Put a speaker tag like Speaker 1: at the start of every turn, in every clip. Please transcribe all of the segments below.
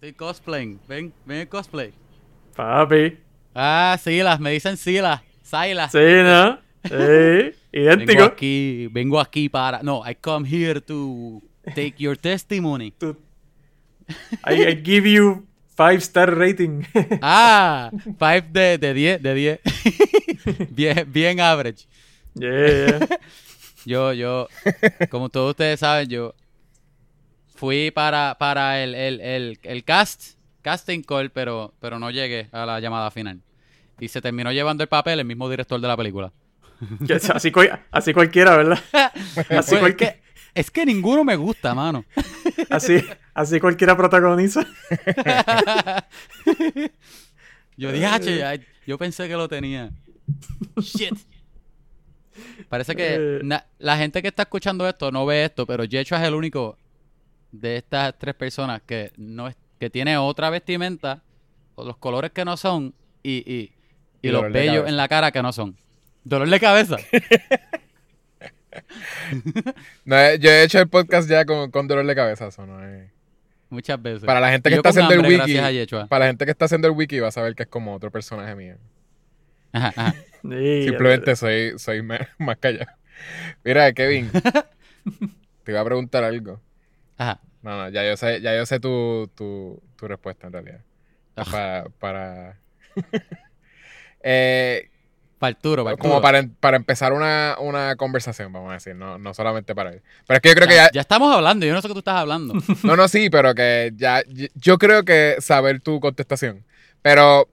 Speaker 1: Estoy cosplaying. Ven, ven el cosplay.
Speaker 2: Papi.
Speaker 1: Ah, Silas, me dicen Silas. Silas.
Speaker 2: Sí, ¿no? Sí.
Speaker 1: Vengo
Speaker 2: Idéntico.
Speaker 1: aquí, vengo aquí para. No, I come here to take your testimony.
Speaker 2: Tú- I, I give you five star rating.
Speaker 1: Ah, 5 de, de 10, de 10. bien, bien average.
Speaker 2: yeah, yeah.
Speaker 1: Yo, yo, como todos ustedes saben, yo fui para, para el, el, el, el cast, casting call, pero, pero no llegué a la llamada final. Y se terminó llevando el papel el mismo director de la película.
Speaker 2: Así, así cualquiera, ¿verdad? Así,
Speaker 1: Pues, es, que, es que ninguno me gusta, mano.
Speaker 2: así, así cualquiera protagoniza.
Speaker 1: Yo dije, "Ache, ya- yo pensé que lo tenía. Shit. Parece que
Speaker 2: Eh.
Speaker 1: la gente que está escuchando esto no ve esto, pero Yecho es el único de estas tres personas que no es, que tiene otra vestimenta, o los colores que no son, y, y, y
Speaker 3: Y
Speaker 1: los vellos en la cara que no son. Dolor de cabeza.
Speaker 3: No, eh, yo he hecho el podcast ya con, con dolor de cabeza, eso no es...
Speaker 1: Muchas veces.
Speaker 3: Para la gente que
Speaker 1: Yo
Speaker 3: está haciendo el wiki, para la gente que está haciendo el wiki va a saber que es como otro personaje mío.
Speaker 1: Ajá, ajá.
Speaker 2: Sí,
Speaker 3: Simplemente soy, soy más, más callado. Mira, Kevin, te iba a preguntar algo.
Speaker 1: Ajá.
Speaker 3: No, no, ya yo sé, ya yo sé tu, tu, tu respuesta en realidad. Es Para, para... eh,
Speaker 1: Para Arturo, para
Speaker 3: como para, para empezar una, una conversación, vamos a decir, no, no solamente para él. Pero es que yo creo que
Speaker 1: ya,
Speaker 3: ya,
Speaker 1: estamos hablando, yo no sé qué tú estás hablando.
Speaker 3: No, no, sí, pero que ya. Yo creo que saber tu contestación. Pero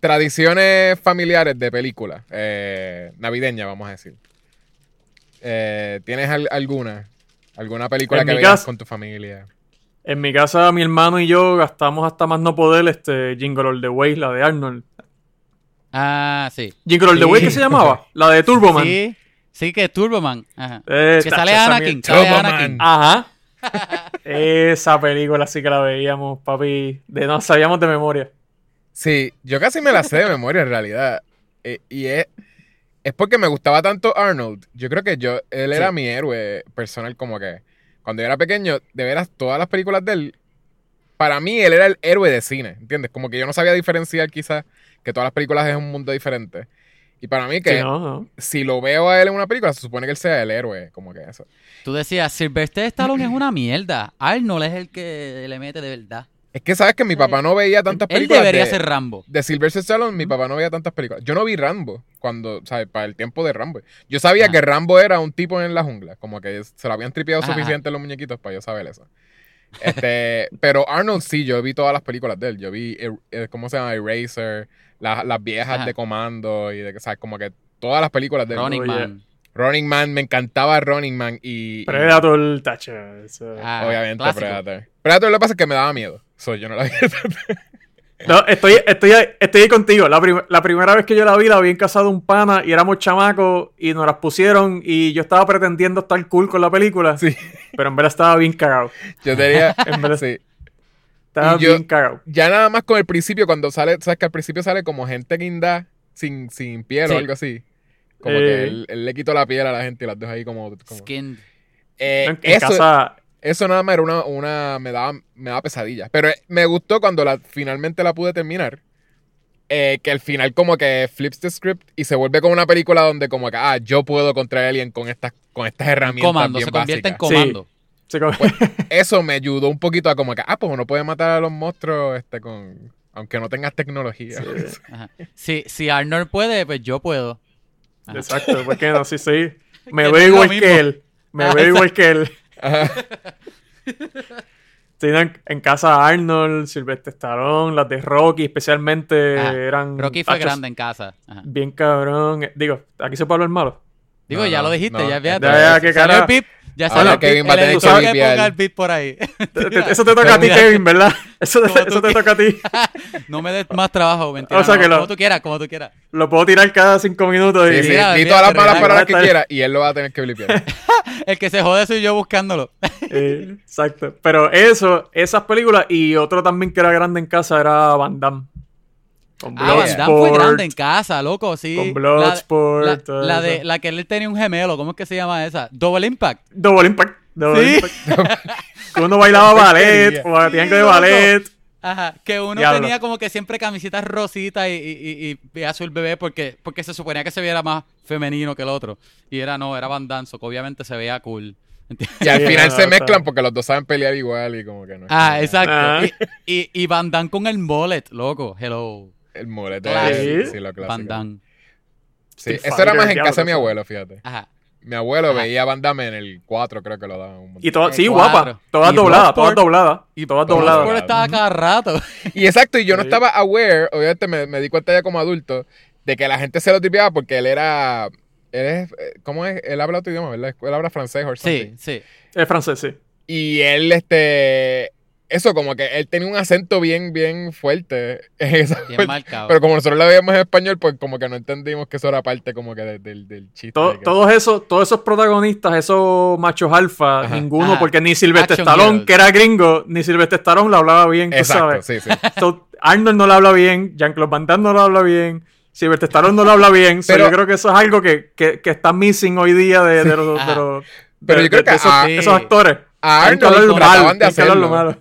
Speaker 3: tradiciones familiares de películas, eh, navideñas, vamos a decir. Eh, ¿Tienes al- alguna? ¿Alguna película
Speaker 2: En
Speaker 3: que veas con tu familia?
Speaker 2: En mi casa, mi hermano y yo gastamos hasta más no poder este Jingle All the Way, la de Arnold.
Speaker 1: Ah, sí.
Speaker 2: Jingle All the. Way, ¿qué se llamaba? La de Turboman.
Speaker 1: Sí, sí, que Turboman. Ajá.
Speaker 2: Eh,
Speaker 1: que sale Anakin. Sale. Anakin.
Speaker 2: Ajá. Esa película sí que la veíamos, papi. De no sabíamos de memoria.
Speaker 3: Sí, yo casi me la sé de memoria en realidad. Eh, y es, es porque me gustaba tanto Arnold. Yo creo que yo, él era
Speaker 2: Sí.
Speaker 3: mi héroe personal, como que cuando yo era pequeño, de veras, todas las películas de él, para mí él era el héroe de cine, ¿entiendes? Como que yo no sabía diferenciar quizás que todas las películas es un mundo diferente. Y para mí que
Speaker 2: Sí, no, no.
Speaker 3: si lo veo a él en una película, se supone que él sea el héroe, como que eso.
Speaker 1: Tú decías, Sylvester Stallone es una mierda. Arnold es el que le mete de verdad.
Speaker 3: Es que sabes que mi papá no veía tantas
Speaker 1: Él
Speaker 3: películas
Speaker 1: debería
Speaker 3: de-
Speaker 1: ser Rambo.
Speaker 3: De Sylvester Stallone, mi papá no veía tantas películas. Yo no vi Rambo cuando, ¿sabes? Para el tiempo de Rambo. Yo sabía que Rambo era un tipo en la jungla. Como que se lo habían tripeado
Speaker 1: Ajá,
Speaker 3: suficiente los muñequitos para yo saber eso. Este, pero Arnold sí, yo vi todas las películas de él. Yo vi, eh, eh, ¿cómo se llama? Eraser, la- las viejas
Speaker 1: Ajá.
Speaker 3: de Comando y de, ¿sabes? Como que todas las películas de él.
Speaker 1: Running. Man.
Speaker 3: Running Man, me encantaba Running Man y... y
Speaker 2: Predator, tacho.
Speaker 1: Ah,
Speaker 3: obviamente
Speaker 1: clásico.
Speaker 3: Predator. Predator lo que pasa es que me daba miedo. So, yo no la vi.
Speaker 2: No, estoy, estoy, ahí- estoy ahí contigo. La, prim- la primera vez que yo la vi, la vi en casa de un pana y éramos chamacos y nos las pusieron y yo estaba pretendiendo estar cool con la película.
Speaker 3: sí.
Speaker 2: Pero en verdad estaba bien cagado.
Speaker 3: Yo tenía...
Speaker 2: En verdad
Speaker 3: sí.
Speaker 2: estaba
Speaker 3: Y yo-
Speaker 2: bien cagado.
Speaker 3: ya nada más con el principio, cuando sale, sabes que al principio sale como gente guinda sin, sin piel
Speaker 1: Sí.
Speaker 3: o algo así. Como
Speaker 2: Eh.
Speaker 3: que él, él le quitó la piel a la gente y las deja ahí como. como-
Speaker 1: Skin.
Speaker 3: Eh,
Speaker 2: En, en
Speaker 3: eso,
Speaker 2: casa,
Speaker 3: eso nada más era una. una me, daba, me daba pesadilla. Pero eh, me gustó cuando la, finalmente la pude terminar. eh, que al final como que flips the script y se vuelve como una película donde como que, ah, yo puedo contra Alien con estas, con estas herramientas
Speaker 1: Comando.
Speaker 3: bien
Speaker 1: Se convierte en
Speaker 3: básicas.
Speaker 1: comando.
Speaker 2: se co-
Speaker 3: Eso me ayudó un poquito a como que, ah, pues uno puede matar a los monstruos este con... Aunque no tengas tecnología.
Speaker 2: Sí.
Speaker 1: Si Arnold puede, pues yo puedo. Ajá.
Speaker 2: Exacto, porque no, sí, sí. Me veo
Speaker 1: lo
Speaker 2: igual
Speaker 1: mismo.
Speaker 2: que él. Me
Speaker 1: Ah,
Speaker 2: veo igual que él.
Speaker 3: Ajá.
Speaker 2: Sí, no, en, en casa Arnold, Sylvester Stallone, las de Rocky especialmente
Speaker 1: Ah,
Speaker 2: eran...
Speaker 1: Rocky fue
Speaker 2: tachos
Speaker 1: grande en casa. Ajá.
Speaker 2: Bien cabrón. Eh, Digo, aquí se puede hablar malo.
Speaker 1: Digo,
Speaker 3: No,
Speaker 1: ya
Speaker 3: no,
Speaker 1: lo dijiste,
Speaker 3: no.
Speaker 1: ya fíjate.
Speaker 2: Ya, ya, qué cara.
Speaker 1: Ya
Speaker 3: Ahora
Speaker 1: salió el
Speaker 3: Kevin va a tener que
Speaker 1: que ponga el beat por ahí.
Speaker 2: Eso te toca a ti. Kevin, ¿verdad? Eso, eso te toca a ti.
Speaker 1: no me des más trabajo, mentira.
Speaker 2: O sea
Speaker 1: no,
Speaker 2: que lo-
Speaker 1: Como tú quieras, como tú quieras.
Speaker 2: Lo puedo tirar cada cinco minutos y...
Speaker 3: Sí,
Speaker 1: Mira,
Speaker 3: di
Speaker 1: mira,
Speaker 3: todas las malas palabras que quiera y él lo va a tener que limpiar.
Speaker 1: El que se jode soy yo buscándolo.
Speaker 2: Eh, exacto. Pero eso, esas películas y otro también que era grande en casa era Van Damme. Con
Speaker 1: Ah, Van Damme fue
Speaker 2: Bloodsport,
Speaker 1: grande en casa, loco, sí.
Speaker 2: Con
Speaker 1: La-
Speaker 2: Bloodsport,
Speaker 1: La, de, la que él tenía un gemelo, ¿cómo es que se llama esa? Double Impact.
Speaker 2: Double Impact. Double
Speaker 1: Sí.
Speaker 2: Impact. que uno bailaba ballet, o tenían que de
Speaker 1: loco.
Speaker 2: ballet.
Speaker 1: Ajá, que uno
Speaker 2: Diablo.
Speaker 1: tenía como que siempre camisetas rositas y, y, y- y azul bebé porque, porque se suponía que se viera más femenino que el otro. Y era no, era Van Danzo, que obviamente se veía cool. ¿Entiendes?
Speaker 3: Y al
Speaker 2: Sí,
Speaker 3: final se mezclan porque los dos saben pelear igual y como que no. es
Speaker 1: Ah, exacto.
Speaker 2: Ah.
Speaker 1: Y, y, y Van Damme con el mullet, loco. Hello.
Speaker 3: El mulete.
Speaker 1: Clásico.
Speaker 3: Sí, sí, lo clásico.
Speaker 1: Van Damme.
Speaker 3: Sí,
Speaker 2: Street
Speaker 3: eso era más en casa de mi abuelo, fíjate.
Speaker 1: Ajá.
Speaker 3: Mi abuelo
Speaker 1: Ajá.
Speaker 3: veía Van Damme en el 4, creo que lo daban un montón.
Speaker 2: Y todas, sí, guapa. Todas dobladas, todas dobladas.
Speaker 1: Y
Speaker 2: todas dobladas.
Speaker 1: Bloodsport estaba cada rato.
Speaker 3: Y exacto, y yo no estaba aware, obviamente me, me di cuenta ya como adulto, de que la gente se lo tripeaba porque él era. Él es. eh, ¿Cómo es? Él habla otro idioma, ¿verdad? Él habla francés o
Speaker 1: Sí, sí.
Speaker 2: Es francés, sí.
Speaker 3: Y él, este. Eso, como que él tenía un acento bien, bien fuerte.
Speaker 1: Bien marcado.
Speaker 3: pero como nosotros lo veíamos en español, pues como que no entendimos que eso era parte como que de- del, del chiste.
Speaker 2: To-
Speaker 3: de que-
Speaker 2: todos esos, todos esos protagonistas, esos machos alfa,
Speaker 3: Ajá.
Speaker 2: ninguno,
Speaker 1: Ajá.
Speaker 2: porque ni Sylvester
Speaker 1: Action
Speaker 2: Stallone, que era gringo, ni Sylvester Stallone lo hablaba bien, tú
Speaker 3: Exacto,
Speaker 2: sabes.
Speaker 3: sí, sí.
Speaker 2: So, Arnold no lo habla bien, Jean-Claude Van Damme no lo habla bien, Sylvester Stallone no lo habla bien. So,
Speaker 3: Pero-
Speaker 2: yo creo que eso es algo que, que, que está missing hoy día de, de los, de los-
Speaker 3: Pero
Speaker 2: de-
Speaker 3: yo creo
Speaker 2: de-
Speaker 3: que
Speaker 2: de esos,
Speaker 3: a-
Speaker 2: esos actores.
Speaker 3: A Arnold
Speaker 2: hablarlo
Speaker 3: trataban de hacerlo.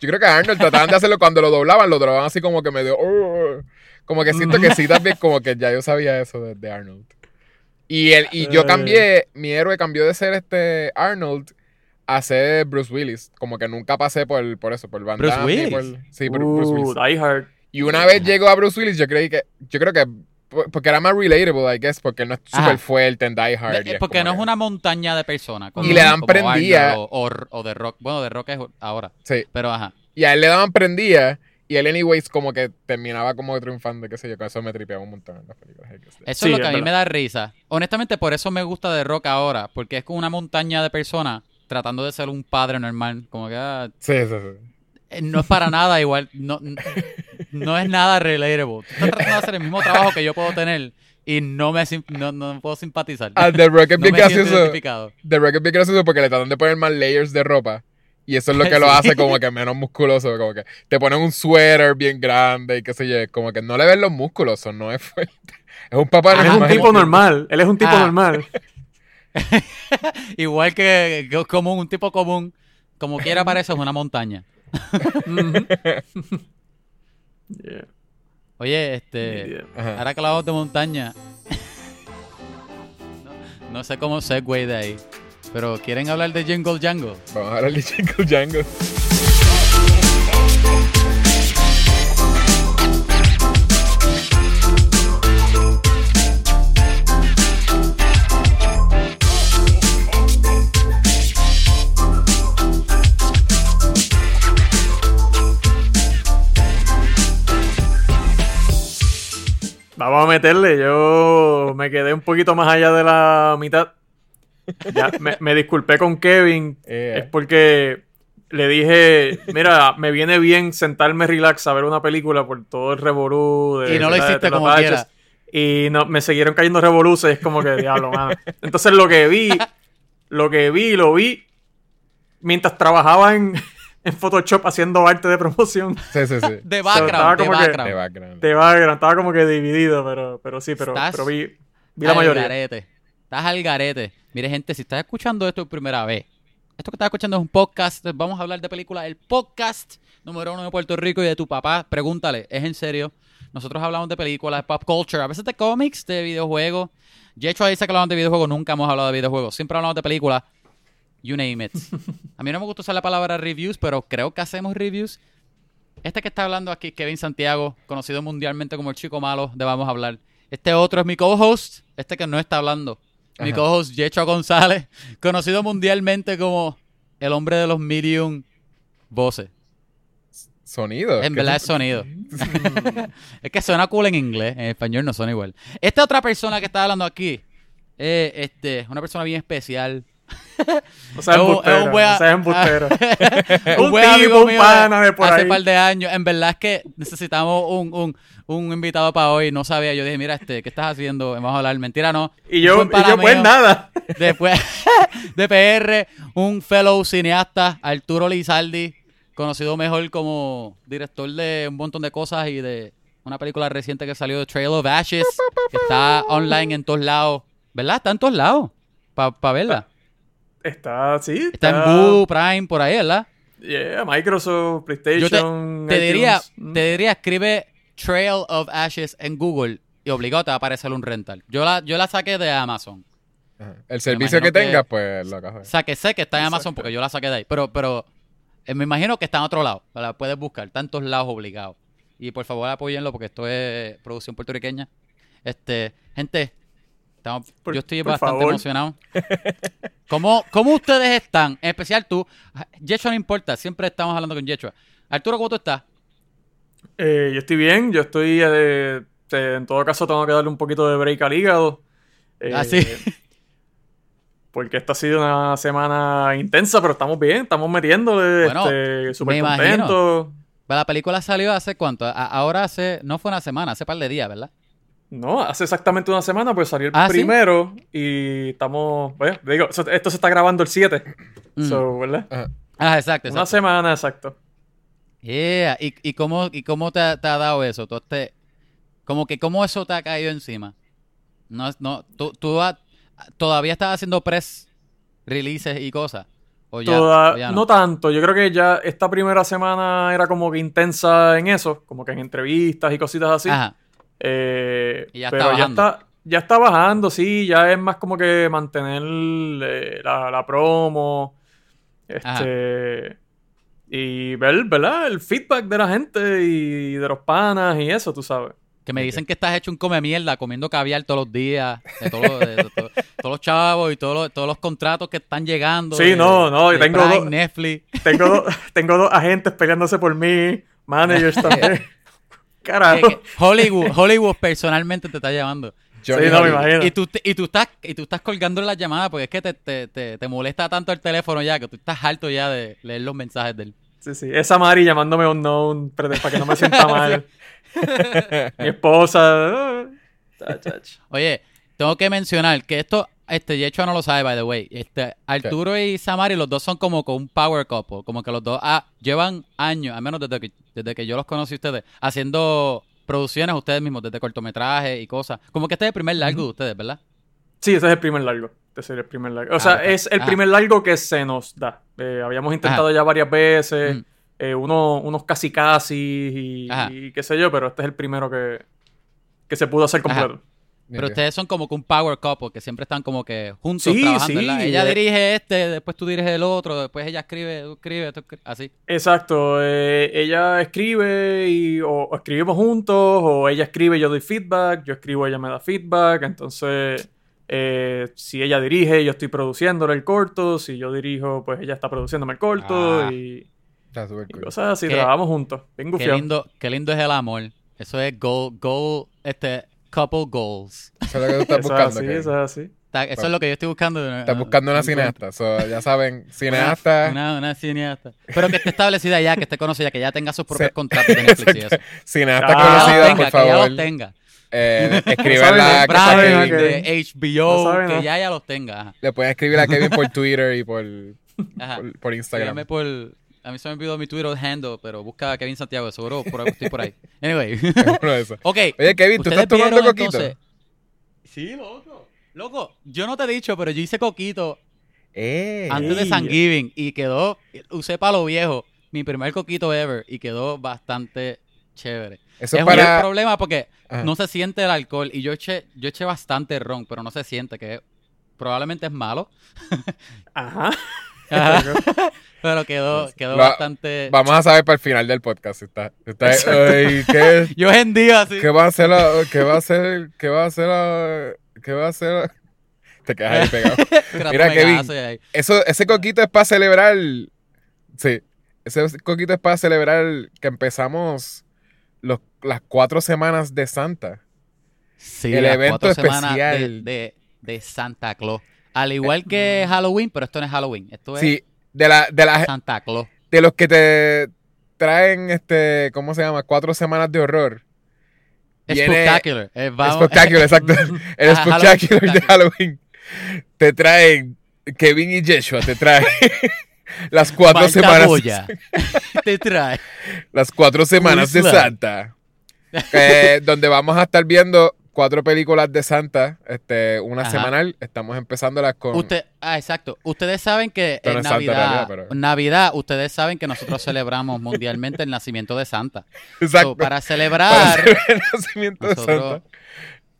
Speaker 3: Yo creo que a Arnold trataban de hacerlo cuando lo doblaban, lo doblaban así como que medio. "Oh". como que siento que sí, también como que ya yo sabía eso de, de Arnold. Y, el, y yo
Speaker 2: Eh.
Speaker 3: cambié, mi héroe cambió de ser este Arnold a ser Bruce Willis. Como que nunca pasé por, por eso, por Van
Speaker 1: Bruce Willis.
Speaker 3: por- sí, por Bruce
Speaker 2: Uh,
Speaker 3: Willis.
Speaker 2: Die Hard.
Speaker 3: Y una vez llegó a Bruce Willis, yo creí que. Yo creo que. Por- Porque era más relatable, I guess, porque no es súper fuerte en Die Hard.
Speaker 1: De- porque no es una montaña de personas.
Speaker 3: Y le dan
Speaker 1: Arnold O, o, o de Rock. Bueno, de Rock es ahora.
Speaker 3: Sí.
Speaker 1: Pero ajá.
Speaker 3: Y a él le daban prendía. Y él, anyways, como que terminaba como triunfando, qué sé yo. Que eso me tripeaba un montón en las películas.
Speaker 1: Eso
Speaker 2: Sí,
Speaker 1: es lo que a mí
Speaker 2: verdad.
Speaker 1: me da risa. Honestamente, por eso me gusta de Rock ahora. Porque es como una montaña de personas tratando de ser un padre normal. Como que ah,
Speaker 3: Sí, sí, sí.
Speaker 1: Eh, no es para nada igual. No, no es nada relatable. Tú estás tratando de hacer el mismo trabajo que yo puedo tener. Y no me no, no puedo simpatizar.
Speaker 3: Ah, The Rock es bien gracioso. The Rock es bien gracioso porque le tratan de poner más layers de ropa. Y eso es lo que lo hace como que menos musculoso. Como que te ponen un suéter bien grande y qué sé yo. Como que no le ven los músculos, eso no es fuerte. Es un papá
Speaker 1: Ajá,
Speaker 2: Él es un
Speaker 3: normal.
Speaker 2: tipo normal. Él es un tipo
Speaker 1: Ah.
Speaker 2: normal.
Speaker 1: Igual que, que común, un tipo común. Como quiera parece es una montaña.
Speaker 2: Yeah.
Speaker 1: Oye, este.
Speaker 2: Yeah.
Speaker 1: Ahora que hablamos de montaña. no, no sé cómo segue de ahí. Pero ¿quieren hablar de Jingle Jangle?
Speaker 3: Vamos a hablar de Jingle Jangle.
Speaker 2: Vamos a meterle. Yo me quedé un poquito más allá de la mitad. Ya, me, me disculpé con Kevin.
Speaker 3: Eh,
Speaker 2: Es porque le dije, mira, me viene bien sentarme relax a ver una película por todo el revolú. de-
Speaker 1: Y no lo hiciste como quiera.
Speaker 2: Y no, me siguieron cayendo revoluces. Es como que, diablo, mano. Entonces lo que vi, lo que vi, lo vi mientras trabajaba en, en Photoshop haciendo arte de promoción.
Speaker 3: Sí, sí, sí.
Speaker 1: De background, de
Speaker 2: que-
Speaker 1: background.
Speaker 3: De background.
Speaker 2: De background, estaba como que dividido, pero, pero sí, pero,
Speaker 1: Estás
Speaker 2: pero vi, vi la
Speaker 1: al
Speaker 2: mayoría.
Speaker 1: garete. Estás al garete. Mire, gente, si estás escuchando esto por primera vez, esto que estás escuchando es un podcast. Vamos a hablar de películas. El podcast número uno de Puerto Rico y de tu papá. Pregúntale, ¿es en serio? Nosotros hablamos de películas, de pop culture, a veces de cómics, de videojuegos. Yecho dice que hablamos de videojuegos. Nunca hemos hablado de videojuegos. Siempre hablamos de películas. You name it. A mí no me gusta usar la palabra reviews, pero creo que hacemos reviews. Este que está hablando aquí, Kevin Santiago, conocido mundialmente como el chico malo de Vamos a hablar. Este otro es mi co-host, este que no está hablando. Mi co-host, Yecho González, conocido mundialmente como el hombre de los medium voces.
Speaker 3: Sonido.
Speaker 1: En
Speaker 3: ¿Qué
Speaker 1: verdad es sonido. es que suena cool en inglés, en español no suena igual. Esta otra persona que está hablando aquí, eh, este, una persona bien especial.
Speaker 2: O sea,
Speaker 1: Es un- es un
Speaker 2: o sea, embustero. un
Speaker 1: buen
Speaker 2: tipo, un pana de por
Speaker 1: hace
Speaker 2: ahí.
Speaker 1: par de años. En verdad es que necesitamos un, un, un invitado para hoy. No sabía. Yo dije, mira, este, ¿qué estás haciendo? Vamos a hablar. Mentira, no.
Speaker 2: Y
Speaker 1: Un
Speaker 2: yo, y yo pues
Speaker 1: mío.
Speaker 2: nada.
Speaker 1: Después de PR, un fellow cineasta, Arturo Lizaldi, conocido mejor como director de un montón de cosas y de una película reciente que salió de Trail of Ashes, que está online en todos lados. ¿Verdad? Está en todos lados. Para verla.
Speaker 2: Está, sí.
Speaker 1: Está en Boo, Prime, por ahí, ¿verdad?
Speaker 2: Yeah, Microsoft, PlayStation.
Speaker 1: Te diría.
Speaker 2: Mm.
Speaker 1: te diría, escribe Trail of Ashes en Google y obligado te va a aparecer un rental. Yo la, yo la saqué de Amazon.
Speaker 3: Ajá. El servicio que
Speaker 1: que-
Speaker 3: tengas, pues lo coges.
Speaker 1: O sea, que sé que está en Amazon porque yo la saqué de ahí. Pero, pero eh, me imagino que está en otro lado. La puedes buscar. Tantos lados obligados. Y por favor apóyenlo porque esto es producción puertorriqueña. Este, gente, estamos-
Speaker 2: Por-
Speaker 1: yo estoy bastante
Speaker 2: favor.
Speaker 1: emocionado. ¿Cómo, ¿Cómo ustedes están? En especial tú. Yeshua no importa, siempre estamos hablando con Yeshua. Arturo, ¿cómo tú estás?
Speaker 2: Eh, yo estoy bien, yo estoy. eh, en todo caso, tengo que darle un poquito de break al hígado. Eh,
Speaker 1: Ah, sí.
Speaker 2: Porque esta ha sido una semana intensa, pero estamos bien, estamos metiéndole.
Speaker 1: Bueno,
Speaker 2: este, súper
Speaker 1: me imagino.
Speaker 2: contentos.
Speaker 1: La película salió hace cuánto? A- ahora hace, no fue una semana, hace par de días, ¿verdad?
Speaker 2: No, hace exactamente una semana, pues salió el
Speaker 1: Ah, ¿sí?
Speaker 2: primero y estamos. Bueno, digo, eso- esto se está grabando el 7.
Speaker 1: Mm.
Speaker 2: So, ¿verdad?
Speaker 1: Ah, exacto,
Speaker 2: Una
Speaker 1: exacto.
Speaker 2: semana, exacto.
Speaker 1: Yeah. ¿Y, y cómo, y cómo te, ha- te ha dado eso? Tú te- como que cómo eso te ha caído encima. No, es- no, tú, tú ha- todavía estás haciendo press releases y cosas. O ya,
Speaker 2: Toda-
Speaker 1: o ya
Speaker 2: no.
Speaker 1: no.
Speaker 2: tanto, yo creo que ya esta primera semana era como que intensa en eso, como que en entrevistas y cositas así.
Speaker 1: Ajá.
Speaker 2: Eh,
Speaker 1: Y ya está
Speaker 2: pero ya
Speaker 1: bajando.
Speaker 2: está, ya está bajando, sí, ya es más como que mantener eh, la, la promo. Este. Y ver, ¿verdad? El feedback de la gente y de los panas y eso, tú sabes.
Speaker 1: Que me dicen que estás hecho un come mierda comiendo caviar todos los días. De todos los- de- de- to- todos los chavos y todos los, todos los contratos que están llegando.
Speaker 2: Sí, no, no, tengo
Speaker 1: Prime,
Speaker 2: dos-
Speaker 1: Netflix.
Speaker 2: Tengo, tengo dos agentes peleándose por mí, managers también. Carajo.
Speaker 1: Que- que Hollywood, Hollywood personalmente te está llamando.
Speaker 2: Sí, no, me imagino.
Speaker 1: Y tú, te- y tú estás y tú estás colgando las llamadas porque es que te, te, te, te molesta tanto el teléfono ya que tú estás harto ya de leer los mensajes de él.
Speaker 2: Sí, sí. Esa Mari llamándome unknown para para que no me sienta mal. Mi esposa.
Speaker 1: Oye, tengo que mencionar que esto, este Yecho no lo sabe, by the way. Este, Arturo y Samari, los dos son como con un power couple. Como que los dos ah, llevan años, al menos desde que, desde que yo los conocí a ustedes, haciendo producciones ustedes mismos, desde cortometrajes y cosas. Como que este es el primer largo de ustedes, ¿verdad?
Speaker 2: Sí, ese es el primer largo. Ese es el primer largo. O sea,
Speaker 1: perfecto.
Speaker 2: es el
Speaker 1: Ajá.
Speaker 2: primer largo que se nos da. Eh, habíamos intentado ya varias veces.
Speaker 1: Mm.
Speaker 2: eh, uno- unos casi casi y, qué sé yo, pero este es el primero que, que se pudo hacer
Speaker 1: Ajá. Pero ustedes son como que un power couple, que siempre están como que juntos
Speaker 2: Sí,
Speaker 1: trabajando,
Speaker 2: sí,
Speaker 1: ¿verdad? Ella
Speaker 2: eh.
Speaker 1: dirige este, después tú diriges el otro, después ella escribe, tú escribes, tú escribes, así.
Speaker 2: Exacto, eh, ella escribe y o, o escribimos juntos, o ella escribe y yo doy feedback, yo escribo ella me da feedback, entonces eh, si ella dirige yo estoy produciéndole el corto, si yo dirijo pues ella está produciéndome el corto
Speaker 1: Ah.
Speaker 2: y,
Speaker 3: Está súper
Speaker 2: y
Speaker 3: cool.
Speaker 2: cosas así,
Speaker 1: Qué-
Speaker 2: trabajamos juntos, bien
Speaker 1: Qué
Speaker 2: gufiado.
Speaker 1: lindo, qué lindo es el amor. Eso es goal, goal, este, couple goals.
Speaker 3: Eso es lo que tú estás
Speaker 2: Eso
Speaker 3: buscando.
Speaker 2: así, eso es así.
Speaker 1: Está- Eso es lo que yo estoy buscando.
Speaker 3: Estás buscando una cineasta. So, ya saben, cineasta.
Speaker 1: Una, una cineasta. Pero que esté establecida ya, que esté conocida, que ya tenga sus propios contratos de Netflix y eso.
Speaker 3: Cineasta
Speaker 2: Ah,
Speaker 3: conocida,
Speaker 1: tenga,
Speaker 3: por
Speaker 1: que ya
Speaker 3: favor.
Speaker 1: los tenga.
Speaker 3: Eh,
Speaker 2: no saben,
Speaker 3: Kevin-
Speaker 1: de HBO,
Speaker 2: No saben,
Speaker 1: que
Speaker 2: no.
Speaker 1: ya ya los tenga. Ajá.
Speaker 3: Le pueden escribir a Kevin por Twitter y por, por, por Instagram.
Speaker 1: Síganme por... A mí se me olvidó mi Twitter handle, pero busca a Kevin Santiago, seguro por estoy por ahí. Anyway. Ok.
Speaker 3: Oye, Kevin, ¿tú
Speaker 1: ¿ustedes
Speaker 3: estás tomando
Speaker 1: vieron,
Speaker 3: coquito?
Speaker 1: entonces? Sí, loco. Loco, yo no te he dicho, pero yo hice coquito
Speaker 3: Eh,
Speaker 1: antes de
Speaker 2: Ey.
Speaker 1: Thanksgiving y quedó, usé palo viejo, mi primer coquito ever y quedó bastante chévere.
Speaker 3: eso
Speaker 1: es
Speaker 3: es
Speaker 1: un
Speaker 3: para.
Speaker 1: problema porque
Speaker 3: Ajá.
Speaker 1: no se siente el alcohol y yo eché, yo eché bastante ron, pero no se siente, que probablemente es malo.
Speaker 2: Ajá.
Speaker 1: Pero quedó, quedó bastante...
Speaker 3: Vamos a saber para el final del podcast. Está, está, ay, ¿qué,
Speaker 1: Yo vendí así.
Speaker 3: ¿Qué va a hacer la, qué va a hacer, qué va a hacer la, qué va a hacer Te quedas ahí pegado. Mira, Kevin.
Speaker 1: ahí.
Speaker 3: Eso, ese coquito es para celebrar, sí, ese coquito es para celebrar que empezamos los, las cuatro semanas de Santa.
Speaker 1: Sí,
Speaker 3: el
Speaker 1: las
Speaker 3: evento
Speaker 1: cuatro semanas
Speaker 3: especial.
Speaker 1: De, de, de Santa Claus. Al igual que Halloween, pero esto no es Halloween. Esto es
Speaker 3: Sí, de la, de la,
Speaker 1: Santa Claus.
Speaker 3: de los que te traen este, ¿cómo se llama? Cuatro semanas de horror.
Speaker 1: Spectacular. Eh,
Speaker 3: Spectacular, exacto. El spectacular de. Halloween. Te traen Kevin y Yeshua, te traen las cuatro semanas.
Speaker 1: Te trae.
Speaker 3: Las cuatro semanas de. Santa. eh, donde vamos a estar viendo cuatro películas de Santa, este, una
Speaker 1: Ajá.
Speaker 3: semanal. Estamos empezándolas con.
Speaker 1: Usted, ah, exacto. Ustedes saben que en
Speaker 3: Santa
Speaker 1: Navidad,
Speaker 3: realidad, pero-
Speaker 1: Navidad, ustedes saben que nosotros celebramos mundialmente el nacimiento de Santa.
Speaker 3: Exacto.
Speaker 1: So, para
Speaker 3: Para
Speaker 1: celebrar,
Speaker 3: hacer el nacimiento de Santa.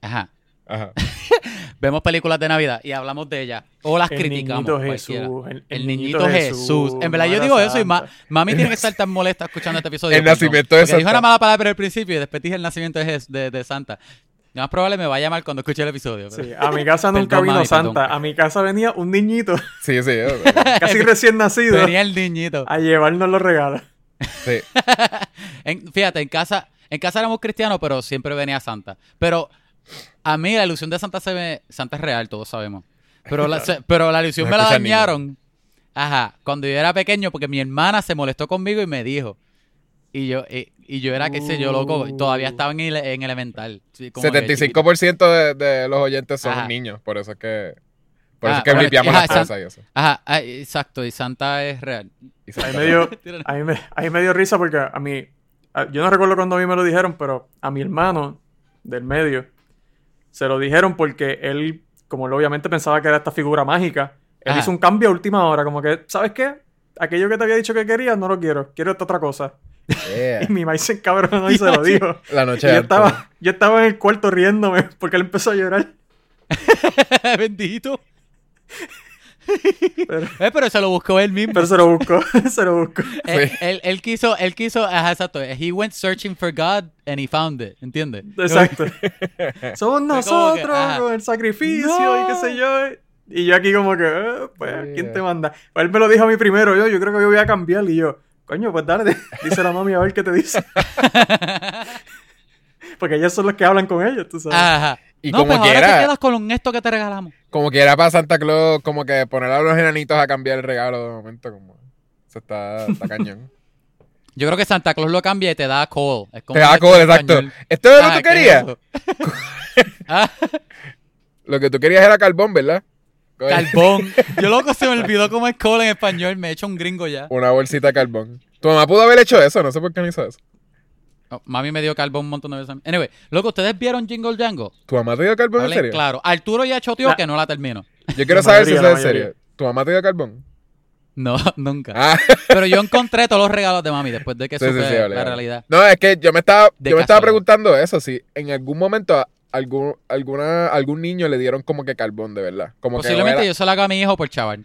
Speaker 1: ajá,
Speaker 3: Ajá.
Speaker 1: vemos películas de Navidad y hablamos de ellas o las
Speaker 2: El
Speaker 1: criticamos.
Speaker 2: niñito. Jesús. El,
Speaker 1: El niñito Jesús. En verdad, yo digo eso y ma-
Speaker 2: Santa.
Speaker 1: mami tiene que estar tan molesta escuchando este episodio.
Speaker 3: El
Speaker 1: perdón,
Speaker 3: nacimiento de
Speaker 1: porque Dijo
Speaker 3: Santa.
Speaker 1: una mala palabra al principio y después dije el nacimiento de, de, de Santa. Lo más probable me va a llamar cuando escuche el episodio. pero-
Speaker 2: Sí, a mi casa nunca
Speaker 1: Perdón,
Speaker 2: vino
Speaker 1: mami,
Speaker 2: Santa.
Speaker 1: perdón.
Speaker 2: A mi casa venía un niñito
Speaker 3: Sí, sí. eh,
Speaker 2: casi recién nacido
Speaker 1: Venía el niñito.
Speaker 2: a llevarnos los regalos.
Speaker 3: sí.
Speaker 1: En- fíjate, en casa, en casa éramos cristianos, pero siempre venía Santa. Pero a mí la ilusión de Santa se me, Santa es real, todos sabemos. Pero la, se- pero la ilusión
Speaker 3: No
Speaker 1: me la dañaron. Ajá, cuando yo era pequeño, porque mi hermana se molestó conmigo y me dijo. Y yo, y, y yo era, qué sé yo, loco, todavía estaba en, ele- en elemental. sí, como que chiquito.
Speaker 3: 75% de, de los oyentes son
Speaker 1: Ajá.
Speaker 3: niños. Por eso es que. Por eso
Speaker 1: Ah,
Speaker 3: es que
Speaker 1: bueno,
Speaker 3: limpiamos
Speaker 1: ajá,
Speaker 3: las cosas y eso.
Speaker 1: Ajá, ah, exacto, y Santa es real.
Speaker 3: Y
Speaker 2: Ahí me dio, ahí me, ahí me dio risa porque a mí, a- yo no recuerdo cuando a mí me lo dijeron, pero a mi hermano del medio se lo dijeron porque él, como él obviamente pensaba que era esta figura mágica, él
Speaker 1: Ajá.
Speaker 2: hizo un cambio a última hora, como que, ¿sabes qué? Aquello que te había dicho que querías, no lo quiero, quiero esta otra cosa.
Speaker 3: Yeah.
Speaker 2: Y mi maíz se encabronó y se lo dijo.
Speaker 3: La
Speaker 2: Y
Speaker 3: noche
Speaker 2: yo estaba, yo estaba en el cuarto riéndome porque él empezó a llorar.
Speaker 1: Bendito.
Speaker 2: Pero,
Speaker 1: Eh, pero se lo buscó él mismo.
Speaker 2: pero se lo buscó, se lo buscó.
Speaker 1: Él,
Speaker 3: Sí.
Speaker 1: él- él quiso, él quiso, ajá, exacto. He went searching for God and he found it, ¿entiendes?
Speaker 2: Exacto. Somos
Speaker 1: que,
Speaker 2: nosotros con el sacrificio
Speaker 1: No.
Speaker 2: y qué sé yo. Y yo aquí como que, eh, pues, ¿quién
Speaker 3: eh.
Speaker 2: te manda? Pues él me lo dijo a mí primero, yo, yo creo que yo voy a cambiar. Y yo, coño, pues dale, dice la mami a ver qué te dice. Porque ellos son los que hablan con ellos, tú sabes.
Speaker 1: Ajá.
Speaker 3: Y
Speaker 1: no,
Speaker 3: como
Speaker 1: pues ahora
Speaker 3: quiera-
Speaker 1: te quedas con esto que te regalamos.
Speaker 3: Como que era para Santa Claus, como que poner a los enanitos a cambiar el regalo de momento, como. Eso está, está cañón.
Speaker 1: Yo creo que Santa Claus lo cambia y te da call. Es como
Speaker 3: Te da
Speaker 1: en
Speaker 3: exacto.
Speaker 1: español.
Speaker 3: Esto es lo
Speaker 1: Ah,
Speaker 3: que tú
Speaker 1: ¿qué es
Speaker 3: querías.
Speaker 1: Ah,
Speaker 3: Lo que tú querías era carbón, ¿verdad?
Speaker 1: Carbón. Yo loco se me olvidó cómo es call en español. Me he hecho un gringo ya.
Speaker 3: Una bolsita de carbón. Tu mamá pudo haber hecho eso, no sé por qué no hizo eso.
Speaker 1: Oh, mami me dio carbón un montón de veces. Anyway, loco, ¿ustedes vieron Jingle Jangle?
Speaker 3: ¿Tu mamá te dio carbón en serio?
Speaker 1: claro. Arturo ya choteó
Speaker 2: La-
Speaker 1: que no la termino.
Speaker 3: Yo quiero
Speaker 2: La
Speaker 3: saber si
Speaker 2: mayoría,
Speaker 3: eso es serio. ¿Tu mamá te dio carbón?
Speaker 1: No, nunca.
Speaker 3: Ah,
Speaker 1: Pero yo encontré todos los regalos de mami después de que
Speaker 3: Sí,
Speaker 1: supe
Speaker 3: sí, vale,
Speaker 1: la
Speaker 3: vale.
Speaker 1: realidad.
Speaker 3: No, es que yo me estaba,
Speaker 1: De
Speaker 3: yo me estaba preguntando eso, si en algún momento algún, alguna, algún niño le dieron como que carbón, de verdad. Como
Speaker 1: Posiblemente
Speaker 3: que
Speaker 1: yo se lo hago a mi hijo por chaval,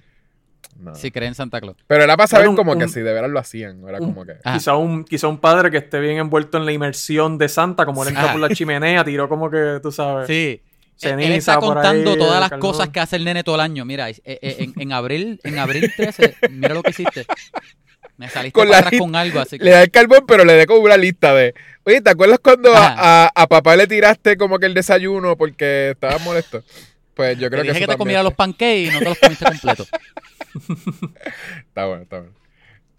Speaker 3: no.
Speaker 1: si cree en Santa Claus.
Speaker 3: Pero era para saber
Speaker 2: Era un-
Speaker 3: como que si de veras lo hacían. Era
Speaker 2: un-
Speaker 3: como que.
Speaker 1: Ah.
Speaker 2: Quizá un, quizá un padre que esté bien envuelto en la inmersión de Santa, como él entra
Speaker 1: Ah.
Speaker 2: por la chimenea, tiró como que, tú sabes.
Speaker 1: Sí. Él- está contando
Speaker 2: ahí,
Speaker 1: todas las cosas que hace el nene todo el año. Mira, eh, eh, en, en abril, en abril 13, mira lo que hiciste. Me saliste
Speaker 3: Con
Speaker 1: para
Speaker 3: la
Speaker 1: atrás
Speaker 3: lista-
Speaker 1: con algo, así que...
Speaker 3: Le da el carbón, pero le da como una lista de. Oye, ¿te acuerdas cuando a,
Speaker 1: Ajá.
Speaker 3: a- a papá le tiraste como que el desayuno porque estaba molesto? Pues yo
Speaker 1: Te
Speaker 3: creo que
Speaker 1: dije
Speaker 3: eso
Speaker 1: que te comiera los pancakes y no te los comiste completos.
Speaker 3: Está bueno, está bueno.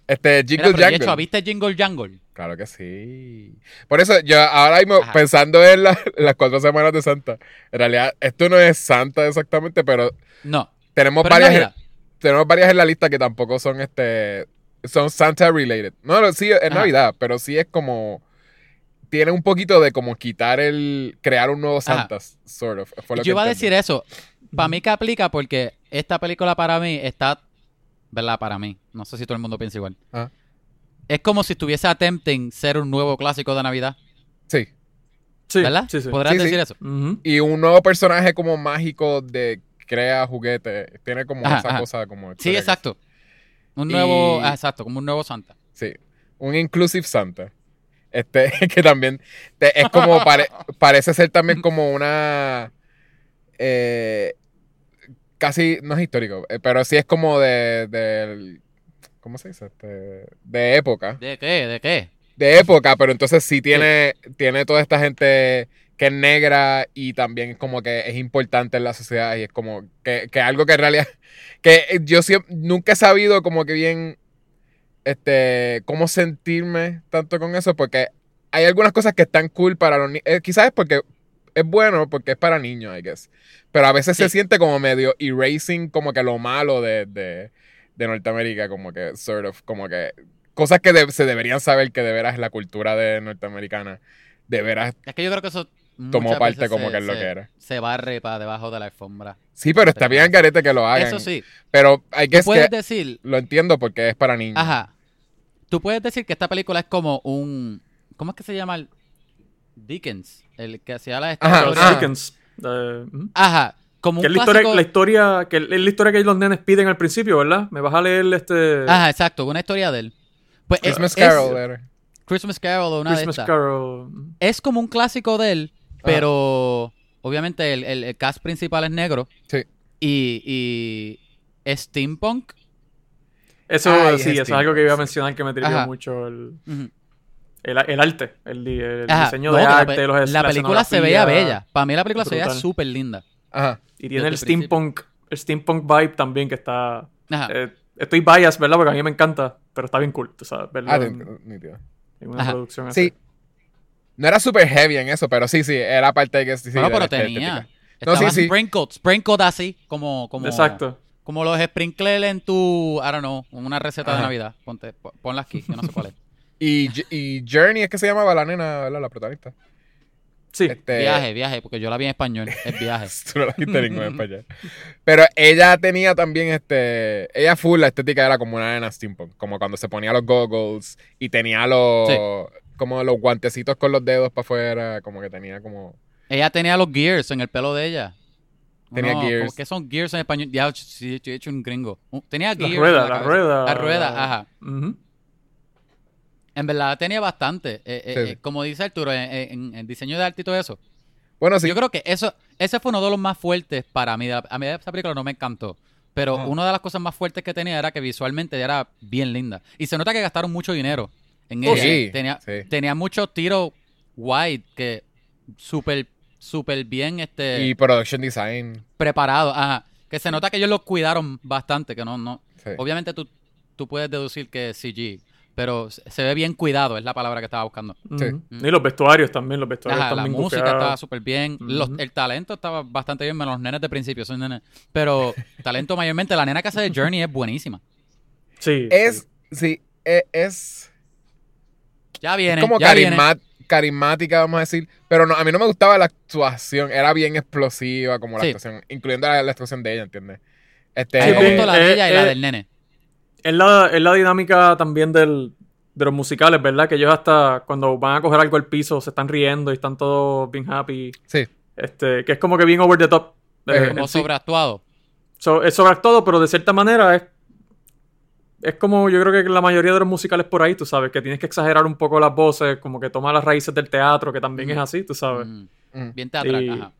Speaker 3: Este,
Speaker 1: Mira,
Speaker 3: Jingle
Speaker 1: pero
Speaker 3: Jangle.
Speaker 1: Yecho, ¿viste Jingle Jangle?
Speaker 3: Claro que sí. Por eso, yo ahora mismo,
Speaker 1: Ajá.
Speaker 3: pensando en, la- en las cuatro semanas de Santa, en realidad, esto no es Santa exactamente, pero
Speaker 1: No.
Speaker 3: tenemos
Speaker 1: Pero
Speaker 3: varias. Tenemos varias en la lista que tampoco son este son Santa related. No, no, sí es
Speaker 1: Ajá.
Speaker 3: Navidad, pero sí es como tiene un poquito de como quitar el crear un nuevo
Speaker 1: Ajá.
Speaker 3: Santa, sort of. Fue lo
Speaker 1: Yo
Speaker 3: que
Speaker 1: iba a decir eso. Para mí que aplica porque esta película para mí está... ¿Verdad? Para mí. No sé si todo el mundo piensa igual.
Speaker 3: Ajá.
Speaker 1: Es como si estuviese attempting ser un nuevo clásico de Navidad.
Speaker 3: Sí.
Speaker 2: Sí,
Speaker 1: ¿Verdad?
Speaker 2: Sí, sí.
Speaker 1: ¿Podrás
Speaker 3: Sí, sí.
Speaker 1: decir eso?
Speaker 3: Y un nuevo personaje como mágico de crea juguetes, tiene como
Speaker 1: Ajá,
Speaker 3: esa
Speaker 1: ajá.
Speaker 3: cosa como
Speaker 1: Sí, exacto. Un nuevo... ah, exacto, como un nuevo Santa.
Speaker 3: Sí. Un inclusive Santa. Este, que también te- es como, pare- parece ser también como una... eh, casi, no es histórico, eh, pero sí es como de... del- ¿Cómo se dice? Este, de época.
Speaker 1: ¿De qué? ¿De qué?
Speaker 3: De época, pero entonces sí tiene, tiene toda esta gente que es negra y también es como que es importante en la sociedad y es como que, que algo que en realidad que yo siempre, nunca he sabido como que bien este cómo sentirme tanto con eso porque hay algunas cosas que están cool para los niños quizás es porque es bueno porque es para niños I guess pero a veces se siente como medio erasing como que lo malo de, de, de Norteamérica como que sort of como que cosas que de- se deberían saber que de veras la cultura de norteamericana de veras
Speaker 1: Es que yo creo que eso
Speaker 3: tomó parte como
Speaker 1: se-
Speaker 3: que es lo
Speaker 1: se-
Speaker 3: que era.
Speaker 1: Se barre para debajo de la alfombra.
Speaker 3: Sí, pero está bien garete que lo hagan.
Speaker 1: Eso sí.
Speaker 3: Pero hay que
Speaker 1: puedes
Speaker 3: que
Speaker 1: decir,
Speaker 3: lo entiendo porque es para niños.
Speaker 1: ajá. Tú puedes decir que esta película es como un. ¿Cómo es que se llama? el- Dickens, el que hacía la
Speaker 3: Ajá, ah.
Speaker 2: Dickens. eh.
Speaker 1: Ajá. Como
Speaker 2: Que
Speaker 1: un
Speaker 2: es la historia,
Speaker 1: clásico.
Speaker 2: la historia, que es la historia que los nenes piden al principio, ¿verdad? Me vas a leer este
Speaker 1: Ajá, exacto, una historia de él. Pues es-
Speaker 3: Christmas
Speaker 1: es,
Speaker 3: Carol era.
Speaker 1: Christmas Carol o una de
Speaker 2: Christmas
Speaker 1: estas.
Speaker 2: Carol.
Speaker 1: Es como un clásico de él, pero obviamente el, el- el cast principal es negro
Speaker 3: Sí.
Speaker 1: y, y es steampunk.
Speaker 2: Eso
Speaker 3: Ay,
Speaker 2: sí,
Speaker 3: es
Speaker 2: eso es algo que iba a mencionar que me trivió mucho el, el, el arte, el, diseño
Speaker 1: no,
Speaker 2: de
Speaker 1: la
Speaker 2: arte, los
Speaker 1: la, película se veía bella. Para mí la película se veía súper linda.
Speaker 3: Ajá.
Speaker 2: Y tiene el steampunk, el steampunk vibe también que está...
Speaker 1: Ajá.
Speaker 2: eh, estoy biased, ¿verdad? Porque a mí me encanta, pero está bien cool, tú sabes, verlo
Speaker 3: Ah,
Speaker 2: en, una
Speaker 1: Ajá.
Speaker 2: producción así.
Speaker 3: Sí. No era super heavy en eso, pero sí, sí, era parte de que sí,
Speaker 1: bueno,
Speaker 3: de
Speaker 1: pero tenía.
Speaker 3: estética. No, sí, sí.
Speaker 1: sprinkled, sprinkled así, como, como,
Speaker 2: Exacto.
Speaker 1: como los sprinkles en tu, I don't know, una receta de. Navidad. Ponte, po- ponla aquí, yo no sé cuál es.
Speaker 3: Y, y Journey es que se llamaba la nena, ¿verdad? La protagonista.
Speaker 2: Sí.
Speaker 3: Este,
Speaker 1: Viaje, viaje, porque yo la vi en español, es viaje.
Speaker 3: Tú no la viste en ningún español. Pero ella tenía también este. Ella full, la estética era como una nena steampunk. Como cuando se ponía los goggles y tenía los.
Speaker 1: Sí.
Speaker 3: Como los guantecitos con los dedos para afuera. Como que tenía como.
Speaker 1: Ella tenía los gears en el pelo de ella.
Speaker 3: Tenía
Speaker 1: No,
Speaker 3: gears.
Speaker 1: ¿Qué son gears en español? Ya, sí, he hecho un gringo. Uh, Tenía
Speaker 2: La
Speaker 1: gears.
Speaker 2: rueda,
Speaker 1: en
Speaker 2: la rueda.
Speaker 1: La rueda, ajá. En verdad tenía bastante. Eh, eh,
Speaker 3: Sí.
Speaker 1: eh, como dice Arturo, en, en- en diseño de arte y todo eso.
Speaker 3: Bueno, sí.
Speaker 1: Yo creo que eso, ese fue uno de los más fuertes para mí. A mí esta película no me encantó. Pero
Speaker 3: Ajá.
Speaker 1: una de las cosas más fuertes que tenía era que visualmente era bien linda. Y se nota que gastaron mucho dinero en
Speaker 3: Oh,
Speaker 1: ella.
Speaker 3: sí,
Speaker 1: Tenía,
Speaker 3: sí.
Speaker 1: tenía muchos tiros wide que súper, súper bien este,
Speaker 3: Y production design.
Speaker 1: preparados. Ajá. Que se nota que ellos los cuidaron bastante. Que no, no.
Speaker 3: Sí.
Speaker 1: Obviamente tú, tú puedes deducir que es CG. Pero se ve bien cuidado, es la palabra que estaba buscando.
Speaker 3: Sí.
Speaker 2: Y los vestuarios también, los vestuarios
Speaker 1: Ajá, la música estaba súper bien. Los- el talento estaba bastante bien, menos los nenes de principio, son nenes. Pero talento mayormente, la nena que hace de Journey es buenísima.
Speaker 2: Sí.
Speaker 3: Es. Sí, e- es.
Speaker 1: Ya viene,
Speaker 3: como
Speaker 1: ya viene.
Speaker 3: carisma- carismática, vamos a decir. Pero no, a mí no me gustaba la actuación. Era bien explosiva, como la
Speaker 1: Sí.
Speaker 3: actuación. Incluyendo la, la actuación de ella, ¿entiendes? Este,
Speaker 1: A mí me
Speaker 2: Sí,
Speaker 1: gustó la
Speaker 2: eh,
Speaker 1: de ella y la
Speaker 2: eh,
Speaker 1: del nene.
Speaker 2: Es la, es la dinámica también del, de los musicales, ¿verdad? Que ellos hasta cuando van a coger algo al piso se están riendo y están todos bien happy.
Speaker 3: Sí.
Speaker 2: Este, que es como que bien over the top. eh,
Speaker 3: Eh,
Speaker 2: en
Speaker 1: O
Speaker 2: sí.
Speaker 1: sobreactuado.
Speaker 2: So- es sobreactuado, pero de cierta manera es. Es como yo creo que la mayoría de los musicales por ahí, tú sabes, que tienes que exagerar un poco las voces, como que toma las raíces del teatro, que también es así, tú sabes.
Speaker 1: Mm,
Speaker 3: Mm.
Speaker 1: Bien teatral,
Speaker 2: Y-
Speaker 1: ajá.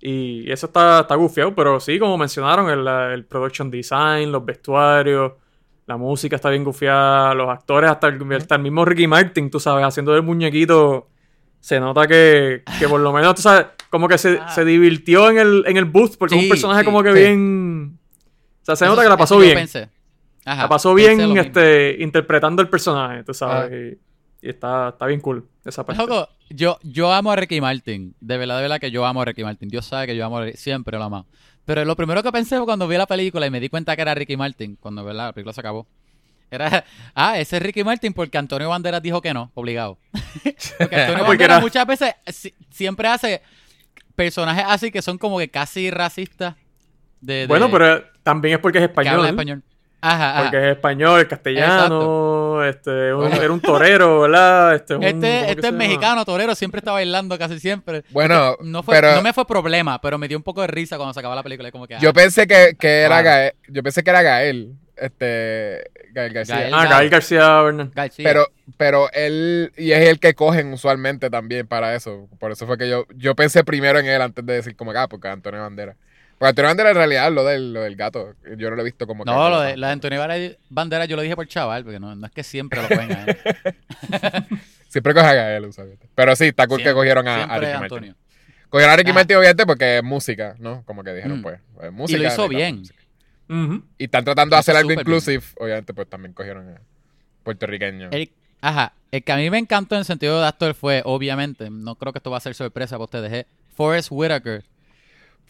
Speaker 2: Y eso está, está gufiado, pero sí, como mencionaron, el, el production design, los vestuarios, la música está bien gufiada, los actores, hasta el, hasta el mismo Ricky Martin, tú sabes, haciendo el muñequito, se nota que, que por lo menos, tú sabes, como que se,
Speaker 1: Ah.
Speaker 2: se divirtió en el, en el booth, porque es un personaje
Speaker 1: sí,
Speaker 2: como que
Speaker 3: sí.
Speaker 2: bien... O sea, se
Speaker 1: Eso-
Speaker 2: nota que la pasó bien.
Speaker 1: pensé. Ajá,
Speaker 2: La pasó bien este, interpretando el personaje, tú sabes, y, y está, está bien cool esa parte.
Speaker 1: Loco, yo, yo amo a Ricky Martin. De verdad, de verdad que yo amo a Ricky Martin. Dios sabe que yo amo a Ricky, siempre lo amo. Pero lo primero que pensé fue cuando vi la película y me di cuenta que era Ricky Martin, cuando ¿verdad? la película se acabó. Era, ah, ese es Ricky Martin porque Antonio Banderas dijo que no, obligado. porque Antonio
Speaker 2: Porque
Speaker 1: Banderas
Speaker 2: era-
Speaker 1: muchas veces si- siempre hace personajes así que son como que casi racistas. De, de-
Speaker 2: Bueno, pero también es porque es
Speaker 1: que
Speaker 2: español.
Speaker 1: Ajá, ajá.
Speaker 2: Porque es español, castellano, este, un-
Speaker 3: Bueno.
Speaker 2: era un torero, ¿verdad? Este, un- ¿cómo
Speaker 1: Este, este es
Speaker 2: llama?
Speaker 1: mexicano, torero, siempre está bailando casi siempre.
Speaker 3: Bueno,
Speaker 1: No, fue,
Speaker 3: pero
Speaker 1: no me fue problema, pero me dio un poco de risa cuando se acababa la película. y Como que,
Speaker 3: yo
Speaker 1: ah,
Speaker 3: pensé que, que era
Speaker 1: Claro.
Speaker 3: Gael. Yo pensé que era Gael. Este. Gael García.
Speaker 1: Gael.
Speaker 2: Ah, Gael García Bernal.
Speaker 1: García.
Speaker 3: Pero, pero él, y es el que cogen usualmente también para eso. Por eso fue que yo, yo pensé primero en él antes de decir como que, ah, porque Antonio Bandera. Porque Antonio Bandera en realidad lo del, lo del gato. Yo no lo he visto como que.
Speaker 1: No, lo de, lo de Antonio Banderas yo lo dije por chaval, porque no, no es que siempre lo cogen a él.
Speaker 3: Siempre coge a Gael, usualmente. Pero sí, está cool que cogieron a, a Ricky
Speaker 1: Antonio.
Speaker 3: Martin. Cogieron a Ricky
Speaker 1: Ajá.
Speaker 3: Martin, obviamente, porque es música, ¿no? Como que dijeron,
Speaker 1: Mm.
Speaker 3: pues.
Speaker 1: Y
Speaker 3: música,
Speaker 1: lo hizo bien.
Speaker 3: Y están tratando de hacer algo
Speaker 1: bien.
Speaker 3: inclusive. Obviamente, pues también cogieron a puertorriqueños.
Speaker 1: El, ajá, el que a mí me encantó en el sentido de actor fue, obviamente, no creo que esto va a ser sorpresa para ustedes, es Forrest Whitaker.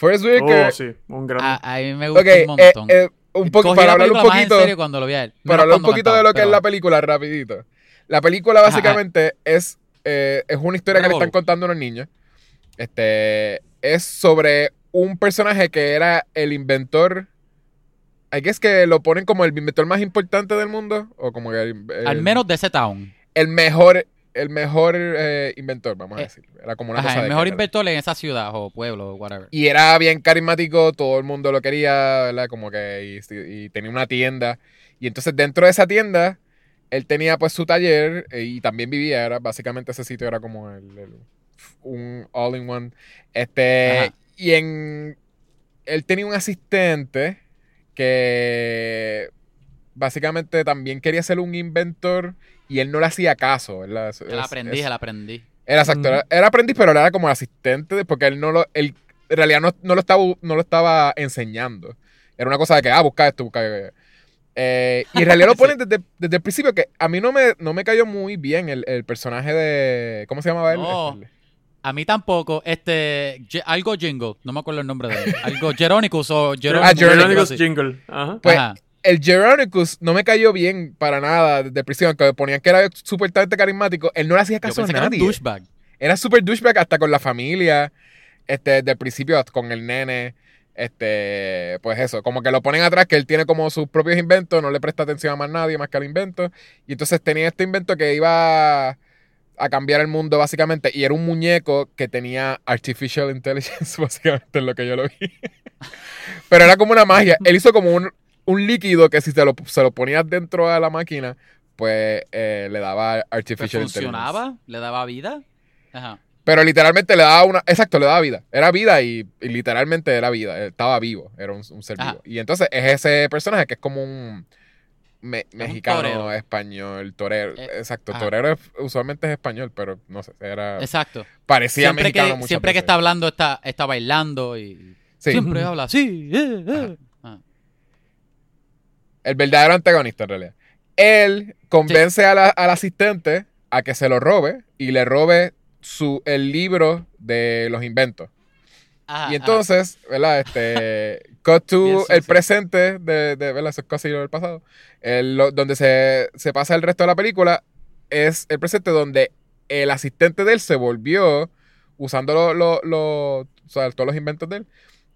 Speaker 3: Forrest Whitaker.
Speaker 2: Oh, sí, un gran...
Speaker 1: A, a mí me gustó
Speaker 3: ok,
Speaker 1: un
Speaker 3: eh,
Speaker 1: montón.
Speaker 3: eh, un poco,
Speaker 1: Cogí
Speaker 3: para
Speaker 1: la
Speaker 3: hablar un
Speaker 1: película más en
Speaker 3: poquito.
Speaker 1: serio cuando lo vi a él.
Speaker 3: Para hablar un poquito de lo que es la película, rapidito. La película
Speaker 1: Ajá,
Speaker 3: básicamente es, eh, es una historia que le están contando a unos niños. Este es sobre un personaje que era el inventor. Hay que es que lo ponen como el inventor más importante del mundo. O como que el, el-
Speaker 1: Al menos de ese town.
Speaker 3: el mejor, el mejor eh, inventor, vamos a
Speaker 1: Eh,
Speaker 3: decir. Era como una
Speaker 1: Ajá,
Speaker 3: cosa
Speaker 1: el
Speaker 3: de
Speaker 1: mejor inventor en esa ciudad o pueblo o whatever.
Speaker 3: Y era bien carismático, todo el mundo lo quería, ¿verdad? Como que y, y tenía una tienda. Y entonces dentro de esa tienda, él tenía pues su taller eh, y también vivía, era básicamente ese sitio era como el, el- un all-in-one. Este,
Speaker 1: Ajá.
Speaker 3: y en él tenía un asistente que básicamente también quería ser un inventor y él no le hacía caso, ¿verdad? Eso-
Speaker 1: El
Speaker 3: es-
Speaker 1: aprendiz,
Speaker 3: es-
Speaker 1: el aprendiz.
Speaker 3: era exacto, era, era aprendiz, pero él era como asistente, porque él no lo, él en realidad no, no lo estaba, no lo estaba enseñando. Era una cosa de que, ah, busca esto, busca esto. Eh, y en realidad lo
Speaker 1: Sí.
Speaker 3: ponen desde, desde el principio, que a mí no me, no me cayó muy bien el, el personaje de, ¿cómo se llamaba él?
Speaker 1: No.
Speaker 3: Este,
Speaker 1: A mí tampoco, este, algo Jingle, no me acuerdo el nombre de él. Algo Jeronicus o
Speaker 3: Ah,
Speaker 1: Jeronicus.
Speaker 3: Jeronicus
Speaker 2: Jeronicus. Jingle. Ajá.
Speaker 3: Pues,
Speaker 1: Ajá.
Speaker 3: El Jeronicus no me cayó bien para nada desde principio, aunque ponían que era supuestamente carismático, él no le hacía caso a nadie.
Speaker 1: douchebag.
Speaker 3: Era súper douchebag hasta con la familia. Este, desde el principio hasta con el nene. Este, pues eso, como que lo ponen atrás, que él tiene como sus propios inventos, no le presta atención a más nadie más que al invento. Y entonces tenía este invento que iba a cambiar el mundo básicamente. Y era un muñeco que tenía artificial intelligence, básicamente es lo que yo lo vi. Pero era como una magia. Él hizo como un, un líquido que si se lo, se lo ponías dentro de la máquina, pues eh, le daba artificial intelligence.
Speaker 1: funcionaba, le daba vida. Ajá.
Speaker 3: Pero literalmente le daba una. Exacto, le daba vida. Era vida y, y literalmente era vida. Estaba vivo. Era un, un ser
Speaker 1: Ajá.
Speaker 3: vivo. Y entonces es ese personaje que es como un. me-
Speaker 1: un
Speaker 3: mexicano,
Speaker 1: torero.
Speaker 3: español, torero.
Speaker 1: Eh,
Speaker 3: Exacto, torero es- usualmente es español, pero no sé. Era,
Speaker 1: Exacto.
Speaker 3: parecía
Speaker 1: Siempre
Speaker 3: mexicano
Speaker 1: que, siempre que está hablando está, está bailando y
Speaker 3: Sí.
Speaker 1: siempre habla así. eh, eh.
Speaker 3: El verdadero antagonista, en realidad. Él convence a la- al asistente a que se lo robe y le robe su, el libro de los inventos.
Speaker 1: Ajá,
Speaker 3: Y entonces, ¿verdad? Este, cut to
Speaker 1: Bien
Speaker 3: el presente de, de ¿verdad? Eso es casi del pasado. El- lo- donde se, se pasa el resto de la película es el presente donde el asistente de él se volvió usando lo, lo- lo- o sea, todos los inventos de él.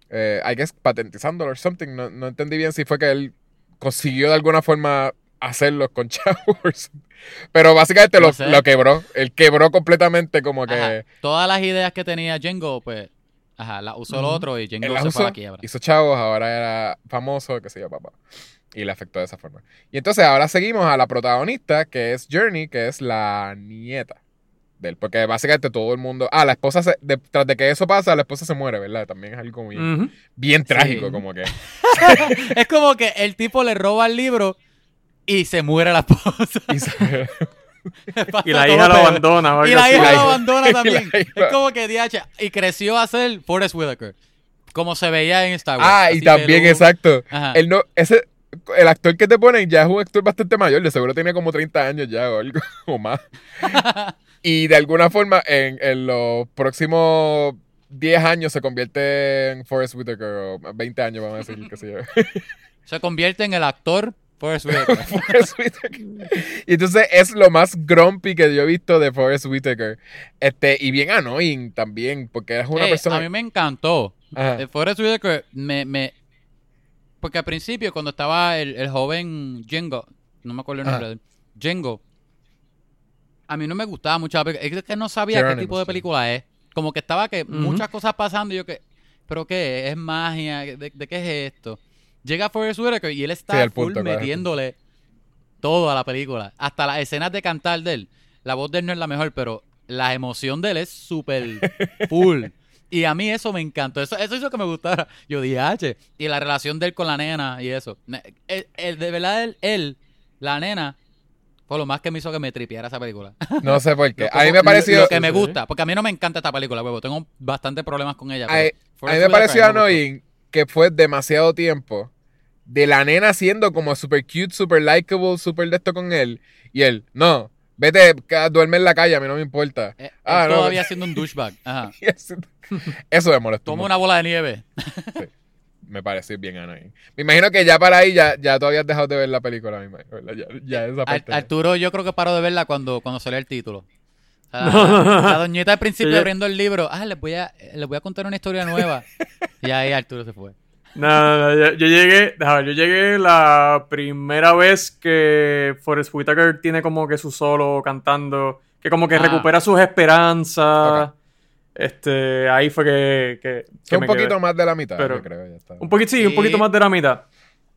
Speaker 3: Eh, I guess patentizándolo or something. No, no entendí bien si fue que él consiguió de alguna forma hacerlos con something. Pero básicamente
Speaker 1: No
Speaker 3: lo, quebró. Él quebró completamente como que...
Speaker 1: Ajá. Todas las ideas que tenía Django, pues, ajá, las usó el otro y Django se fue a
Speaker 3: usó,
Speaker 1: la quiebra.
Speaker 3: hizo chavos, ahora era famoso, qué sé yo, papá. Y le afectó de esa forma. Y entonces ahora seguimos a la protagonista, que es Journey, que es la nieta de él. Porque básicamente todo el mundo... Ah, la esposa, se, de- tras de que eso pasa, la esposa se muere, ¿verdad? También es algo bien, trágico,
Speaker 1: Sí.
Speaker 3: como que...
Speaker 1: Es como que el tipo le roba el libro y se muere la esposa.
Speaker 3: y se-
Speaker 2: Y la hija lo abandona.
Speaker 1: Y la hija
Speaker 3: La
Speaker 1: lo
Speaker 3: hija-
Speaker 1: abandona también.
Speaker 3: hija-
Speaker 1: Es como que DH. Y creció a ser Forrest Whitaker. Como se veía en Star Wars.
Speaker 3: ah, y también, exacto.
Speaker 1: Ajá.
Speaker 3: Él no... Ese... El actor que te ponen ya es un actor bastante mayor, de seguro tenía como 30 años ya o algo, o más. Y de alguna forma, en, en los próximos 10 años se convierte en Forrest Whitaker, o 20 años, vamos a decir, qué sé yo.
Speaker 1: Se convierte en el actor Forrest Whitaker.
Speaker 3: Forrest Whitaker. Y entonces es lo más grumpy que yo he visto de Forrest Whitaker. Este, y bien annoying también, porque es una
Speaker 1: Ey,
Speaker 3: persona.
Speaker 1: A mí me encantó.
Speaker 3: Ajá.
Speaker 1: Eh, Forrest Whitaker me, me... Porque al principio, cuando estaba el, el joven Django, no me acuerdo el nombre Django, a mí no me gustaba mucho la película. Es que no sabía qué tipo de
Speaker 3: sí.
Speaker 1: película es. Como que estaba que muchas cosas pasando y yo que... ¿Pero qué? ¿Es magia? ¿De, de qué es esto? Llega Forrest Whitaker y él está
Speaker 3: Sí,
Speaker 1: full
Speaker 3: punto, claro.
Speaker 1: metiéndole todo a la película. Hasta las escenas de cantar de él. La voz de él no es la mejor, pero la emoción de él es súper full. Y a mí eso me encantó. Eso, eso hizo que me gustara. Yo dije, "H". Y la relación de él con la nena y eso. El, el- de verdad, él, él, la nena, fue lo más que me hizo que me tripiera esa película.
Speaker 3: No sé por qué. A mí me ha parecido.
Speaker 1: Lo que me
Speaker 2: Sí.
Speaker 1: gusta. Porque a mí no me encanta esta película, huevo. Tengo bastante problemas con ella.
Speaker 3: A, mí me pareció annoying que fue demasiado tiempo de la nena siendo como super cute, super likable, super de esto con él. Y él, no, vete, duerme en la calle, a mí no me importa.
Speaker 1: Eh, él
Speaker 3: Ah, no,
Speaker 1: todavía siendo un douchebag. Ajá.
Speaker 3: Eso, me molestó.
Speaker 1: Toma una bola de nieve.
Speaker 3: Me pareció bien annoying. Me imagino que ya para ahí ya, ya tú habías dejado de ver la película, me imagino. Ya, ya esa
Speaker 1: Ar-
Speaker 3: parte.
Speaker 1: Arturo, yo creo que paró de verla cuando, cuando salió el título. O La, la doñita al principio abriendo el libro. Ah, les voy, a, les voy a contar una historia nueva. y ahí Arturo se fue.
Speaker 2: No, no, no, yo, yo llegué, yo llegué la primera vez que Forrest Whitaker tiene como que su solo cantando, que como que
Speaker 1: Ah.
Speaker 2: recupera sus esperanzas. Este, ahí fue que, que,
Speaker 3: un
Speaker 2: me
Speaker 3: poquito
Speaker 2: quedé.
Speaker 3: más de la mitad,
Speaker 2: Pero-
Speaker 3: yo creo. Ya está.
Speaker 2: Un poquito, sí, un
Speaker 1: Sí.
Speaker 2: poquito más de la mitad.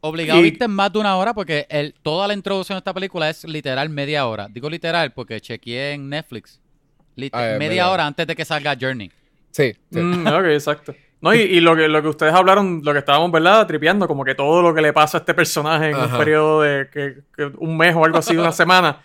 Speaker 1: Obligado
Speaker 2: Y-
Speaker 1: viste más de una hora porque el, toda la introducción de esta película es literal media hora. Digo literal porque chequeé en Netflix. Lit-
Speaker 3: Ah,
Speaker 1: media
Speaker 3: media
Speaker 1: hora antes de que salga Journey.
Speaker 3: Sí, sí.
Speaker 2: Mm, ok, exacto. No, y, y lo, que, lo que ustedes hablaron, lo que estábamos, ¿verdad? Tripeando, como que todo lo que le pasa a este personaje en un periodo de que, que un mes o algo así, una semana,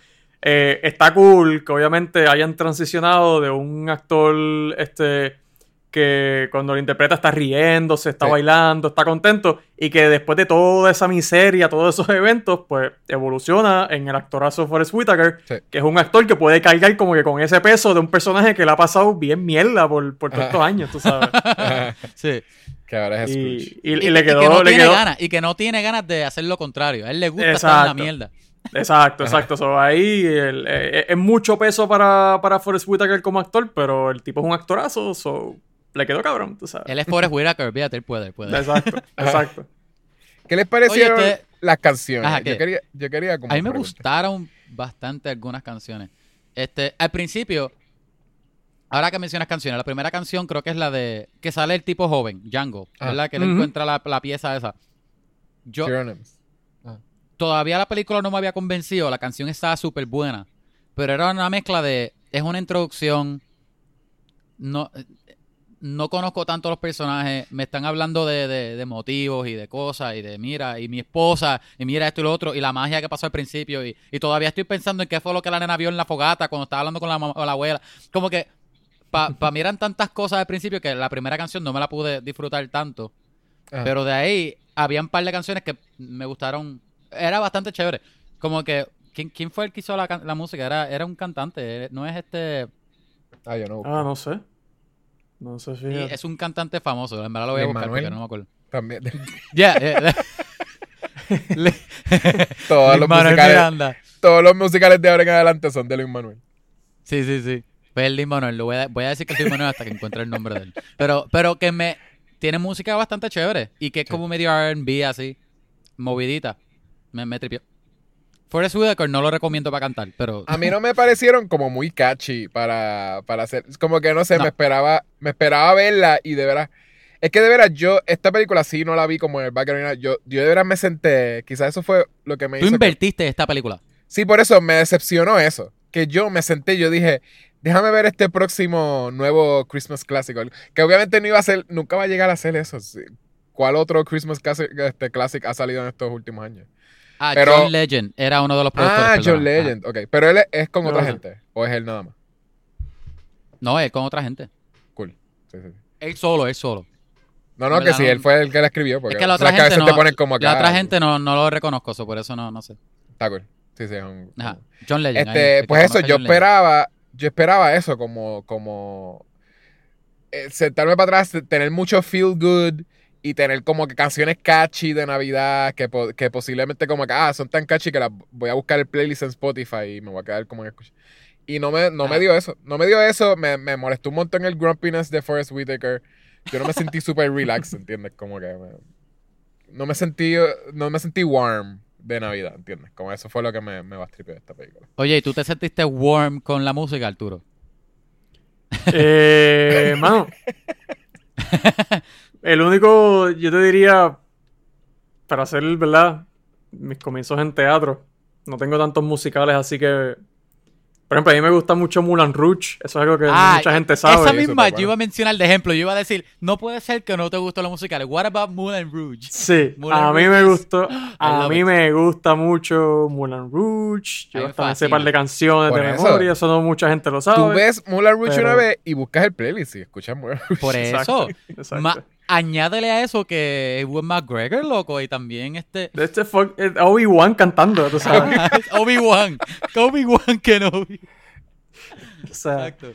Speaker 2: eh, está cool que obviamente hayan transicionado de un actor este que cuando lo interpreta está riéndose, está
Speaker 3: Sí.
Speaker 2: bailando, está contento, y que después de toda esa miseria, todos esos eventos, pues evoluciona en el actorazo Forrest Whitaker,
Speaker 3: Sí.
Speaker 2: que es un actor que puede cargar como que con ese peso de un personaje que le ha pasado bien mierda por, por todos estos años, tú sabes.
Speaker 1: Sí.
Speaker 3: que ahora es Scrooge.
Speaker 2: Y, y- y le quedó,
Speaker 1: que no
Speaker 2: le
Speaker 1: tiene
Speaker 2: quedó-
Speaker 1: ganas. Y que no tiene ganas de hacer lo contrario. A él le gusta estar en la
Speaker 2: Exacto.
Speaker 1: mierda.
Speaker 2: Exacto, exacto. So, ahí el- eh, es mucho peso para, para Forrest Whitaker como actor, pero el tipo es un actorazo, so, le quedó cabrón, tú sabes.
Speaker 1: Él es Forrest Whitaker, fíjate, él puede, puede.
Speaker 2: Exacto, exacto.
Speaker 3: ¿Qué les parecieron
Speaker 1: Oye, este-
Speaker 3: las canciones?
Speaker 1: Ajá,
Speaker 3: yo quería, yo quería como
Speaker 1: A mí me gustaron bastante algunas canciones. Este, al principio, ahora que mencionas canciones, la primera canción creo que es la de que sale el tipo joven, Django,
Speaker 3: Ah.
Speaker 1: ¿verdad? Que
Speaker 2: Ujú.
Speaker 1: encuentra la, la pieza esa. Yo. Todavía la película no me había convencido, la canción estaba súper buena, pero era una mezcla de es una introducción no no conozco tanto los personajes, me están hablando de, de- de motivos y de cosas y de mira, y mi esposa, y mira esto y lo otro, y la magia que pasó al principio, y, y todavía estoy pensando en qué fue lo que la nena vio en la fogata cuando estaba hablando con la, la abuela. Como que para mí eran tantas cosas al principio que la primera canción no me la pude disfrutar tanto.
Speaker 3: Ajá.
Speaker 1: Pero de ahí había un par de canciones que me gustaron. Era bastante chévere. Como que, ¿quién, quién fue el que hizo la, la música? Era, era un cantante, no es este.
Speaker 3: Ah, yo no.
Speaker 2: Ah, no sé. No sé,
Speaker 1: y
Speaker 2: fíjate.
Speaker 1: es un cantante famoso. En verdad lo voy a buscar
Speaker 3: Manuel.
Speaker 1: porque no me acuerdo.
Speaker 3: También.
Speaker 1: Ya, yeah, Le-
Speaker 3: todos, los
Speaker 1: Lin-Manuel
Speaker 3: musicales,
Speaker 1: Miranda.
Speaker 3: todos los musicales de ahora en adelante son de Luis Manuel.
Speaker 1: Sí, sí, sí. Pues el Lin Manuel. Lo voy, a, voy a decir que es Lin Manuel hasta que encuentre el nombre de él. Pero, pero que me. Tiene música bastante chévere. Y que es
Speaker 3: Sí.
Speaker 1: como medio RB así. Movidita. Me, me tripió. Forrest Whitaker no lo recomiendo para cantar, pero.
Speaker 3: A mí no me parecieron como muy catchy para, para hacer. Como que no sé,
Speaker 1: No.
Speaker 3: me esperaba, me esperaba verla y de veras. Es que de veras, yo, esta película sí no la vi como en el background. Yo, yo de veras me senté. Quizás eso fue lo que me
Speaker 1: Tú
Speaker 3: hizo.
Speaker 1: invertiste esta película.
Speaker 3: Sí, por eso me decepcionó eso. Que yo me senté yo dije, déjame ver este próximo nuevo Christmas Classic. Que obviamente no iba a ser, nunca va a llegar a ser eso. ¿Cuál otro Christmas Classic, este, Classic ha salido en estos últimos años?
Speaker 1: Ah,
Speaker 3: Pero-
Speaker 1: John Legend era uno de los productores.
Speaker 3: Ah,
Speaker 1: perdona.
Speaker 3: John Legend. Ok, pero él es, es con
Speaker 2: No,
Speaker 3: otra
Speaker 2: no.
Speaker 3: gente. ¿O es él nada más?
Speaker 1: Ah, No, él con otra gente.
Speaker 3: Cool. Sí.
Speaker 1: Él solo, él solo.
Speaker 3: No, no, que sí,
Speaker 1: no-
Speaker 3: él fue el que la escribió. Porque
Speaker 1: Es que la otra gente no.
Speaker 3: te ponen como acá.
Speaker 1: la otra gente no, no lo reconozco, so por eso no, no sé.
Speaker 3: Está cool. Sí, sí, es un.
Speaker 1: Ajá. John Legend.
Speaker 3: Este, pues eso, yo
Speaker 1: John Legend.
Speaker 3: esperaba, yo esperaba eso como, como eh, sentarme para atrás, tener mucho feel good y tener como que canciones catchy de Navidad que, po- que posiblemente como que, ah, son tan catchy que las voy a buscar el playlist en Spotify y me voy a quedar como en escucha. Y no me, no me dio eso, no me dio eso, me, me molestó un montón el grumpiness de Forrest Whitaker. Yo no me sentí súper relax, ¿entiendes? Como que me- no me sentí, no me sentí warm de Navidad, ¿entiendes? Como eso fue lo que me, me bastripeó de esta película.
Speaker 1: Oye, ¿y tú te sentiste warm con la música, Arturo?
Speaker 2: Eh, mano. El único, yo te diría, para hacer, ¿verdad? Mis comienzos en teatro. No tengo tantos musicales, así que. Por ejemplo, a mí me gusta mucho Mulan Rouge. Eso es algo que
Speaker 1: Ah,
Speaker 2: mucha gente sabe.
Speaker 1: Esa misma, yo iba a mencionar de ejemplo. Yo iba a decir, no puede ser que no te gusten los musicales. What about Moulin Rouge?
Speaker 2: Sí,
Speaker 1: Mulan
Speaker 2: a mí
Speaker 1: Rouge
Speaker 2: me
Speaker 1: es-
Speaker 2: gustó. A mí
Speaker 1: it.
Speaker 2: me gusta mucho Mulan Rouge.
Speaker 1: Mí
Speaker 2: Yo
Speaker 1: me
Speaker 2: también sé
Speaker 1: fascina.
Speaker 2: par de canciones
Speaker 3: Por
Speaker 2: de
Speaker 3: eso.
Speaker 2: memoria. Eso no mucha gente lo sabe.
Speaker 3: Tú ves Moulin Rouge
Speaker 2: pero-
Speaker 3: una vez y buscas el playlist y escuchas Moulin Rouge.
Speaker 1: Por
Speaker 2: Exacto,
Speaker 1: eso.
Speaker 2: exacto.
Speaker 1: Ma- añádele a eso que Ewan McGregor, loco, y también este...
Speaker 2: Este fue eh, Obi-Wan cantando, tú sabes.
Speaker 1: Obi-Wan. Obi-Wan Kenobi.
Speaker 2: O sea,
Speaker 1: Exacto.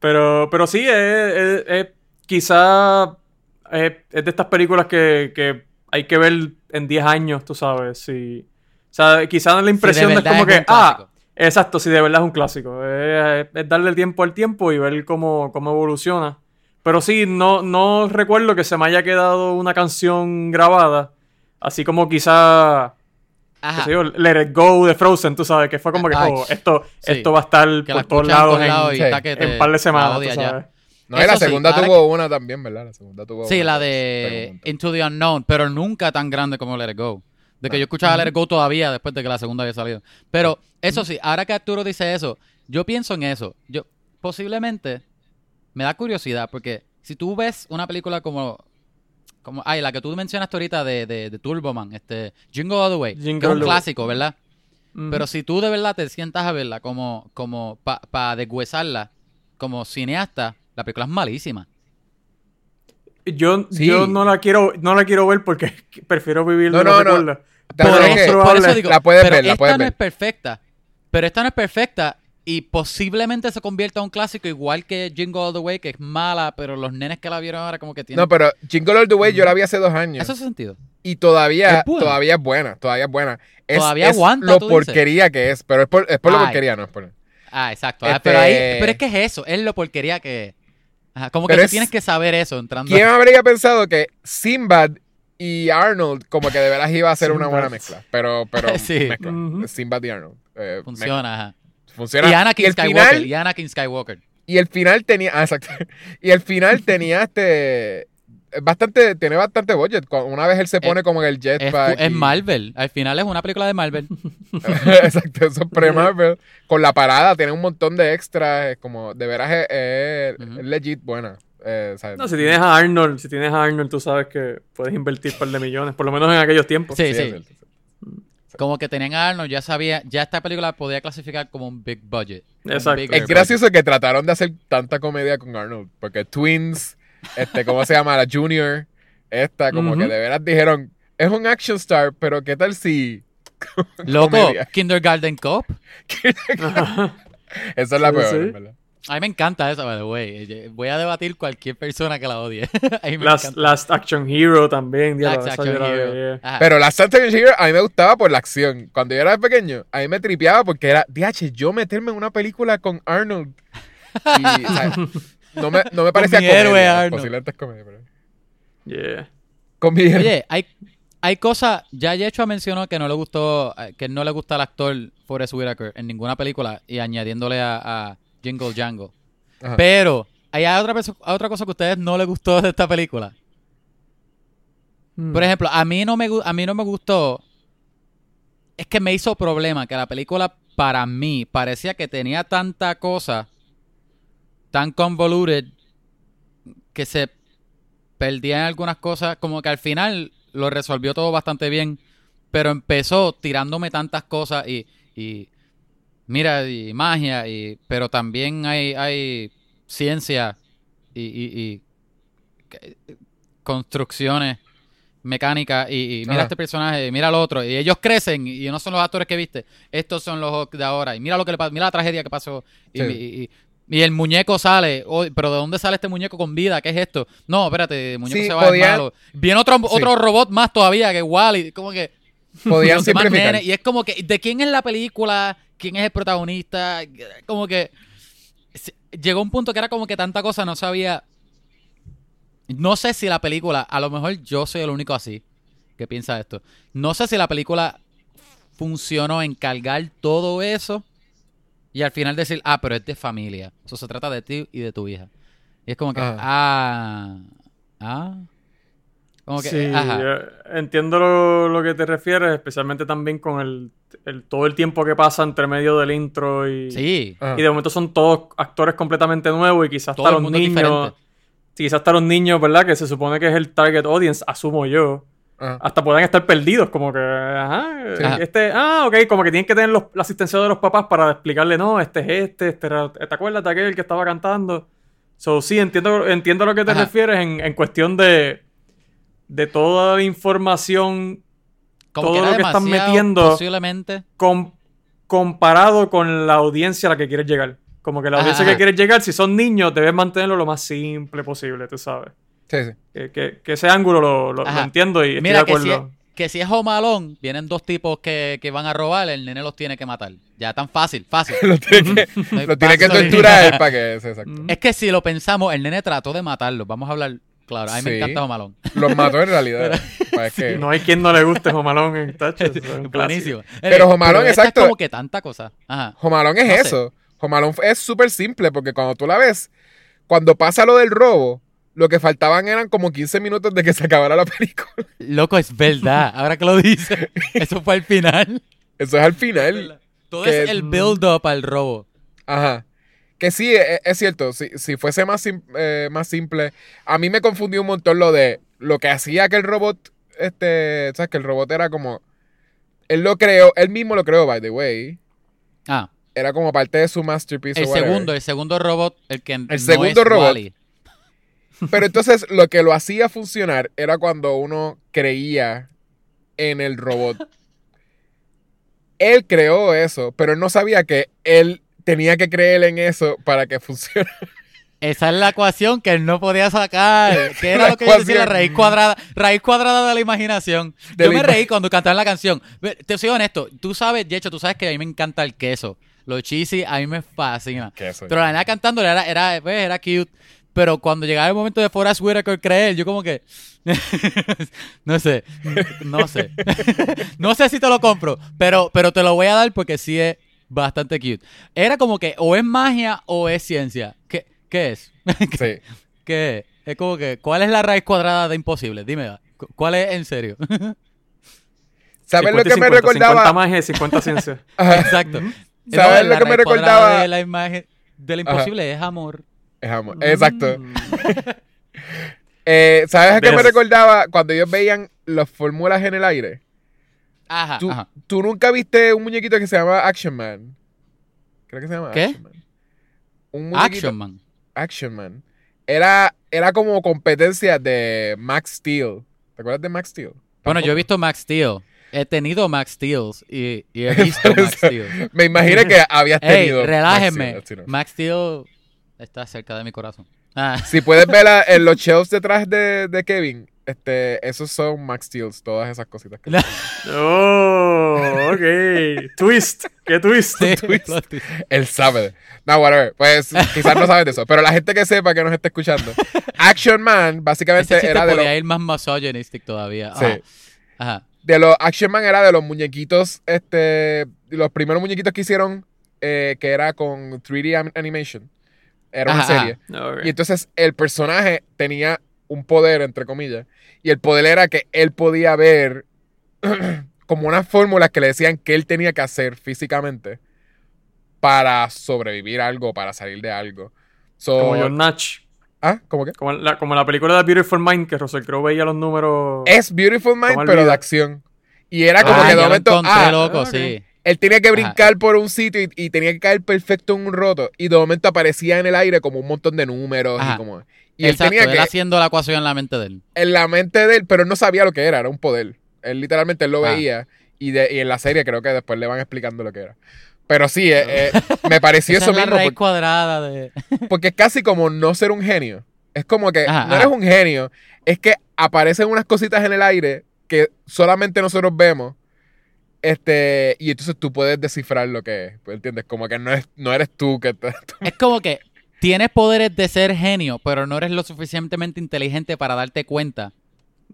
Speaker 2: Pero, pero sí, es, es- es- quizá es, es de estas películas que, que hay que ver en 10 años, tú sabes. Sí. O sea, quizá la impresión
Speaker 1: de
Speaker 2: no es como
Speaker 1: es
Speaker 2: que, ah. Exacto, sí, de verdad es un clásico. Es, es darle tiempo al tiempo y ver cómo, cómo evoluciona. Pero sí, no, no recuerdo que se me haya quedado una canción grabada. Así como quizá. qué
Speaker 1: Ajá.
Speaker 2: sé yo, Let It Go de Frozen, tú sabes, que fue como que oh, esto,
Speaker 1: sí.
Speaker 2: esto va a estar
Speaker 1: Que
Speaker 2: por todos lados en, en par de semanas, tú sabes.
Speaker 3: No, y la
Speaker 1: sí,
Speaker 3: segunda tuvo una también, ¿verdad? La segunda tuvo
Speaker 1: Sí,
Speaker 3: una
Speaker 1: la de. Into the Unknown, pero nunca tan grande como Let It Go. De que yo escuchaba Let It Go todavía después de que la segunda había salido. Pero eso sí, ahora que Arturo dice eso, yo pienso en eso. Yo posiblemente me da curiosidad porque si tú ves una película como como ay, la que tú mencionaste ahorita de, de, de Turboman, este Jingle All the Way,
Speaker 2: Jingle
Speaker 1: que es un clásico, ¿verdad? Pero si tú de verdad te sientas a verla como como para deshuesarla como cineasta, la película es malísima.
Speaker 2: Yo,
Speaker 3: Sí.
Speaker 2: yo no la quiero, no la quiero ver porque prefiero vivir
Speaker 3: No,
Speaker 2: de
Speaker 3: no, no.
Speaker 1: por eso digo,
Speaker 3: la puedes
Speaker 1: pero
Speaker 3: ver, la
Speaker 1: esta
Speaker 3: puedes
Speaker 1: no
Speaker 3: ver.
Speaker 1: es perfecta. Pero esta no es perfecta y posiblemente se convierta en un clásico igual que Jingle All the Way, que es mala, pero los nenes que la vieron ahora como que tienen...
Speaker 3: No, pero Jingle All the Way yo la vi hace dos años.
Speaker 1: Eso hace sentido.
Speaker 3: Y todavía,
Speaker 1: Es buena.
Speaker 3: todavía es buena, todavía es buena. Es,
Speaker 1: Todavía
Speaker 3: es
Speaker 1: aguanta,
Speaker 3: lo
Speaker 1: tú dices.
Speaker 3: porquería que es, pero es por, es por lo porquería, no es por...
Speaker 1: Ah, exacto. Ah,
Speaker 3: Este-
Speaker 1: pero, ahí, pero es que es eso, es lo porquería que es. Ajá, como que tú
Speaker 3: es-
Speaker 1: tienes que saber eso entrando.
Speaker 3: ¿Quién habría pensado que Sinbad y Arnold como que de veras iba a ser una buena mezcla? Pero, pero
Speaker 1: Sí.
Speaker 3: mezcla. Sinbad y Arnold. eh, mezcla.
Speaker 1: Funciona, ajá.
Speaker 3: Funciona.
Speaker 1: Y Anakin
Speaker 3: el
Speaker 1: Skywalker.
Speaker 3: final,
Speaker 1: Y Anakin Skywalker.
Speaker 3: y el final tenía, ah, exacto. Y el final tenía este bastante, tiene bastante budget. Una vez él se pone como en el jetpack.
Speaker 1: es
Speaker 3: y-
Speaker 1: Marvel. Al final es una película de Marvel.
Speaker 3: exacto, eso es pre-Marvel. Con la parada, tiene un montón de extras. es Como, de veras es, es-
Speaker 1: Ujú.
Speaker 3: es legit buena. Eh, o sea,
Speaker 2: No, si tienes a Arnold, si tienes a Arnold, tú sabes que puedes invertir un par de millones, por lo menos en aquellos tiempos.
Speaker 1: Sí, sí. Como que tenían a Arnold, ya sabía, ya esta película podía clasificar como un big budget.
Speaker 2: Exacto.
Speaker 3: Es gracioso que trataron de hacer tanta comedia con Arnold. Porque Twins, este, ¿cómo se llama? La Junior, esta, como que de veras dijeron, es un action star, pero ¿qué tal si.
Speaker 1: Loco,
Speaker 3: comedia.
Speaker 1: Kindergarten Cop.
Speaker 3: Esa es la
Speaker 2: Sí,
Speaker 3: peor,
Speaker 2: sí.
Speaker 3: ¿verdad?
Speaker 1: A mí me encanta esa, by the way. Voy a debatir cualquier persona que la odie. a mí me
Speaker 2: Last,
Speaker 1: encanta.
Speaker 2: Last Action Hero también. diablo,
Speaker 1: Last Action
Speaker 2: la
Speaker 1: Hero.
Speaker 3: Pero a mí me gustaba por la acción. Cuando yo era pequeño, a mí me tripeaba porque era, DH, yo meterme en una película con Arnold. Y, o sea, no me, no me parecía
Speaker 1: mi héroe
Speaker 3: comedia.
Speaker 1: Arnold.
Speaker 3: Posiblemente es comedia, pero...
Speaker 2: Yeah.
Speaker 3: Con mi héroe.
Speaker 1: Oye, hay, hay cosas. Ya Yechua mencionó que no le gustó, eh, que no le gusta al actor Forrest Whitaker en ninguna película y añadiéndole a, a Jingle Jango.
Speaker 3: Ajá.
Speaker 1: Pero hay otra, cosa que a ustedes no les gustó de esta película.
Speaker 2: Hmm.
Speaker 1: Por ejemplo, a mí no me a mí no me gustó. Es que me hizo problema que la película para mí parecía que tenía tanta cosa tan convoluted que se perdían algunas cosas, como que al final lo resolvió todo bastante bien, pero empezó tirándome tantas cosas y, y mira, y magia, y, pero también hay, hay ciencia y, y- y construcciones mecánicas y, y mira
Speaker 3: Ajá.
Speaker 1: este personaje, mira al otro, y ellos crecen y no son los actores que viste, estos son los de ahora, y mira lo que le mira la tragedia que pasó, y,
Speaker 3: Sí.
Speaker 1: y- y- y el muñeco sale, oh, pero ¿de dónde sale este muñeco con vida? ¿Qué es esto? No, espérate, el muñeco
Speaker 3: Sí,
Speaker 1: se va
Speaker 3: podía-
Speaker 1: malo. Viene otro,
Speaker 3: Sí.
Speaker 1: otro robot más todavía que Wally, como que
Speaker 3: Podían simplificar.
Speaker 1: nenes, y es como que, ¿de quién es la película? ¿Quién es el protagonista? Como que llegó un punto que era como que tanta cosa no sabía. No sé si la película, a lo mejor yo soy el único así que piensa esto. No sé si la película funcionó en cargar todo eso y al final decir, ah, pero es de familia. Eso se trata de ti y de tu hija. Y es como que,
Speaker 3: Ajá.
Speaker 1: ah, ah. Como que,
Speaker 2: sí,
Speaker 1: ajá.
Speaker 2: yo entiendo lo, lo que te refieres, especialmente también con el, el- todo el tiempo que pasa entre medio del intro y,
Speaker 1: Sí.
Speaker 3: Ajá.
Speaker 2: y de momento son todos actores completamente nuevos y quizás
Speaker 1: Todo
Speaker 2: hasta
Speaker 1: el
Speaker 2: los
Speaker 1: mundo
Speaker 2: niños,
Speaker 1: diferente.
Speaker 2: quizás hasta los niños, ¿verdad? Que se supone que es el target audience, asumo yo,
Speaker 3: Ajá.
Speaker 2: hasta puedan estar perdidos, como que, ajá,
Speaker 3: Sí.
Speaker 1: Ajá.
Speaker 2: este, ah, ok, como que tienen que tener los- la asistencia de los papás para explicarle, no, este es este, este era- ¿te acuerdas de aquel que estaba cantando? So, sí, entiendo, entiendo a lo que te
Speaker 1: Ajá.
Speaker 2: refieres en, en cuestión de, de toda la información
Speaker 1: Como
Speaker 2: todo lo que están metiendo-
Speaker 1: Posiblemente.
Speaker 2: com- comparado con la audiencia a la que quieres llegar. Como que la audiencia
Speaker 1: ajá.
Speaker 2: que quieres llegar, si son niños, debes mantenerlo lo más simple posible, tú sabes.
Speaker 3: Sí, sí.
Speaker 2: Que, que- que ese ángulo lo, lo- lo
Speaker 1: Ajá.
Speaker 2: entiendo y estoy
Speaker 1: Mira
Speaker 2: de
Speaker 1: que
Speaker 2: acuerdo.
Speaker 1: que si es Homalón, vienen dos tipos que, que van a robar, el nene los tiene que matar. Ya tan fácil, fácil.
Speaker 3: lo tiene que, lo tiene que torturar para que... sí, exacto.
Speaker 1: Es que si lo pensamos, el nene trató de matarlo. Vamos a hablar, claro, a mí me encanta Homalón.
Speaker 3: Los mató en realidad. Pues es que-
Speaker 2: No hay quien no le guste Jomalón en Tacho. eso es
Speaker 1: Buenísimo.
Speaker 3: Pero
Speaker 1: esta
Speaker 3: exacto.
Speaker 1: Es como que tanta cosa. Ajá.
Speaker 3: Home Alone es
Speaker 1: No sé.
Speaker 3: eso. Home Alone es súper simple porque cuando tú la ves, cuando pasa lo del robo, lo que faltaban eran como 15 minutos de que se acabara la película.
Speaker 1: Loco, es verdad. Ahora que lo dice, eso fue al final.
Speaker 3: Eso es al final.
Speaker 1: Todo
Speaker 3: Que-
Speaker 1: es el build-up al robo.
Speaker 3: Ajá. Que sí, e- es, cierto. Si, si fuese más, sim- eh, más simple. A mí me confundió un montón lo de lo que hacía que el robot. Este. ¿Sabes? Que el robot era como. Él lo creó. Él mismo lo creó, by the way.
Speaker 1: Ah,
Speaker 3: Era como parte de su masterpiece.
Speaker 1: el
Speaker 3: o
Speaker 1: segundo, el segundo robot, el que el
Speaker 3: segundo robot. Pero entonces lo que lo hacía funcionar era cuando uno creía en el robot. Él creó eso, pero él no sabía que él tenía que creer en eso para que funcionara.
Speaker 1: Esa es la ecuación que él no podía sacar. Que era lo que yo decía, raíz cuadrada, raíz cuadrada de la imaginación.
Speaker 3: De
Speaker 1: yo
Speaker 3: la
Speaker 1: me
Speaker 3: ima-
Speaker 1: reí cuando cantaban la canción. Te soy honesto, tú sabes, de hecho, tú sabes que a mí me encanta el queso. Lo cheesy a mí me fascina.
Speaker 3: Queso,
Speaker 1: Pero la nena cantando era, era, pues, era cute. Pero cuando llegaba el momento de Forrest Whitaker creer, yo como que... no sé, no sé. no sé si te lo compro, pero, pero te lo voy a dar porque sí es bastante cute. Era como que o es magia o es ciencia. ¿Qué, qué es?
Speaker 3: Sí.
Speaker 1: ¿Qué es? Es como que, ¿cuál es la raíz cuadrada de imposible? Dime, cu- ¿cuál es en serio?
Speaker 3: ¿Sabes lo
Speaker 2: 50 y
Speaker 3: que me
Speaker 2: 50, 50
Speaker 3: recordaba?
Speaker 2: magia y 50 ciencia.
Speaker 1: Exacto.
Speaker 3: ¿Sabes
Speaker 1: No,
Speaker 3: lo que me recordaba?
Speaker 1: De la imagen de lo
Speaker 3: Ajá.
Speaker 1: imposible es amor.
Speaker 3: es amor. Exacto.
Speaker 2: Mm.
Speaker 3: Eh, ¿Sabes a qué me recordaba? Cuando ellos veían las fórmulas en el aire.
Speaker 1: Ajá,
Speaker 3: ¿Tú,
Speaker 1: ajá.
Speaker 3: tú nunca viste un muñequito que se llama Action Man? Creo que se llama
Speaker 1: ¿Qué?
Speaker 3: Action Man. Un muñequito-
Speaker 1: Action Man.
Speaker 3: Action Man. Era, era como competencia de Max Steel. ¿Te acuerdas de Max Steel?
Speaker 1: Bueno, yo he visto Max Steel. He tenido Max Steels y, y he visto Max Steel.
Speaker 3: Me imaginé que habías
Speaker 1: Ey,
Speaker 3: tenido. Max. Steel, así no.
Speaker 1: Max Steel está cerca de mi corazón. Ah,
Speaker 3: Si puedes ver en los shelves detrás de, de Kevin, este, esos son Max Steels, todas esas cositas. que-
Speaker 2: Oh, ok. Twist. ¿Qué twist?
Speaker 1: sí,
Speaker 2: Twist.
Speaker 3: Él sabe. No, whatever. Pues quizás no sabes de eso. Pero la gente que sepa que nos está escuchando. Action Man, básicamente
Speaker 1: Ese
Speaker 3: era de los,
Speaker 1: ir más misogynistic todavía.
Speaker 3: Sí.
Speaker 1: Ajá. Ajá.
Speaker 3: de los Action Man era de los muñequitos, este, los primeros muñequitos que hicieron, eh, que era con 3D am- animation. Era una
Speaker 1: Ajá,
Speaker 3: serie. Y entonces el personaje tenía un poder, entre comillas. Y el poder era que él podía ver como unas fórmulas que le decían que él tenía que hacer físicamente para sobrevivir a algo, para salir de algo. So-
Speaker 2: Como John Natch.
Speaker 3: ¿Ah? ¿Cómo qué?
Speaker 2: Como la, como la película de Beautiful Mind, que Russell Crowe veía los números.
Speaker 3: Es Beautiful Mind, pero de acción. Y era como
Speaker 1: Ah,
Speaker 3: que de
Speaker 1: lo
Speaker 3: momento.
Speaker 1: encontré,
Speaker 3: ah,
Speaker 1: loco, sí.
Speaker 3: Él tenía que
Speaker 1: Ajá.
Speaker 3: brincar por un sitio y, y tenía que caer perfecto en un roto. Y de momento aparecía en el aire como un montón de números.
Speaker 1: Ajá.
Speaker 3: Y, como, y él
Speaker 1: Exacto,
Speaker 3: tenía
Speaker 1: él
Speaker 3: que.
Speaker 1: haciendo la ecuación en la mente de él.
Speaker 3: En la mente de él, pero él no sabía lo que era, era un poder. Él literalmente él lo
Speaker 1: Ah.
Speaker 3: veía. Y, de, y en la serie creo que después le van explicando lo que era. Pero sí, eh, eh, me pareció
Speaker 1: Esa
Speaker 3: eso
Speaker 1: es la
Speaker 3: mismo.
Speaker 1: raíz
Speaker 3: Porque,
Speaker 1: cuadrada de...
Speaker 3: porque es casi como no ser un genio. Es como que
Speaker 1: Ajá,
Speaker 3: no eres
Speaker 1: ajá.
Speaker 3: un genio. Es que aparecen unas cositas en el aire que solamente nosotros vemos. Este, y entonces tú puedes descifrar lo que es. pues, ¿Entiendes? Como que no, es, no eres tú que te-
Speaker 1: Es como que tienes poderes de ser genio, pero no eres lo suficientemente inteligente para darte cuenta.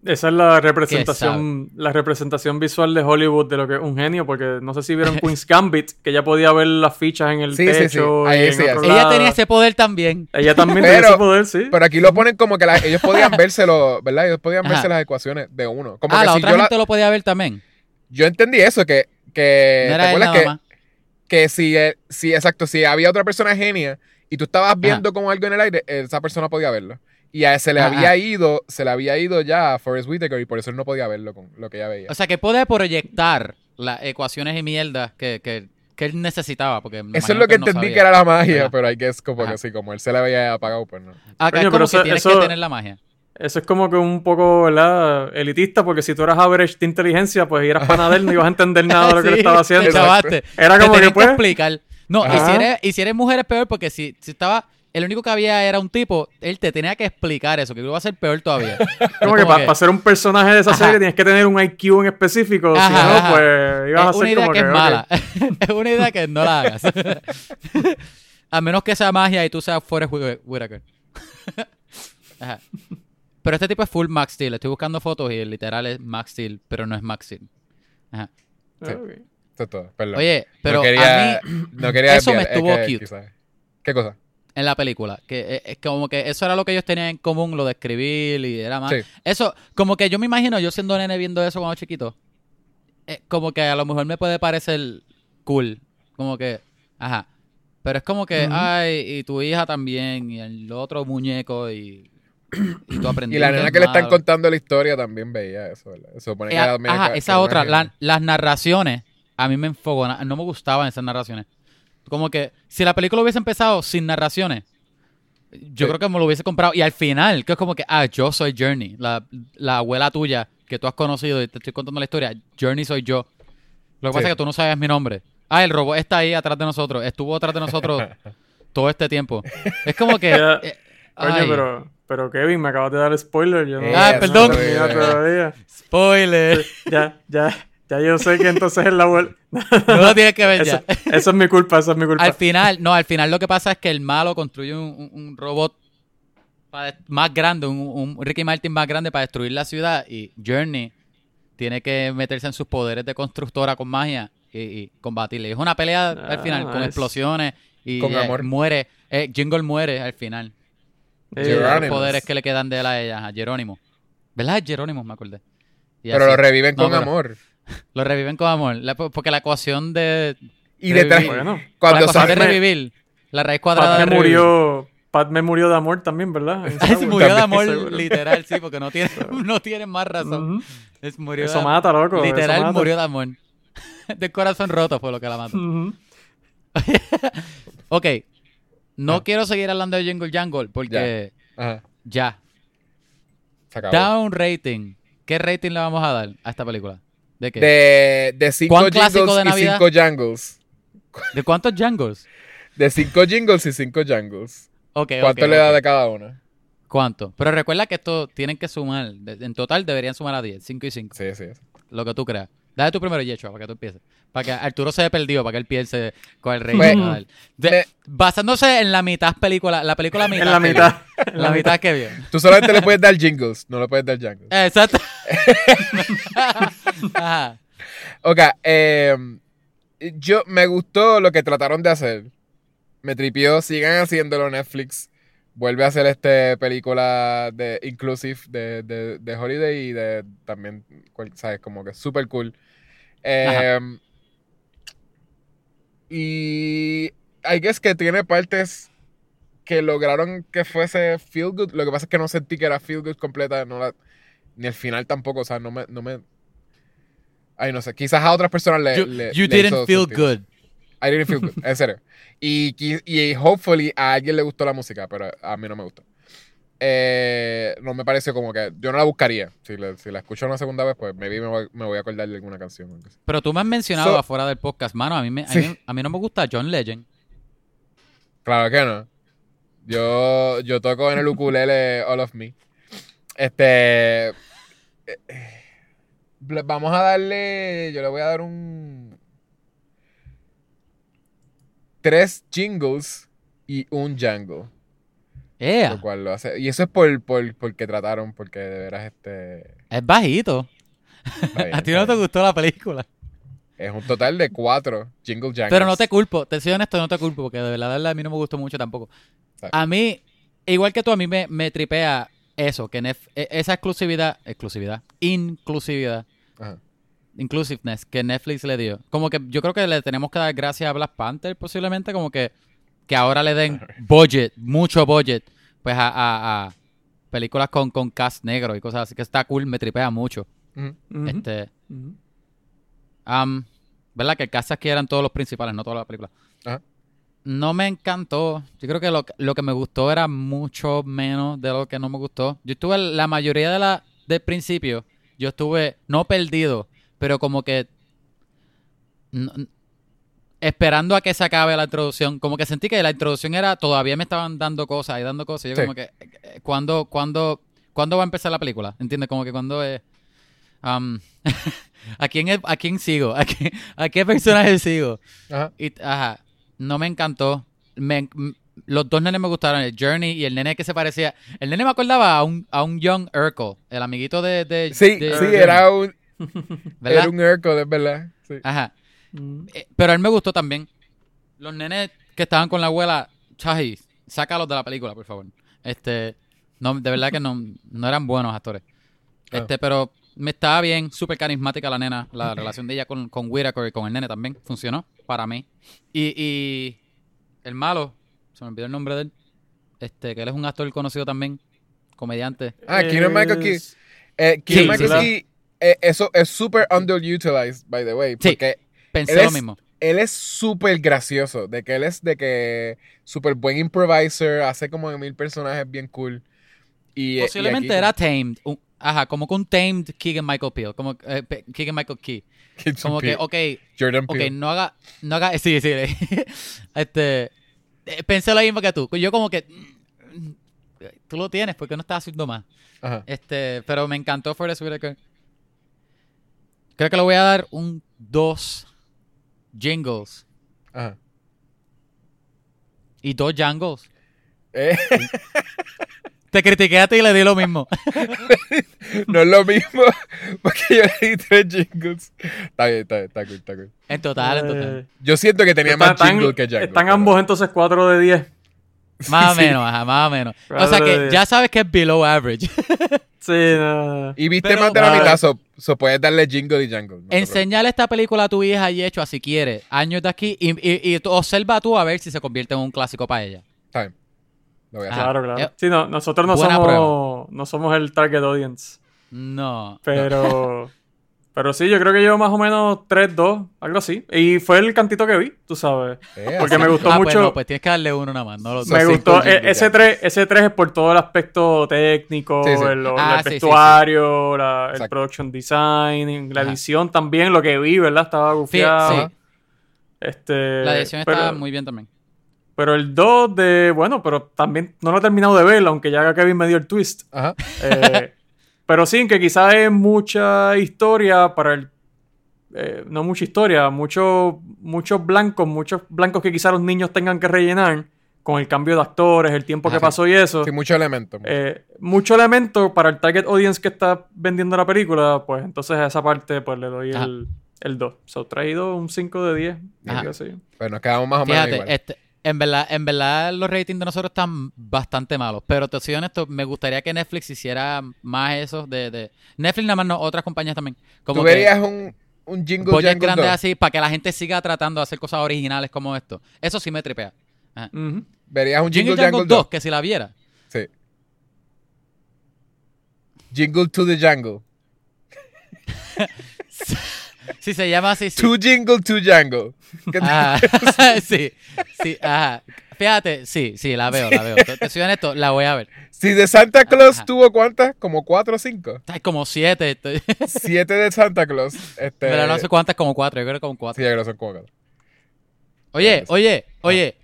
Speaker 2: Esa es la representación, la representación visual de Hollywood de lo que es un genio, porque no sé si vieron Queen's Gambit, que ella podía ver las fichas en el
Speaker 3: Sí, sí, sí.
Speaker 2: techo
Speaker 3: Ahí
Speaker 2: y en otro.
Speaker 1: Ella
Speaker 2: lado.
Speaker 1: tenía ese poder también.
Speaker 2: Ella también
Speaker 3: Pero-
Speaker 2: tenía ese poder, sí.
Speaker 3: Pero aquí lo ponen como que la- ellos podían vérselo, ¿verdad? Ellos podían
Speaker 1: Ajá.
Speaker 3: verse las ecuaciones de uno. Como
Speaker 1: Ah,
Speaker 3: que
Speaker 1: la
Speaker 3: si
Speaker 1: otra
Speaker 3: yo, la-
Speaker 1: gente lo podía ver también.
Speaker 3: Yo entendí eso, que, que
Speaker 1: no
Speaker 3: ¿te acuerdas que, que si, eh, si, exacto, si había otra persona genia y tú estabas viendo como algo en el aire, esa persona podía verlo. Y a se le
Speaker 1: Ajá.
Speaker 3: había ido, se le había ido ya a Forrest Whitaker y por eso él no podía verlo con lo que ella veía.
Speaker 1: O sea, que puede proyectar las ecuaciones y mierdas que, que, que él necesitaba. Porque
Speaker 3: eso es lo que
Speaker 1: no
Speaker 3: entendí
Speaker 1: sabía.
Speaker 3: que era la magia,
Speaker 1: ¿Verdad?
Speaker 3: pero hay que es como
Speaker 1: Ajá.
Speaker 3: que sí, como él se le había apagado, pues no.
Speaker 1: Acá
Speaker 2: Coño,
Speaker 1: es como
Speaker 2: pero
Speaker 1: que
Speaker 2: eso-
Speaker 1: tienes
Speaker 2: eso-
Speaker 1: que tener la magia.
Speaker 2: Eso es como que un poco, ¿verdad? Elitista, porque si tú eras average de inteligencia, pues ir a Panadel no ibas a entender nada de lo que
Speaker 1: Sí,
Speaker 2: le estaba haciendo.
Speaker 1: te.
Speaker 2: Era
Speaker 1: Te
Speaker 2: como que pues.
Speaker 1: explicar. No, y si, eres, y si eres mujer es peor porque si, si estaba el único que había era un tipo, él te tenía que explicar eso, que iba a ser peor todavía.
Speaker 2: Como que para ser un personaje de esa
Speaker 1: Ajá.
Speaker 2: serie tienes que tener un IQ en específico, si no,
Speaker 1: ajá.
Speaker 2: pues ibas a
Speaker 1: es una
Speaker 2: ser
Speaker 1: idea
Speaker 2: como
Speaker 1: que es mala. es una idea que no la hagas. a menos que sea magia y tú seas Forrest Whit- Whitaker. Ajá. Pero este tipo es full Max Steel. Estoy buscando fotos y literal es Max Steel, pero no es Max Steel. Ajá.
Speaker 3: Sí.
Speaker 2: Ok.
Speaker 3: Eso es todo. Perdón.
Speaker 1: Oye, pero
Speaker 3: no quería,
Speaker 1: a mí,
Speaker 3: no quería
Speaker 1: eso me
Speaker 3: desviar, es
Speaker 1: estuvo
Speaker 3: que
Speaker 1: cute.
Speaker 3: quizás- ¿Qué cosa?
Speaker 1: en la película, que eh, es como que eso era lo que ellos tenían en común, lo de escribir y era más...
Speaker 3: Sí.
Speaker 1: Eso, como que yo me imagino, yo siendo nene viendo eso cuando chiquito, eh, como que a lo mejor me puede parecer cool, como que, ajá, pero es como que, ay, y tu hija también, y el otro muñeco, y, y tú.
Speaker 3: Y la nena
Speaker 1: es
Speaker 3: que le están contando la historia también veía eso, supone que
Speaker 1: Eh,
Speaker 3: era medio
Speaker 1: ajá, esa
Speaker 3: que
Speaker 1: otra, la- las narraciones, a mí me enfogonan, no me gustaban esas narraciones. Como que si la película hubiese empezado sin narraciones, yo
Speaker 3: Sí.
Speaker 1: creo que me lo hubiese comprado. Y al final, que es como que, ah, yo soy Journey, la, la abuela tuya que tú has conocido y te estoy contando la historia, Journey soy yo. Lo que pasa es que tú no sabes mi nombre. Ah, el robot está ahí atrás de nosotros, estuvo atrás de nosotros todo este tiempo. Es como que... Eh,
Speaker 2: Coño, pero, pero Kevin, me acabas de dar spoiler. Yo no,
Speaker 3: Eh,
Speaker 1: Ah,
Speaker 2: no
Speaker 1: perdón.
Speaker 2: terminado todavía.
Speaker 1: Spoiler.
Speaker 2: Ya, ya, ya yo sé que entonces es la abuela.
Speaker 1: No lo tienes que ver ya.
Speaker 2: Eso, eso es mi culpa, eso es mi culpa.
Speaker 1: Al final, no, al final lo que pasa es que el malo construye un, un- un robot más grande, un, un Ricky Martin más grande para destruir la ciudad y Journey tiene que meterse en sus poderes de constructora con magia y, y combatirle. Es una pelea al final con explosiones y
Speaker 3: Con
Speaker 1: eh,
Speaker 3: amor.
Speaker 1: muere. eh, Jingle muere al final. Los poderes que le quedan de él a ella, a Jerónimo. ¿Verdad? Es Jerónimo, me acordé. Y
Speaker 3: Pero
Speaker 1: así.
Speaker 3: lo reviven
Speaker 1: No,
Speaker 3: con
Speaker 1: pero-
Speaker 3: amor.
Speaker 1: Lo reviven con amor. La- porque la ecuación de...
Speaker 3: Y detrás,
Speaker 1: Revivir.
Speaker 2: Bueno,
Speaker 1: la
Speaker 3: cuando
Speaker 1: ecuación de revivir. La raíz cuadrada
Speaker 2: Pat
Speaker 1: de
Speaker 2: murió. Pat me murió de amor también, ¿verdad?
Speaker 1: Se murió de amor,
Speaker 2: seguro.
Speaker 1: literal, sí, porque no tiene, no tiene más razón. Es murió
Speaker 2: Eso
Speaker 1: de-
Speaker 2: mata, loco.
Speaker 1: Literal
Speaker 2: mata.
Speaker 1: murió de amor. De corazón roto fue lo que la mató.
Speaker 2: Ujú.
Speaker 1: Ok, no
Speaker 3: Ah.
Speaker 1: quiero seguir hablando de Jingle Jangle porque ya.
Speaker 3: se acabó.
Speaker 1: Da un rating. ¿Qué rating le vamos a dar a esta película? ¿De qué?
Speaker 3: De, de cinco
Speaker 1: ¿Cuán clásico
Speaker 3: jingles
Speaker 1: de
Speaker 3: y cinco jangles.
Speaker 1: ¿De cuántos jangles?
Speaker 3: De cinco jingles y cinco jangles.
Speaker 1: Ok,
Speaker 3: ¿Cuánto le da de cada una?
Speaker 1: ¿Cuánto? Pero recuerda que esto tienen que sumar. En total deberían sumar a 10, 5 y 5.
Speaker 3: Sí, sí.
Speaker 1: Lo que tú creas. Dale tú primero, Yecho, para que tú empieces. Para que Arturo se haya perdido, para que él piense con el rating.
Speaker 3: Pues.
Speaker 1: De-
Speaker 3: me-
Speaker 1: basándose en la mitad película, la película mitad.
Speaker 2: En la
Speaker 1: que
Speaker 2: mitad.
Speaker 1: vio. La mitad que vio.
Speaker 3: Tú solamente le puedes dar jingles, no le puedes dar jangles.
Speaker 1: Exacto. Ajá.
Speaker 3: Ok, eh, yo me gustó lo que trataron de hacer. Me tripió, sigan haciéndolo Netflix. Vuelve a hacer este película de inclusive de, de, de Holiday y de también, sabes, como que súper cool. Eh, y I guess que tiene partes que lograron que fuese feel good. Lo que pasa es que no sentí que era feel good completa, no la- ni el final tampoco, o sea, no me, no me Ay, no sé, quizás a otras personas le,
Speaker 1: You,
Speaker 3: le-
Speaker 1: you
Speaker 3: le
Speaker 1: didn't feel
Speaker 3: sentido.
Speaker 1: good.
Speaker 3: I didn't feel good, en serio. Y, qui- y hopefully a alguien le gustó la música, pero a mí no me gustó. Eh, no me pareció como que. Yo no la buscaría. Si la, si la escucho una segunda vez, pues maybe me voy, me voy a acordar de alguna canción.
Speaker 1: Pero tú me has mencionado
Speaker 3: So-
Speaker 1: afuera del podcast, mano, a mí, me, a, mí, a mí no me gusta John Legend.
Speaker 3: Claro que no. Yo, yo toco en el ukulele All of Me. Este. eh, eh, Vamos a darle. Yo le voy a dar un. Tres jingles y un jangle. Lo cual lo hace. Y eso es por, por, porque trataron, porque de veras este.
Speaker 1: es bajito.
Speaker 3: bien,
Speaker 1: a ti no te gustó la película.
Speaker 3: Es un total de cuatro jingle jangles.
Speaker 1: Pero no te culpo, te soy honesto, no te culpo, porque de verdad, de verdad, a mí no me gustó mucho tampoco. A mí, igual que tú, a mí me, me tripea eso, que Nef- e- esa exclusividad, exclusividad, inclusividad,
Speaker 3: Ajá.
Speaker 1: inclusiveness que Netflix le dio. Como que yo creo que le tenemos que dar gracias a Black Panther posiblemente, como que, que ahora le den budget, mucho budget, pues a, a- a películas con, con cast negro y cosas así, que está cool, me tripea mucho. Este, ¿verdad? Que el cast aquí eran todos los principales, no toda la película.
Speaker 3: Ajá.
Speaker 1: No me encantó. Yo creo que lo, lo que me gustó era mucho menos de lo que no me gustó. Yo estuve la mayoría de la del principio, yo estuve no perdido, pero como que no- esperando a que se acabe la introducción. Como que sentí que la introducción era, todavía me estaban dando cosas y dando cosas. Y yo
Speaker 3: Sí.
Speaker 1: como que, eh, ¿cuándo, cuándo, ¿cuándo va a empezar la película? ¿Entiendes? Como que cuando es... um, ¿a, quién ¿A quién sigo? ¿A qué, ¿A qué personaje sigo?
Speaker 3: Ajá.
Speaker 1: Y, ajá, no me encantó. Me- los dos nenes me gustaron, el Journey y el nene que se parecía. El nene me acordaba a un, a un Young Urkel, el amiguito de. de
Speaker 3: Sí,
Speaker 1: de
Speaker 3: sí, era un,
Speaker 1: ¿verdad?
Speaker 3: era un Urkel, es verdad. Sí.
Speaker 1: Ajá.
Speaker 2: Mm.
Speaker 1: Eh, pero a él me gustó también. Los nenes que estaban con la abuela, Chahi, sácalos de la película, por favor. Este, no, de verdad que no, no eran buenos actores.
Speaker 3: Ah.
Speaker 1: Este, pero me estaba bien, súper carismática la nena. La relación de ella con, con Whittaker y con el nene también funcionó para mí. Y, y el malo, se me olvidó el nombre de él. Este, que él es un actor conocido también, comediante.
Speaker 3: Ah, Keenan Michael Key. Eh, Keenan Michael Key, eh, eso es súper underutilized, by the way.
Speaker 1: Sí.
Speaker 3: Porque
Speaker 1: Pensé
Speaker 3: Él
Speaker 1: lo
Speaker 3: es-
Speaker 1: mismo.
Speaker 3: él es súper gracioso. De que él es de que súper buen improviser, hace como mil personajes bien cool. Y, eh, y
Speaker 1: Posiblemente
Speaker 3: aquí-
Speaker 1: era tamed. un- ajá, como que un tamed Keegan Michael Peel. Como eh, Keegan Michael Key. Como que, ok,
Speaker 3: Jordan
Speaker 1: Ok,
Speaker 3: Peele.
Speaker 1: no haga, no haga, sí, sí, este, eh, pensé lo mismo que tú, yo como que, mm, tú lo tienes, ¿por qué no estás haciendo más?
Speaker 3: Ajá.
Speaker 1: Este, pero me encantó Forrest Whitaker. Creo que le voy a dar un 2 jingles
Speaker 3: Ajá.
Speaker 1: y dos jangles.
Speaker 3: Eh,
Speaker 1: Te critiqué a ti y le di lo mismo.
Speaker 3: no es lo mismo. Porque yo le di tres jingles. Está bien, está bien, está cool, está cool.
Speaker 1: En total, en total.
Speaker 2: Eh,
Speaker 3: Yo siento que tenía más jingle que jingle.
Speaker 2: están
Speaker 3: pero-
Speaker 2: ambos entonces 4 de 10.
Speaker 1: Más o menos, ajá, más o menos. O sea que ya sabes que es below average.
Speaker 2: Sí, no.
Speaker 3: Y viste
Speaker 1: Pero-
Speaker 3: más de la mitad, so, so puedes darle jingle y jungle. no te
Speaker 1: Enseñale esta película a tu hija y hecho si quiere, años de aquí, y, y- observa tú a ver si se convierte en un clásico para ella.
Speaker 3: Está bien. Lo voy a hacer.
Speaker 2: Claro, claro. Sí, no, nosotros no
Speaker 1: buena
Speaker 2: somos, no somos el target audience.
Speaker 1: No.
Speaker 2: Pero, pero sí, yo creo que yo más o menos 3, 2, algo así. Y fue el cantito que vi, tú sabes.
Speaker 3: Eh,
Speaker 2: Porque
Speaker 3: así.
Speaker 2: me gustó
Speaker 1: Ah, pues
Speaker 2: mucho.
Speaker 1: no, pues tienes que darle uno nada más. No lo
Speaker 2: me gustó. e- ese
Speaker 3: ya.
Speaker 2: 3, ese 3 es por todo el aspecto técnico,
Speaker 3: Sí, sí.
Speaker 2: el,
Speaker 1: Ah,
Speaker 2: el
Speaker 1: sí, sí,
Speaker 2: vestuario, la- el production design, la
Speaker 1: Ajá.
Speaker 2: edición también, lo que vi, ¿verdad? Estaba gufiado.
Speaker 1: sí.
Speaker 2: Este,
Speaker 1: La edición
Speaker 2: pero,
Speaker 1: está muy bien también.
Speaker 2: Pero el 2 de, bueno, pero también no lo he terminado de ver, aunque ya Kevin me dio el twist.
Speaker 3: Ajá.
Speaker 2: Eh, pero sí, que quizás es mucha historia para el... eh, no mucha historia, muchos muchos blancos, muchos blancos que quizás los niños tengan que rellenar con el cambio de actores, el tiempo
Speaker 1: Ajá,
Speaker 2: que pasó y eso.
Speaker 3: Sí, mucho elemento.
Speaker 2: Eh, mucho elemento para el target audience que está vendiendo la película, pues entonces a esa parte pues le doy
Speaker 1: Ajá.
Speaker 2: el, el 2. So, traído un 5 de 10.
Speaker 1: Ajá.
Speaker 2: algo así.
Speaker 3: Pues nos quedamos más o menos
Speaker 1: Fíjate,
Speaker 3: igual.
Speaker 1: este, en verdad, en verdad los ratings de nosotros están bastante malos. Pero te soy honesto, me gustaría que Netflix hiciera más eso de, de- Netflix nada más no, otras compañías también. Como
Speaker 3: ¿Tú
Speaker 1: que
Speaker 3: verías un, un jingle 2?
Speaker 1: así para que la gente siga tratando de hacer cosas originales como esto. Eso sí me tripea. Ajá.
Speaker 3: ¿Verías un
Speaker 1: Jingle
Speaker 3: jingle
Speaker 1: Jangle
Speaker 3: jangle
Speaker 1: 2,
Speaker 3: 2?
Speaker 1: que si la viera.
Speaker 3: Sí. Jingle to the jungle.
Speaker 1: Si se llama así, sí.
Speaker 3: To jingle. ¿Qué te-
Speaker 1: Ajá. sí, sí, ajá. Fíjate, sí, sí, la veo, la veo. Te, te soy honesto, la voy a ver.
Speaker 3: Si de Santa Claus
Speaker 1: Ajá.
Speaker 3: tuvo cuántas, como cuatro o cinco.
Speaker 1: Hay como siete. estoy-
Speaker 3: Siete de Santa Claus. Este,
Speaker 1: Pero no sé cuántas, como cuatro. Yo creo que como cuatro.
Speaker 3: Sí, yo creo que son cuatro.
Speaker 1: Oye,
Speaker 3: Sí.
Speaker 1: oye, oye.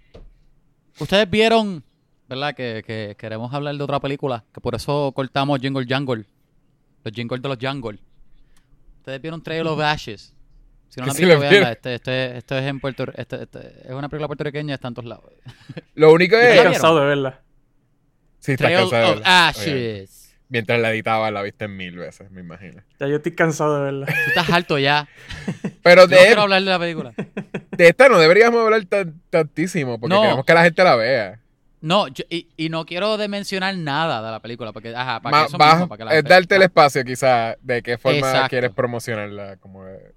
Speaker 1: Ustedes vieron, ¿verdad? Que, que queremos hablar de otra película. Que por eso cortamos Jingle Jungle. Los jingles de los Jungle. Ustedes vieron Trail of Ashes. Si no lo han visto, veanla. Este, este, esto es en Puerto este, este- es una película puertorriqueña, está en todos lados.
Speaker 3: Lo único
Speaker 2: Estoy
Speaker 3: es.
Speaker 1: vieron?
Speaker 2: cansado de verla.
Speaker 3: Sí, está
Speaker 1: Trail
Speaker 3: cansado de
Speaker 1: of.
Speaker 3: Oye,
Speaker 1: Ashes.
Speaker 3: Mientras la editaba, la viste mil veces, me imagino.
Speaker 2: Ya yo estoy cansado de verla.
Speaker 1: Tú estás alto ya.
Speaker 3: Pero
Speaker 1: Yo no
Speaker 3: de,
Speaker 1: quiero hablar de la película.
Speaker 3: de esta no deberíamos hablar tan- tantísimo, porque
Speaker 1: No.
Speaker 3: queremos que la gente la vea.
Speaker 1: No, yo- y, y no quiero de mencionar nada de la película, porque, ajá, para
Speaker 3: Ma-
Speaker 1: que eso
Speaker 3: vas-
Speaker 1: mismo, para que la
Speaker 3: es darte el espacio, quizás, de qué forma
Speaker 1: Exacto.
Speaker 3: quieres promocionarla, como de-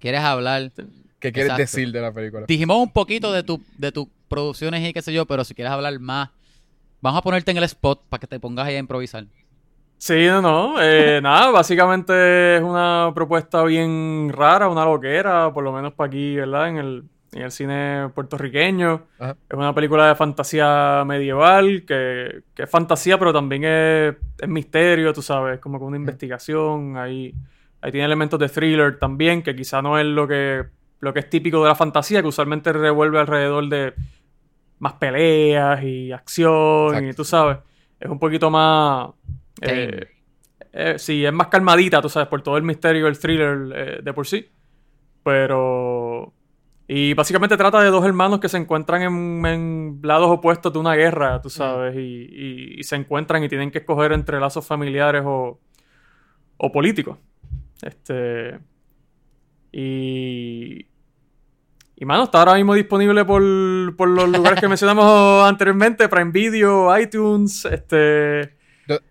Speaker 1: ¿Quieres hablar?
Speaker 3: qué quieres
Speaker 1: Exacto.
Speaker 3: decir de la película.
Speaker 1: Dijimos un poquito de, tu, de tus producciones y qué sé yo, pero si quieres hablar más, vamos a ponerte en el spot para que te pongas ahí a improvisar.
Speaker 2: Sí, no, no. eh, nada, básicamente es una propuesta bien rara, una loquera, por lo menos para aquí, ¿verdad? En el, en el cine puertorriqueño.
Speaker 3: Ajá.
Speaker 2: Es una película de fantasía medieval, que, que es fantasía, pero también es, es misterio, tú sabes, como que una investigación. Ahí, ahí tiene elementos de thriller también, que quizá no es lo que lo que es típico de la fantasía, que usualmente revuelve alrededor de más peleas y acción, y tú sabes, es un poquito más... eh, eh, sí, es más calmadita, tú sabes, por todo el misterio, el thriller eh, de por sí. Pero... Y básicamente trata de dos hermanos que se encuentran en, en lados opuestos de una guerra, tú sabes, y, y- y se encuentran y tienen que escoger entre lazos familiares o, o políticos. Este. Y. Y mano, está ahora mismo disponible por, por los lugares que mencionamos anteriormente: Prime Video, iTunes, este.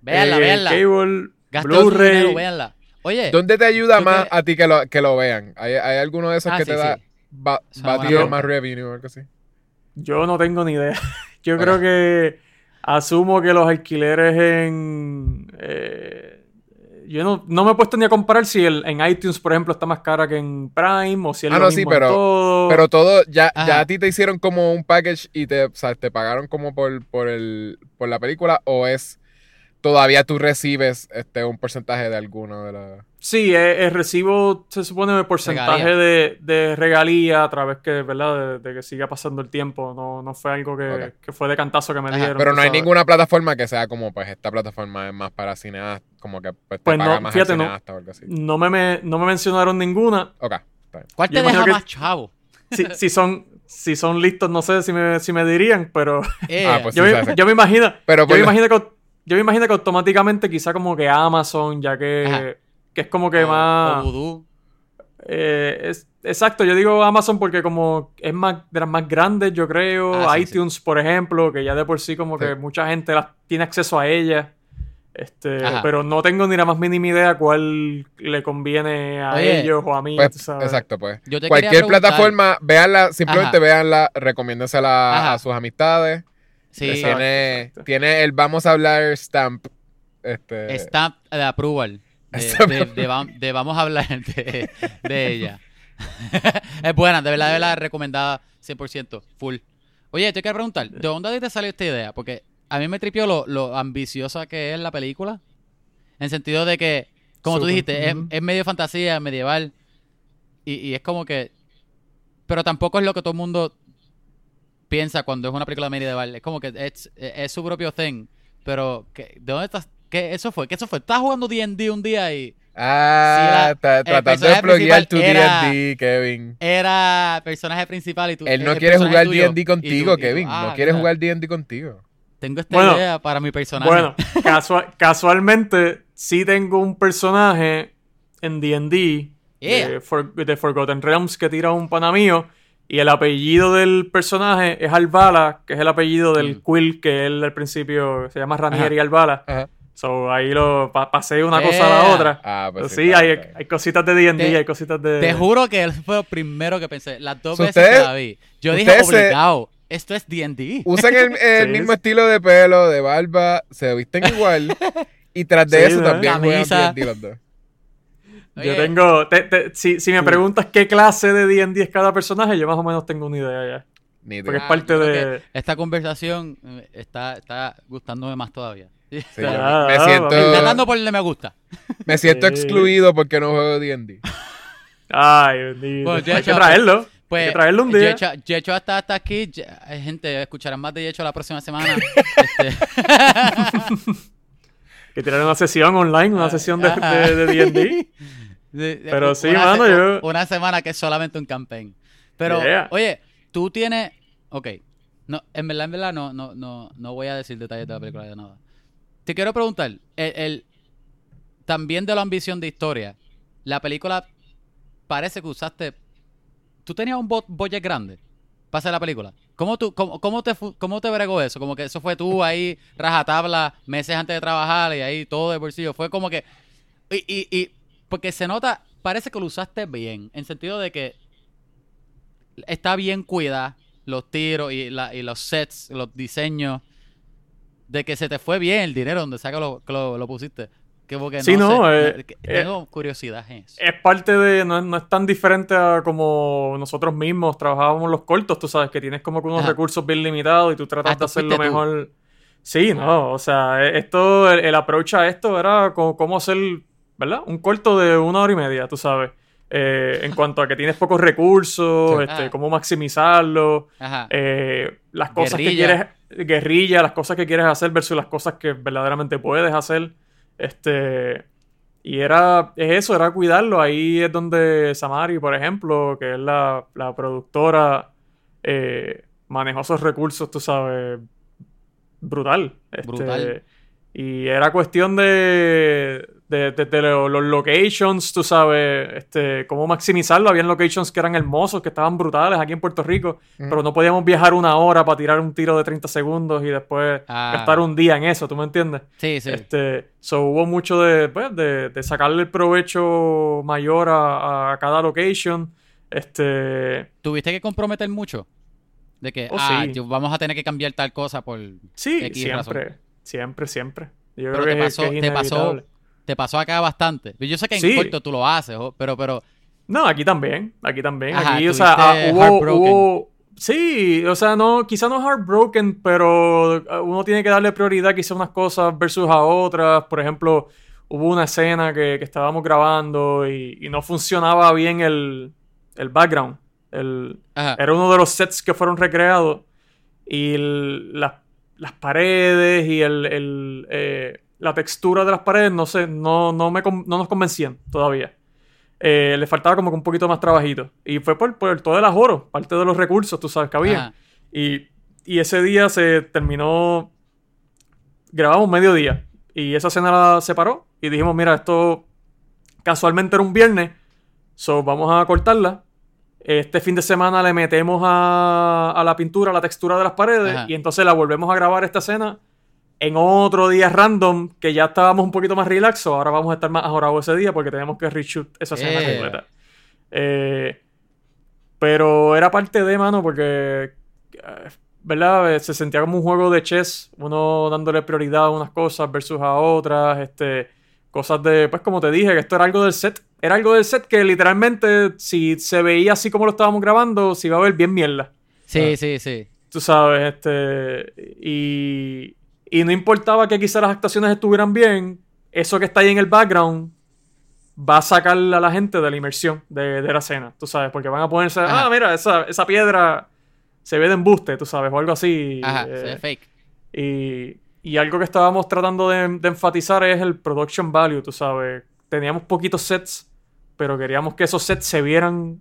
Speaker 1: Véanla,
Speaker 2: eh,
Speaker 1: véanla.
Speaker 2: Cable, Blu-ray.
Speaker 1: véanla. Oye,
Speaker 3: ¿Dónde te ayuda
Speaker 1: ¿Tú
Speaker 3: más a ti que lo, que lo vean? ¿Hay, hay alguno de esos
Speaker 1: Ah,
Speaker 3: que
Speaker 1: sí,
Speaker 3: te da
Speaker 1: sí.
Speaker 3: Va,
Speaker 1: Es una
Speaker 3: va a
Speaker 1: buena
Speaker 3: tirar
Speaker 2: pregunta.
Speaker 3: más revenue o algo así?
Speaker 2: Yo no tengo ni idea. Yo creo que asumo que los alquileres en. eh, yo no, no me he puesto ni a comparar si el, en iTunes, por ejemplo, está más cara que en Prime o si es
Speaker 3: Ah,
Speaker 2: lo
Speaker 3: no, sí,
Speaker 2: mismo en
Speaker 3: pero-
Speaker 2: todo.
Speaker 3: Pero todo, ya,
Speaker 1: Ajá.
Speaker 3: ya a ti te hicieron como un package y te, o sea, te pagaron como por, por, el, por la película o es todavía tú recibes este un porcentaje de alguno de la...
Speaker 2: Sí, eh, eh, recibo, se supone, el porcentaje
Speaker 1: Regalía.
Speaker 2: de, de regalía a través que, ¿verdad? De, de que siga pasando el tiempo. No, no fue algo que, que fue de cantazo que me
Speaker 1: Ajá.
Speaker 2: dieron.
Speaker 3: Pero no hay ninguna plataforma que sea como, pues, esta plataforma es más para cineastas, como que pues, te
Speaker 2: Pues
Speaker 3: paga
Speaker 2: no,
Speaker 3: más
Speaker 2: fíjate,
Speaker 3: el
Speaker 2: no.
Speaker 3: cineasta o algo así.
Speaker 2: No me, me- no me mencionaron ninguna.
Speaker 3: Ok, está bien.
Speaker 1: ¿cuál te
Speaker 2: yo
Speaker 1: deja
Speaker 2: que-
Speaker 1: más chavo?
Speaker 2: Si, si son, si son listos, no sé si me, si me dirían, pero
Speaker 1: Eh,
Speaker 3: Ah, pues
Speaker 2: yo,
Speaker 3: sí,
Speaker 2: me, yo me imagino.
Speaker 3: Pero
Speaker 2: yo, me
Speaker 3: la-
Speaker 2: imagino que, yo me imagino que automáticamente quizá como que Amazon, ya que, que es como que
Speaker 1: o-
Speaker 2: más...
Speaker 1: o Voodoo.
Speaker 2: Eh, es- exacto, yo digo Amazon porque como es más de las más grandes, yo creo.
Speaker 1: Ah, sí,
Speaker 2: iTunes, por ejemplo, que ya de por sí como que mucha gente las tiene acceso a ella. Este,
Speaker 1: Ajá.
Speaker 2: pero no tengo ni la más mínima idea cuál le conviene a
Speaker 1: Oye,
Speaker 2: ellos o a mí.
Speaker 3: Pues,
Speaker 2: sabes.
Speaker 3: exacto, pues.
Speaker 1: Yo te quería
Speaker 3: Cualquier plataforma, véanla, simplemente
Speaker 1: Ajá.
Speaker 3: véanla, recomiéndensela
Speaker 1: Ajá.
Speaker 3: a sus amistades.
Speaker 1: Sí,
Speaker 2: Exacto.
Speaker 3: tiene,
Speaker 2: exacto.
Speaker 3: tiene el vamos a hablar stamp. Este,
Speaker 1: stamp de approval. De,
Speaker 3: Stamp
Speaker 1: de- de vam- de vamos a hablar de, de ella. es buena, de verdad, de verdad, recomendada 100%, full. Oye, te quiero preguntar, ¿de dónde te salió esta idea? Porque a mí me tripió lo, lo ambiciosa que es la película. En sentido de que, como tú dijiste, es, medio fantasía, medieval. Y, y es como que... Pero tampoco es lo que todo el mundo piensa cuando es una película medieval. Es como que es, es su propio thing. Pero, ¿qué- ¿de dónde estás? ¿Qué eso fue? ¿Qué eso fue? ¿Estás jugando D&D un día y
Speaker 3: Ah,
Speaker 1: Sí, la-
Speaker 3: tratando de pluguear tu D&D, Kevin.
Speaker 1: era personaje principal y tú...
Speaker 3: Él no quiere jugar D&D
Speaker 1: y tú-
Speaker 3: contigo,
Speaker 1: y tú,
Speaker 3: Kevin.
Speaker 1: ah,
Speaker 3: no quiere
Speaker 1: mira,
Speaker 3: jugar D&D contigo.
Speaker 1: Tengo esta
Speaker 2: Bueno,
Speaker 1: idea para mi personaje.
Speaker 2: Bueno, casua- casualmente sí tengo un personaje en D&D
Speaker 1: Yeah.
Speaker 2: de, For- de Forgotten Realms que tira un pana mío y el apellido del personaje es Alvala, que es el apellido del
Speaker 1: Mm.
Speaker 2: Quill que él al principio se llama Ranieri
Speaker 1: Ajá.
Speaker 2: Alvala.
Speaker 3: Ajá.
Speaker 2: So ahí lo pa- pasé una cosa a la otra.
Speaker 3: Ah, pues sí.
Speaker 2: sí, hay, cositas de D&D, hay cositas de...
Speaker 1: Te juro que él fue lo primero que pensé. Las dos
Speaker 3: So,
Speaker 1: veces
Speaker 3: ustedes-
Speaker 1: que la vi. Yo dije
Speaker 3: ustedes se-
Speaker 1: obligado. Esto es D&D.
Speaker 3: Usan el, el
Speaker 2: Sí.
Speaker 3: mismo estilo de pelo, de barba, se visten igual. y tras de
Speaker 2: Sí,
Speaker 3: eso también juegan. D&D los dos.
Speaker 2: Yo tengo... te- te- si, si me preguntas qué clase de D&D es cada personaje, yo más o menos tengo una idea ya.
Speaker 3: Ni
Speaker 2: Porque es parte
Speaker 1: creo
Speaker 2: de-
Speaker 1: Esta conversación eh, está, está gustándome más todavía.
Speaker 3: Sí,
Speaker 2: Ah,
Speaker 3: me
Speaker 2: ah,
Speaker 3: siento,
Speaker 1: dando por el me gusta.
Speaker 3: me siento
Speaker 2: Sí.
Speaker 3: excluido porque no juego D&D.
Speaker 2: Ay, bendito.
Speaker 1: Bueno,
Speaker 2: hay
Speaker 1: Yecho,
Speaker 2: que traerlo. hay
Speaker 1: Pues,
Speaker 2: que traerlo un día.
Speaker 1: Yecho, Yecho hasta, hasta aquí. Hay gente, escucharán más de Yecho la próxima semana. Este,
Speaker 2: Que tirar una sesión online, una sesión de de D&D.
Speaker 1: De- de-
Speaker 2: Pero sí, mano,
Speaker 1: se-
Speaker 2: yo-
Speaker 1: Una semana que es solamente un campaign. Pero,
Speaker 2: Yeah.
Speaker 1: oye, tú tienes... Ok. No, en verdad, en verdad, no, no, no, no voy a decir detalles de la película de nada. Te quiero preguntar, el, el- también de la ambición de historia, la película parece que usaste... ¿Tú tenías un bo- budget grande para hacer la película? ¿Cómo, tú, cómo, cómo te, ¿Cómo te bregó eso? Como que eso fue tú ahí, rajatabla, meses antes de trabajar y ahí todo de bolsillo. Fue como que... Y, y, y porque se nota, parece que lo usaste bien, en sentido de que está bien cuidada los tiros y, la, y los sets, los diseños, de que se te fue bien el dinero donde sea que lo, que lo, lo pusiste. Que porque
Speaker 2: Sí, no,
Speaker 1: sé,
Speaker 2: eh, eh,
Speaker 1: tengo curiosidad en eso.
Speaker 2: Es parte de. No es, no es tan diferente a como nosotros mismos trabajábamos los cortos, tú sabes, que tienes como que unos
Speaker 1: Ajá.
Speaker 2: recursos bien limitados y tú tratas
Speaker 1: Ah,
Speaker 2: de
Speaker 1: fuiste tú.
Speaker 2: mejor. Sí, no, o sea, e- esto, el, el approach a esto era como, cómo hacer, ¿verdad? Un corto de una hora y media, tú sabes. eh, en cuanto a que tienes pocos recursos,
Speaker 3: Sí.
Speaker 2: este,
Speaker 1: Ah.
Speaker 2: cómo maximizarlo, eh, las cosas que quieres, guerrilla, las cosas que quieres hacer versus las cosas que verdaderamente puedes hacer. Este, y era, es eso, era cuidarlo. Ahí es donde Samari, por ejemplo, que es la, la productora, eh, manejó esos recursos, tú sabes, brutal. Este,
Speaker 1: Brutal.
Speaker 2: Y era cuestión de, de, de- de lo- los locations, tú sabes, este, cómo maximizarlo. Habían locations que eran hermosos, que estaban brutales aquí en Puerto Rico, pero no podíamos viajar una hora para tirar un tiro de 30 segundos y después
Speaker 1: Ah.
Speaker 2: gastar un día en eso, ¿tú me entiendes?
Speaker 1: Sí, sí.
Speaker 2: Este, so hubo mucho de, pues, de, de sacarle el provecho mayor a, a cada location. Este,
Speaker 1: ¿Tuviste que comprometer mucho? De que,
Speaker 2: Oh,
Speaker 1: ah,
Speaker 2: sí.
Speaker 1: vamos a tener que cambiar tal cosa por...
Speaker 2: sí,
Speaker 1: X
Speaker 2: siempre,
Speaker 1: razón.
Speaker 2: siempre, siempre. Yo
Speaker 1: Pero
Speaker 2: creo
Speaker 1: te
Speaker 2: que,
Speaker 1: pasó,
Speaker 2: que es
Speaker 1: te pasó. Te pasó acá bastante. Yo sé que en
Speaker 2: Sí.
Speaker 1: corto tú lo haces, pero, pero,
Speaker 2: No, aquí también, aquí también.
Speaker 1: Ajá,
Speaker 2: aquí, o sea, ah, hubo, Sí, o sea, no, quizá no heartbroken, pero uh, uno tiene que darle prioridad quizá a unas cosas versus a otras. Por ejemplo, hubo una escena que, que estábamos grabando y, y no funcionaba bien el, el background. El, era uno de los sets que fueron recreados y el- las, las paredes y el, el, eh, la textura de las paredes no sé, no, no, me, con- no nos convencían todavía. Eh, le faltaba como que un poquito más trabajito. Y fue por, por todo el ajoro, parte de los recursos, tú sabes, que había. Y, y ese día se terminó. Grabamos mediodía. Y esa escena la separó. Y dijimos, mira, esto casualmente era un viernes. So vamos a cortarla. Este fin de semana le metemos a, a la pintura, a la textura de las paredes.
Speaker 1: Ajá.
Speaker 2: Y entonces la volvemos a grabar esta escena en otro día random. Que ya estábamos un poquito más relaxos. Ahora vamos a estar más ajorados ese día porque tenemos que reshoot esa escena
Speaker 1: Eh.
Speaker 2: completa. Eh, pero era parte de, mano, porque. eh, ¿Verdad? Se sentía como un juego de chess. Uno dándole prioridad a unas cosas versus a otras. Este. Cosas de. Pues como te dije, que esto era algo del set. Era algo del set que literalmente, si se veía así como lo estábamos grabando, se iba a ver bien mierda.
Speaker 1: Sí,
Speaker 3: Ah.
Speaker 1: sí, sí.
Speaker 2: Tú sabes, este. Y. Y no importaba que quizás las actuaciones estuvieran bien, eso que está ahí en el background va a sacar a la gente de la inmersión de, de la escena, tú sabes, porque van a ponerse,
Speaker 1: Ajá.
Speaker 2: ah, mira, esa, esa piedra se ve de embuste, tú sabes, o algo así.
Speaker 1: Ajá,
Speaker 2: eh,
Speaker 1: se ve fake.
Speaker 2: y, y algo que estábamos tratando de, de enfatizar es el production value, tú sabes. Teníamos poquitos sets, pero queríamos que esos sets se vieran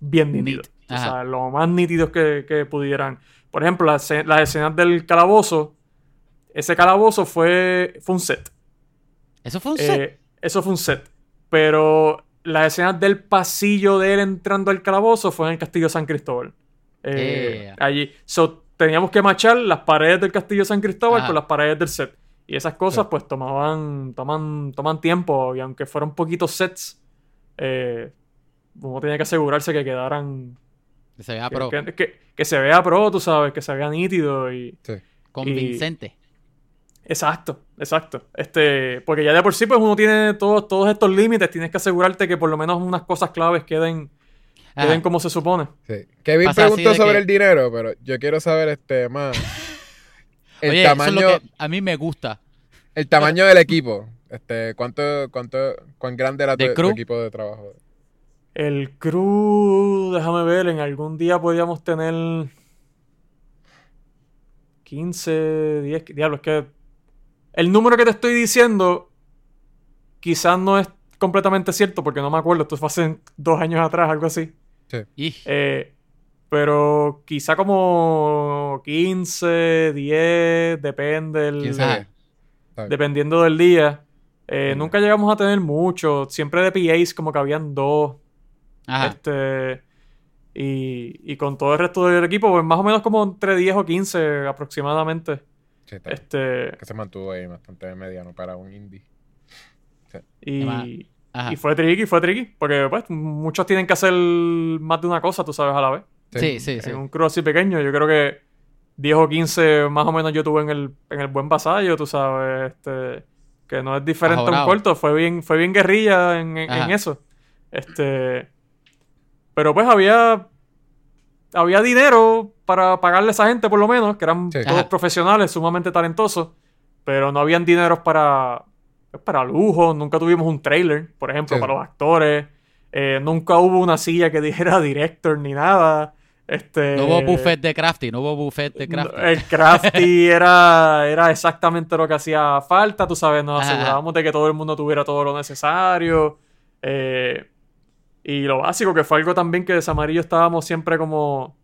Speaker 2: bien nítidos. O sea, lo más nítidos que, que pudieran. Por ejemplo, las, las escenas del calabozo. Ese calabozo fue, fue un set.
Speaker 1: Eso fue un
Speaker 2: Eh,
Speaker 1: set.
Speaker 2: eso fue un set. Pero las escenas del pasillo de él entrando al calabozo fue en el Castillo San Cristóbal. Eh,
Speaker 1: Yeah.
Speaker 2: Allí. So, teníamos que machar las paredes del Castillo San Cristóbal
Speaker 1: Ajá.
Speaker 2: con las paredes del set. Y esas cosas,
Speaker 3: Sí.
Speaker 2: pues, tomaban, toman, toman tiempo. Y aunque fueron poquitos sets, eh, uno tenía que asegurarse que quedaran.
Speaker 1: Que se vea
Speaker 2: que-
Speaker 1: pro.
Speaker 2: Que, que- que se vea pro, tú sabes, que se vea nítido. Y,
Speaker 3: Sí.
Speaker 1: Convincente.
Speaker 2: Exacto, exacto. Este, porque ya de por sí, pues uno tiene todos, todos estos límites, tienes que asegurarte que por lo menos unas cosas claves queden,
Speaker 1: Ajá.
Speaker 2: queden como se supone.
Speaker 3: Sí. Kevin
Speaker 1: Pasa
Speaker 3: preguntó sobre
Speaker 1: que-
Speaker 3: el dinero, pero yo quiero saber este más. El
Speaker 1: Oye,
Speaker 3: tamaño,
Speaker 1: eso es lo que a mí me gusta.
Speaker 3: el tamaño del equipo. Este, cuánto, cuánto, cuán grande era tu, equipo de trabajo.
Speaker 2: El crew, déjame ver, en algún día podríamos tener 15, 10, diablo, es que el número que te estoy diciendo quizás no es completamente cierto porque no me acuerdo, esto fue hace dos años atrás, algo así.
Speaker 1: Ij,
Speaker 2: Eh, pero quizá como 15, 10, depende. del-
Speaker 3: 15
Speaker 1: Ajá.
Speaker 3: días. Está bien.
Speaker 2: dependiendo del día. Eh,
Speaker 3: Mm.
Speaker 2: Nunca llegamos a tener mucho. Siempre de PAs como que habían dos.
Speaker 1: Ajá.
Speaker 2: Este, y, y con todo el resto del equipo, pues más o menos como entre 10 o 15 aproximadamente.
Speaker 3: Sí, está bien.
Speaker 2: Este,
Speaker 3: Que se mantuvo ahí bastante mediano para un indie.
Speaker 2: Y, y fue tricky, fue tricky. Porque pues muchos tienen que hacer más de una cosa, tú sabes, a la vez.
Speaker 1: Sí, sí, sí.
Speaker 2: En un crew así pequeño, yo creo que 10 o 15 más o menos yo tuve en el, en el buen vasallo, tú sabes, este, que no es diferente a un corto, fue bien, fue bien guerrilla en, en- eso. Este, pero pues había, había dinero para pagarle a esa gente por lo menos, que eran
Speaker 3: Sí.
Speaker 2: todos
Speaker 1: Ajá.
Speaker 2: profesionales, sumamente talentosos, pero no habían dineros para, pues, para lujo, nunca tuvimos un trailer, por ejemplo,
Speaker 3: Sí.
Speaker 2: para los actores. Eh, nunca hubo una silla que dijera director ni nada. Este,
Speaker 1: No hubo buffet de crafty, no hubo buffet de crafty.
Speaker 2: El crafty era, era exactamente lo que hacía falta, tú sabes, nos asegurábamos de que todo el mundo tuviera todo lo necesario. eh, y lo básico, que fue algo también que de Amarillo estábamos siempre como...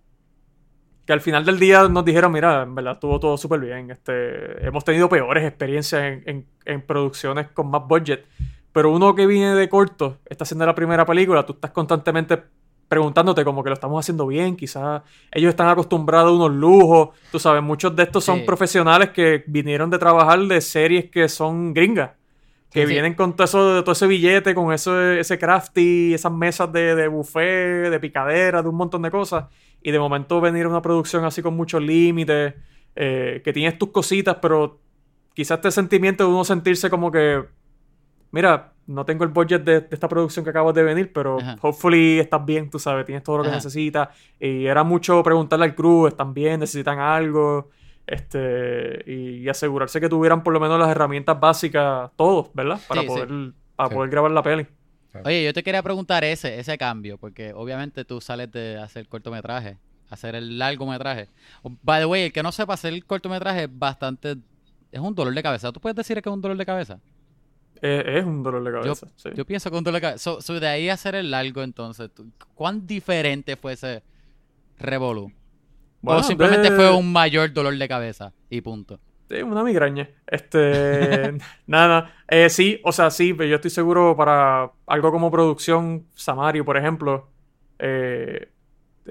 Speaker 2: Que al final del día nos dijeron, mira, en verdad estuvo todo súper bien. Este, hemos tenido peores experiencias en, en- en producciones con más budget. Pero uno que viene de corto, está haciendo la primera película, tú estás constantemente preguntándote como que lo estamos haciendo bien, quizás ellos están acostumbrados a unos lujos, tú sabes, muchos de estos son
Speaker 1: Sí.
Speaker 2: profesionales que vinieron de trabajar de series que son gringas, que
Speaker 1: Sí, sí.
Speaker 2: vienen con todo, eso, todo ese billete, con ese, ese crafty, esas mesas de, de buffet, de picadera, de un montón de cosas, y de momento venir a una producción así con muchos límites, eh, que tienes tus cositas, pero quizás este sentimiento de uno sentirse como que, mira, no tengo el budget de, de esta producción que acabas de venir, pero
Speaker 1: Ajá.
Speaker 2: hopefully estás bien, tú sabes, tienes todo lo que
Speaker 1: Ajá.
Speaker 2: necesitas. Y era mucho preguntarle al crew, ¿están bien? ¿Necesitan algo? Este, y, y asegurarse que tuvieran por lo menos las herramientas básicas, todos, ¿verdad? Para
Speaker 1: Sí, sí.
Speaker 2: poder, para
Speaker 3: Sí.
Speaker 2: poder grabar la peli.
Speaker 1: Oye, yo te quería preguntar ese, ese cambio, porque obviamente tú sales de hacer cortometraje, hacer el largometraje. By the way, el que no sepa hacer el cortometraje es bastante... Es un dolor de cabeza. ¿Tú puedes decir que es un dolor de cabeza?
Speaker 2: Es, es un dolor de cabeza. sí.
Speaker 1: Yo pienso que un dolor de cabeza. So, so de ahí hacer el largo, entonces, ¿cuán diferente fue ese revolú?
Speaker 2: Bueno,
Speaker 1: o simplemente
Speaker 2: de-
Speaker 1: fue un mayor dolor de cabeza y punto.
Speaker 2: Sí, una migraña. Este. nada. Eh, sí, o sea, sí, pero yo estoy seguro para algo como producción, Samario, por ejemplo. eh,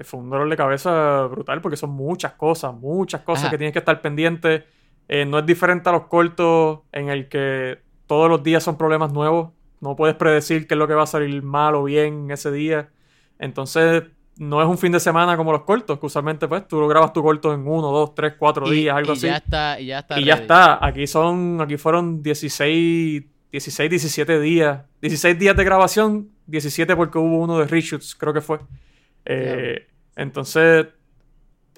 Speaker 2: fue un dolor de cabeza brutal porque son muchas cosas, muchas cosas
Speaker 1: Ajá.
Speaker 2: que tienes que estar pendiente. Eh, no es diferente a los cortos en el que todos los días son problemas nuevos. No puedes predecir qué es lo que va a salir mal o bien ese día. Entonces, no es un fin de semana como los cortos, que usualmente pues tú lo grabas tu corto en uno, dos, tres, cuatro
Speaker 1: Y-
Speaker 2: días, algo
Speaker 1: y
Speaker 2: así.
Speaker 1: Ya está, y ya está.
Speaker 2: Y ya está. Aquí son, aquí fueron 16, 16, 17 días. 16 días de grabación, 17 porque hubo uno de reshoots, creo que fue. Eh, entonces,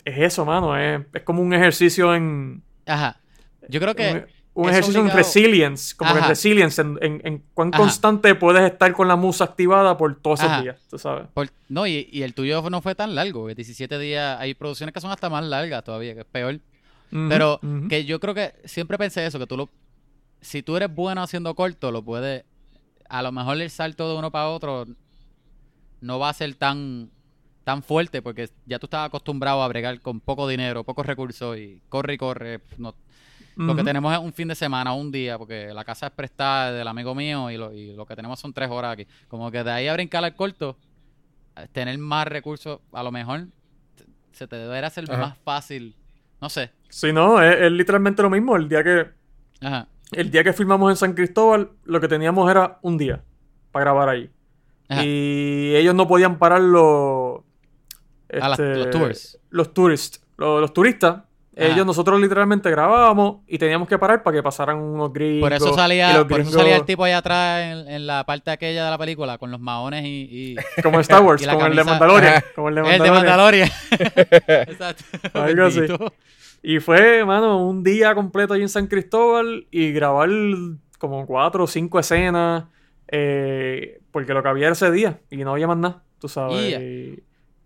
Speaker 2: es eso, mano. Es, es como un ejercicio en.
Speaker 1: Ajá. Yo creo que.
Speaker 2: Un, ejercicio
Speaker 1: obligado-
Speaker 2: en resilience. Como que en resilience, en, en- en cuán
Speaker 1: Ajá.
Speaker 2: constante puedes estar con la musa activada por todos esos
Speaker 1: Ajá.
Speaker 2: días, tú sabes.
Speaker 1: por- no, y, y el tuyo no fue tan largo. que 17 días. Hay producciones que son hasta más largas todavía, que es peor. Pero que yo creo que siempre pensé eso, que tú lo... Si tú eres bueno haciendo corto, lo puedes... A lo mejor el salto de uno para otro no va a ser tan tan fuerte porque ya tú estás acostumbrado a bregar con poco dinero, pocos recursos y corre y corre. No, Lo que tenemos es un fin de semana, un día, porque la casa es prestada del amigo mío y lo, y lo que tenemos son tres horas aquí. Como que de ahí a brincar al corto, tener más recursos, a lo mejor se te debería hacer
Speaker 3: Ajá.
Speaker 1: más fácil. No sé.
Speaker 2: Sí, no, es, es literalmente lo mismo. El día que
Speaker 1: Ajá.
Speaker 2: el día que filmamos en San Cristóbal, lo que teníamos era un día para grabar ahí.
Speaker 1: Ajá.
Speaker 2: Y ellos no podían parar los.
Speaker 1: Las- los tours.
Speaker 2: Los tourists. Los, los turistas. Ellos, nosotros literalmente grabábamos y teníamos que parar para que pasaran unos gringos.
Speaker 1: Por eso salía, por eso salía el tipo allá atrás en, en la parte aquella de la película con los maones y, y-
Speaker 2: Como Star Wars,
Speaker 1: y
Speaker 2: como el de Mandalorian. Como el de
Speaker 1: el de
Speaker 2: Mandalorian.
Speaker 1: Exacto.
Speaker 2: Algo así. Y fue, mano, un día completo allí en San Cristóbal y grabar como cuatro o cinco escenas. eh, porque lo que había era ese día y no había más nada, tú sabes.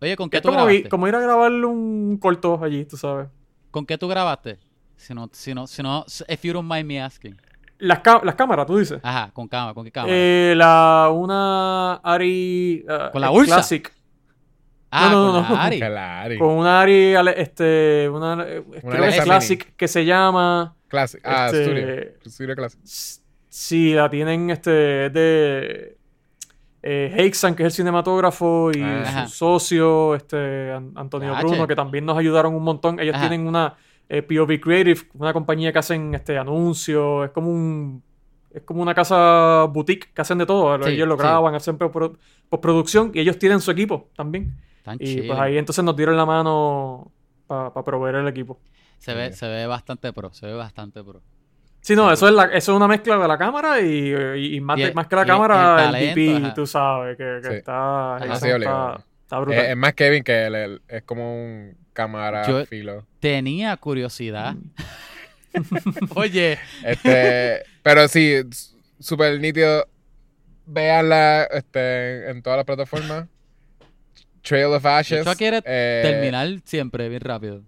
Speaker 1: Oye, ¿con qué
Speaker 2: Es
Speaker 1: tú
Speaker 2: como,
Speaker 1: grabaste?
Speaker 2: como ir a grabar un corto allí, tú sabes.
Speaker 1: ¿Con qué tú grabaste? Si no, si no, si no, if you don't mind me asking.
Speaker 2: Las, ca- las cámaras, tú dices.
Speaker 1: Ajá, con cámara, ¿con qué cámara?
Speaker 2: Eh, la, una Ari. ah,
Speaker 1: ¿Con la Ursa?
Speaker 2: Classic.
Speaker 1: ah,
Speaker 2: no, no,
Speaker 1: con
Speaker 2: no.
Speaker 1: la Ari.
Speaker 2: Con una Ari, este, una, eh, creo que
Speaker 3: Alexa
Speaker 2: es Classic, que se llama.
Speaker 3: Classic. Ah,
Speaker 2: Este-
Speaker 3: Studio. Studio Classic.
Speaker 2: Sí, la tienen este, es de. Eh, Hexan, que es el cinematógrafo, y
Speaker 3: Ajá.
Speaker 2: su socio, este, An- Antonio. Bruno, que también nos ayudaron un montón. Ellos
Speaker 1: Ajá.
Speaker 2: tienen una eh, POV Creative, una compañía que hacen este anuncios, es como un es como una casa boutique que hacen de todo.
Speaker 1: Sí,
Speaker 2: ellos lo
Speaker 1: sí.
Speaker 2: graban, hacen pro- postproducción y ellos tienen su equipo también.
Speaker 1: Tan
Speaker 2: Y
Speaker 1: chill.
Speaker 2: pues ahí entonces nos dieron la mano para proveer el equipo.
Speaker 1: Se ve, se ve bastante pro, se ve bastante pro.
Speaker 2: Sí, no, eso es, la, eso es una mezcla de la cámara y, y- y más,
Speaker 1: Y
Speaker 2: de-
Speaker 1: el-
Speaker 2: más que la
Speaker 1: el-
Speaker 2: cámara,
Speaker 1: el
Speaker 2: el,
Speaker 1: talento,
Speaker 2: DP,
Speaker 1: ajá.
Speaker 2: tú sabes, que, que
Speaker 3: Sí.
Speaker 2: está, está, está brutal.
Speaker 3: Es, es más Kevin que él, él es como un cámara
Speaker 1: Yo-
Speaker 3: filo.
Speaker 1: Tenía curiosidad. Oye,
Speaker 3: Este, pero sí, súper nítido véanla este, en todas las plataformas. Trail of Ashes.
Speaker 1: Yochoa quiere
Speaker 3: eh,
Speaker 1: terminar siempre bien rápido.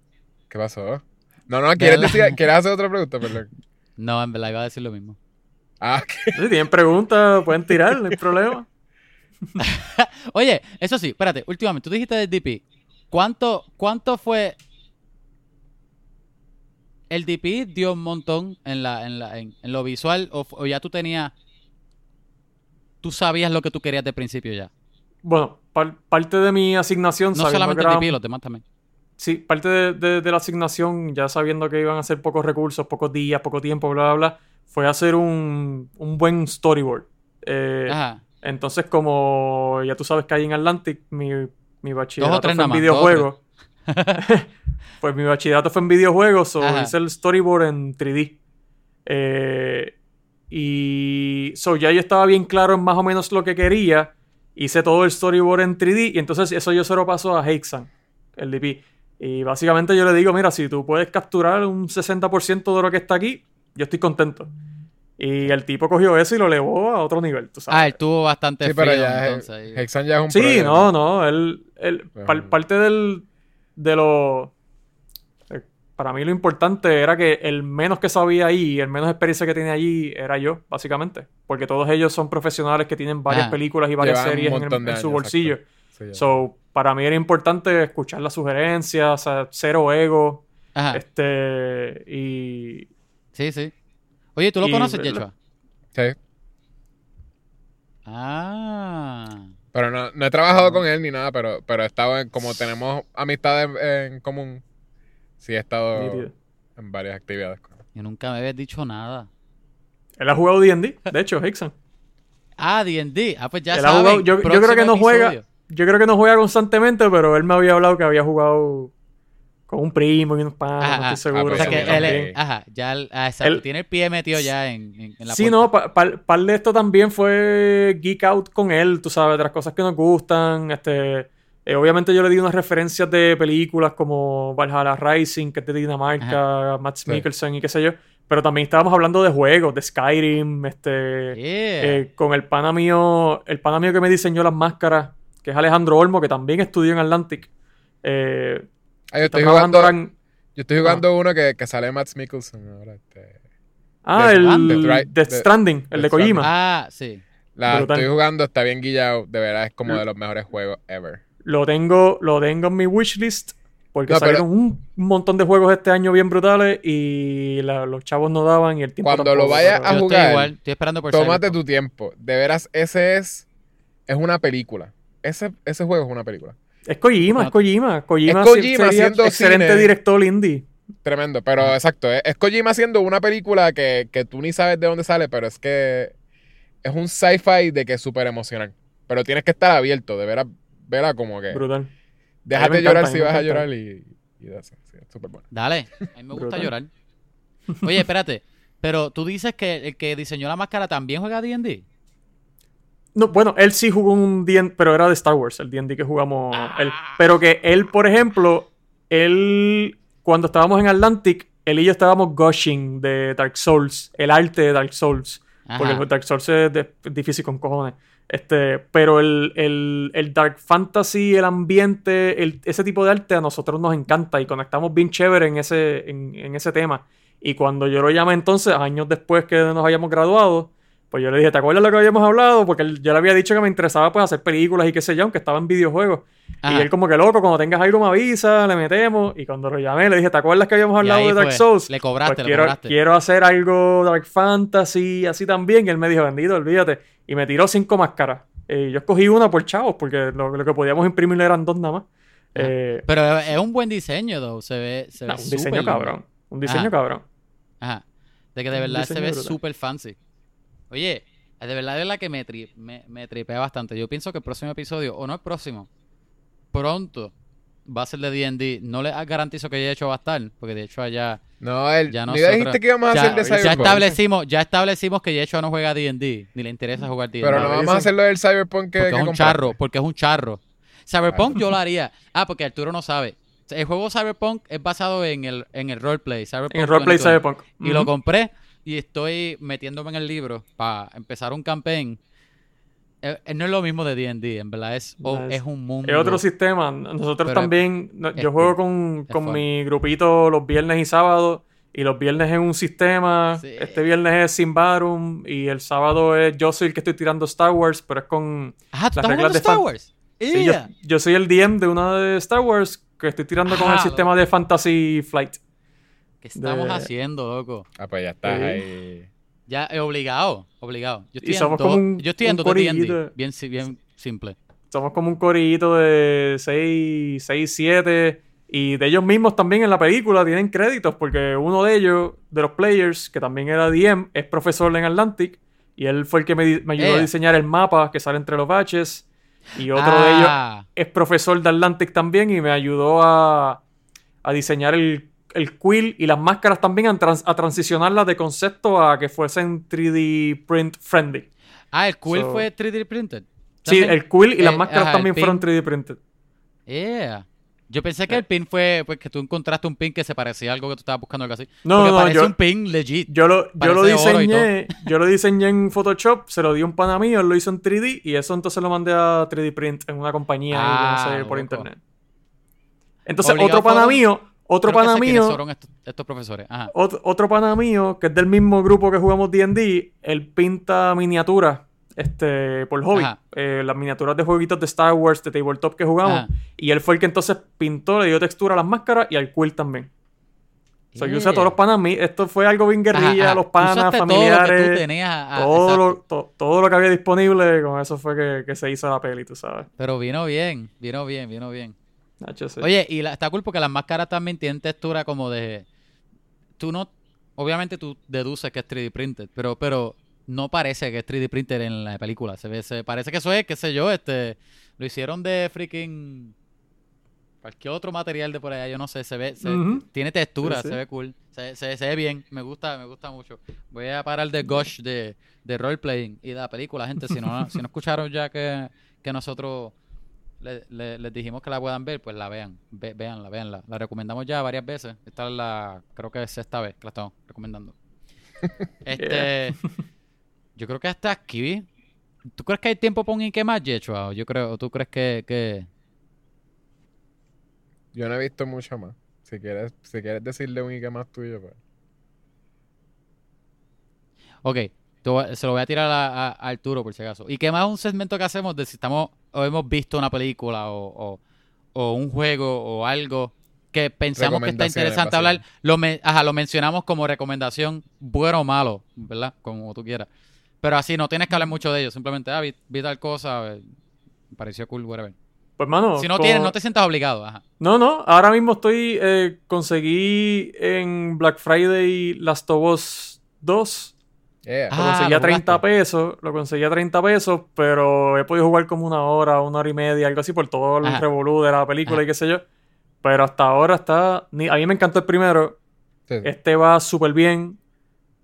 Speaker 3: ¿Qué pasó? No, no, ¿quieres, decir, ¿quieres hacer otra pregunta? Perdón.
Speaker 1: No, en verdad iba a decir lo mismo.
Speaker 3: Ah, ok.
Speaker 2: Si tienen preguntas, pueden tirar, no hay problema.
Speaker 1: Oye, eso sí, espérate, últimamente, tú dijiste del DP. ¿Cuánto, cuánto fue? ¿El DP dio un montón en, la, en, la, en, en lo visual o, o ya tú tenías... Tú sabías lo que tú querías de principio ya?
Speaker 2: Bueno, par- parte de mi asignación,
Speaker 1: No solamente
Speaker 2: que
Speaker 1: el
Speaker 2: era-
Speaker 1: DP, los demás también.
Speaker 2: Sí, parte de, de- de la asignación, ya sabiendo que iban a ser pocos recursos, pocos días, poco tiempo, bla, bla, bla, fue hacer un, un buen storyboard. Eh,
Speaker 1: Ajá.
Speaker 2: entonces, como ya tú sabes que hay en Atlantic, mi, mi bachillerato fue en
Speaker 1: más,
Speaker 2: videojuegos. pues mi bachillerato fue en videojuegos, so
Speaker 1: Ajá.
Speaker 2: hice el storyboard en 3D. Eh, y so ya yo estaba bien claro en más o menos lo que quería. Hice todo el storyboard en 3D y entonces eso yo se lo paso a Hexan, el DP. Y básicamente yo le digo, mira, si tú puedes capturar un 60% de lo que está aquí, yo estoy contento. Y el tipo cogió eso y lo elevó a otro nivel, tú sabes.
Speaker 1: Ah, él tuvo bastante
Speaker 3: Sí, pero
Speaker 1: frío,
Speaker 3: ya
Speaker 1: entonces. ahí.
Speaker 3: Hexan ya es un
Speaker 2: Sí,
Speaker 3: problema.
Speaker 2: no, no. Él, él- par- parte del, de lo. eh, Para mí lo importante era que el menos que sabía ahí, el menos experiencia que tenía allí, era yo, básicamente. Porque todos ellos son profesionales que tienen varias
Speaker 1: Ah.
Speaker 2: películas y varias series en, el- su bolsillo.
Speaker 3: Sí.
Speaker 2: So, para mí era importante escuchar las sugerencias, o sea, cero ego.
Speaker 1: Ajá.
Speaker 2: Este. Y.
Speaker 1: Sí, sí. Oye, ¿tú lo
Speaker 2: y-
Speaker 1: conoces, Yechua?
Speaker 3: Sí.
Speaker 1: Ah.
Speaker 3: Pero no, no he trabajado con él ni nada, pero, pero he estado en, como tenemos amistades en, en común, sí he estado
Speaker 2: nítido.
Speaker 3: en varias actividades con él.
Speaker 1: Yo nunca me habías dicho nada.
Speaker 2: Él ha jugado D&D, de hecho, Hickson.
Speaker 1: Ah, D&D. Ah, pues ya
Speaker 2: Él ha
Speaker 1: saben.
Speaker 2: jugado- yo, yo creo que no juega. Yo creo que no juega constantemente, pero él me había hablado que había jugado con un primo y unos
Speaker 1: Ajá,
Speaker 2: no
Speaker 1: ah,
Speaker 2: estoy seguro.
Speaker 1: O sea
Speaker 3: Sí,
Speaker 1: que él es, ajá, ya, ah, exacto,
Speaker 2: Él-
Speaker 1: tiene el pie metido ya en, en, en la
Speaker 2: Sí,
Speaker 1: puerta.
Speaker 2: no, pa- par, par de esto también fue geek out con él, tú sabes, de las cosas que nos gustan. Este, eh, obviamente yo le di unas referencias de películas como Valhalla Rising, que es de Dinamarca, Matt Mikkelsen y qué sé yo. Pero también estábamos hablando de juegos, de Skyrim, este,
Speaker 1: Yeah.
Speaker 2: eh, con el pana mío, el pana mío que me diseñó las máscaras, que es Alejandro Olmo, que también estudió en Atlantic. Eh,
Speaker 3: Ah, yo estoy jugando,
Speaker 2: en-
Speaker 3: yo estoy jugando uno que, que sale Matt Mikkelsen ahora. Este,
Speaker 2: Ah,
Speaker 3: Death
Speaker 2: el
Speaker 3: Stranding.
Speaker 2: Death- Stranding, el de Kojima.
Speaker 1: ah, sí.
Speaker 3: la
Speaker 2: Brutal.
Speaker 3: estoy jugando, está bien guillado, de verdad es como de los mejores juegos ever.
Speaker 2: Lo tengo, lo tengo en mi wishlist. Porque
Speaker 3: No, pero-
Speaker 2: salieron un montón de juegos este año bien brutales y la- los chavos no daban y el tiempo
Speaker 3: Cuando
Speaker 2: tampoco,
Speaker 3: lo vayas a jugar,
Speaker 1: estoy igual, estoy esperando por
Speaker 3: Tómate
Speaker 1: Cyberpunk.
Speaker 3: tu tiempo, de veras, ese es, es una película. Ese, ese juego es una película.
Speaker 2: Es Kojima, es Kojima. Kojima,
Speaker 3: Es Kojima
Speaker 2: sería
Speaker 3: haciendo
Speaker 2: excelente
Speaker 3: cine.
Speaker 2: director indie.
Speaker 3: Tremendo, pero exacto, es, es Kojima haciendo una película que, que tú ni sabes de dónde sale, pero es que es un sci-fi de que es súper emocional. Pero tienes que estar abierto, de veras, verá como que
Speaker 2: Brutal.
Speaker 3: déjate llorar si vas a llorar y, y de eso, sí, es súper bueno.
Speaker 1: Dale, a mí me gusta
Speaker 2: Brutal.
Speaker 1: llorar. Oye, espérate, pero tú dices que el que diseñó la máscara también juega D&D.
Speaker 2: No, bueno, él sí jugó un D&D, pero era de Star Wars, el D&D que jugamos
Speaker 1: Ah.
Speaker 2: él. Pero que él, por ejemplo, él, cuando estábamos en Atlantic, él y yo estábamos gushing de Dark Souls, el arte de Dark Souls. Porque
Speaker 1: Ajá.
Speaker 2: el Dark Souls es de- difícil con cojones. Este, pero el, el- el Dark Fantasy, el ambiente, el- ese tipo de arte a nosotros nos encanta y conectamos bien chévere en ese, en, en ese tema. Y cuando yo lo llamé entonces, años después que nos hayamos graduado, pues yo le dije, ¿te acuerdas lo que habíamos hablado? Porque él- yo le había dicho que me interesaba pues hacer películas y qué sé yo, aunque estaba en videojuegos.
Speaker 1: Ajá.
Speaker 2: Y él como que loco, cuando tengas algo me avisa, le metemos. Y cuando lo llamé le dije, ¿te acuerdas que habíamos hablado de Dark
Speaker 1: fue.
Speaker 2: Souls?
Speaker 1: Le cobraste,
Speaker 2: Pues
Speaker 1: le
Speaker 2: quiero,
Speaker 1: cobraste.
Speaker 2: quiero hacer algo Dark Fantasy, así también. Y él me dijo, bendito, olvídate. Y me tiró cinco máscaras. Eh, yo escogí una por chavos, porque lo, lo que podíamos imprimir eran dos nada más.
Speaker 1: Ajá.
Speaker 2: Eh,
Speaker 1: Pero es un buen diseño, though. Se ve, se
Speaker 2: no,
Speaker 1: ve
Speaker 2: un diseño
Speaker 1: lindo.
Speaker 2: cabrón. Un diseño
Speaker 1: Ajá.
Speaker 2: cabrón.
Speaker 1: Ajá. De que de verdad se ve súper fancy. Oye, de verdad es la que me, tri- me, me tripea bastante. Yo pienso que el próximo episodio, o no el próximo, pronto va a ser de D&D. No les garantizo que de hecho va a estar, porque de hecho allá
Speaker 3: No, él,
Speaker 1: ya nosotros...
Speaker 3: dijiste que íbamos a
Speaker 1: ya,
Speaker 3: hacer de
Speaker 1: ya
Speaker 3: Cyberpunk.
Speaker 1: establecimos, ya establecimos que Yecho no juega D&D, ni le interesa jugar D&D.
Speaker 3: Pero no
Speaker 2: No,
Speaker 3: vamos a hacerlo del Cyberpunk que,
Speaker 1: porque
Speaker 3: que
Speaker 1: es un
Speaker 3: compraste.
Speaker 1: charro, porque es un charro. Cyberpunk yo lo haría. Ah, porque Arturo no sabe. El juego Cyberpunk es basado en el, en el roleplay. Cyberpunk
Speaker 2: En el roleplay
Speaker 1: 2020.
Speaker 2: Cyberpunk.
Speaker 1: Y lo compré y estoy metiéndome en el libro para empezar un campaign. eh, eh, no es lo mismo de D&D, en verdad es,
Speaker 2: es-
Speaker 1: es un mundo.
Speaker 2: Es otro sistema. Nosotros
Speaker 1: Pero
Speaker 2: también,
Speaker 1: es
Speaker 2: yo juego
Speaker 1: cool.
Speaker 2: con, con mi grupito los viernes y sábados. Y los viernes es un sistema.
Speaker 1: Sí.
Speaker 2: Este viernes es Simbarum. Y el sábado es yo soy el que estoy tirando Star Wars, pero es con.
Speaker 1: Ajá, ¿tú
Speaker 2: las
Speaker 1: estás
Speaker 2: reglas de
Speaker 1: Star Wars?
Speaker 2: Sí, yo,
Speaker 1: Yeah.
Speaker 2: yo soy el DM de una de Star Wars que estoy tirando con el
Speaker 1: Ah,
Speaker 2: sistema de Fantasy Flight.
Speaker 1: ¿Qué estamos
Speaker 2: de-
Speaker 1: haciendo, loco?
Speaker 3: Ah, pues ya estás
Speaker 2: Sí.
Speaker 3: ahí.
Speaker 1: Ya, eh, obligado, obligado. Yo estoy
Speaker 2: Y somos
Speaker 1: en
Speaker 2: como un-
Speaker 1: yo estoy en
Speaker 2: un
Speaker 1: dos de D&D,
Speaker 2: corillito.
Speaker 1: bien, si- bien simple.
Speaker 2: Somos como un corillito de 6, 6, 7. Y de ellos mismos también en la película tienen créditos, porque uno de ellos, de los players, que también era DM, es profesor en Atlantic. Y él fue el que me, ayudó a
Speaker 1: Eh.
Speaker 2: diseñar el mapa que sale entre los baches. Y otro de ellos
Speaker 1: Ah,
Speaker 2: es profesor de Atlantic también y me ayudó a, a diseñar el, el quill y las máscaras también, a, trans- a transicionarlas de concepto a que fuesen 3D print friendly.
Speaker 1: Ah, el quill
Speaker 2: So-
Speaker 1: fue 3D printed.
Speaker 2: Sí, el quill y las
Speaker 1: Eh,
Speaker 2: máscaras
Speaker 1: ajá,
Speaker 2: también fueron 3D printed.
Speaker 1: Yeah. Yo pensé que el pin fue pues, que tú encontraste un pin que se parecía a algo que tú estabas buscando algo así.
Speaker 2: No,
Speaker 1: Porque
Speaker 2: no,
Speaker 1: parece
Speaker 2: yo-
Speaker 1: un pin legit.
Speaker 2: Yo lo, yo lo diseñé, yo lo diseñé en Photoshop, se lo di a un pana mío, él lo hizo en 3D y eso entonces lo mandé a 3D print en una compañía
Speaker 1: Ah,
Speaker 2: yo no sé, por internet. Entonces,
Speaker 1: Obligado
Speaker 2: otro pana mío, otro
Speaker 1: Creo
Speaker 2: pana mío,
Speaker 1: estos, estos profesores. Ajá.
Speaker 2: ot- otro pana mío, que es del mismo grupo que jugamos D&D, él pinta miniaturas este, por hobby. Eh, las miniaturas de jueguitos de Star Wars, de tabletop que jugamos.
Speaker 1: Ajá.
Speaker 2: Y él fue el que entonces pintó, le dio textura a las máscaras y al quill también. O sea, yo usé a todos los panas mí. Esto fue algo bien guerrilla,
Speaker 1: ajá.
Speaker 2: los panas, familiares.
Speaker 1: Todo lo que tú tenías. ah,
Speaker 2: todo, lo, to- todo lo que había disponible, con eso fue que, que se hizo la peli, tú sabes.
Speaker 1: Pero vino bien, vino bien, vino bien.
Speaker 2: Nacho, sí.
Speaker 1: Oye, y la- está cool porque las máscaras también tienen textura como de... Tú no... Obviamente tú deduces que es 3D printed, pero, pero no parece que es 3D printed en la película. Se ve, se parece que eso es, qué sé yo, este... Lo hicieron de freaking... Cualquier otro material de por allá, yo no sé, se ve... se-. Tiene textura,
Speaker 2: Sí, sí.
Speaker 1: se ve cool. Se, se- se ve bien, me gusta, me gusta mucho. Voy a parar de gush de, de roleplaying y de la película, gente. Si no, si no escucharon ya que, que nosotros le- le- les dijimos que la puedan ver, pues la vean. Ve, veanla, veanla. La recomendamos ya varias veces. Esta es la, creo que es esta vez que la estamos recomendando. Este, yo creo que hasta aquí. ¿Tú crees que hay tiempo para un Ike más, Yechua? O yo creo, o tú crees que, que...
Speaker 3: Yo no he visto mucho más. Si quieres, si quieres decirle un Ike más tuyo, pues.
Speaker 1: Ok, se lo voy a tirar a, a- a Arturo por si acaso. ¿Y qué más un segmento que hacemos de si estamos o hemos visto una película o, o- o un juego o algo que pensamos que está interesante hablar? Lo, me- ajá, lo mencionamos como recomendación, bueno o malo, ¿verdad? Como tú quieras. Pero así no tienes que hablar mucho de ello, simplemente, ah, vi, vi tal cosa, eh, me pareció cool, whatever.
Speaker 2: Pues, mano.
Speaker 1: Si no tienes, no te sientas obligado, ajá.
Speaker 2: No, no, ahora mismo estoy. eh, conseguí en Black Friday Last of Us 2.
Speaker 3: Yeah.
Speaker 2: Lo
Speaker 1: Ah,
Speaker 2: conseguí a
Speaker 1: lo
Speaker 2: 30
Speaker 1: jugaste.
Speaker 2: pesos, lo conseguí a 30 pesos, pero he podido jugar como una hora, una hora y media, algo así, por todo el
Speaker 1: Ajá.
Speaker 2: revolú de la película
Speaker 1: Ajá.
Speaker 2: y qué sé yo. Pero hasta ahora está... ni- A mí me encantó el primero,
Speaker 3: Sí.
Speaker 2: este va súper bien.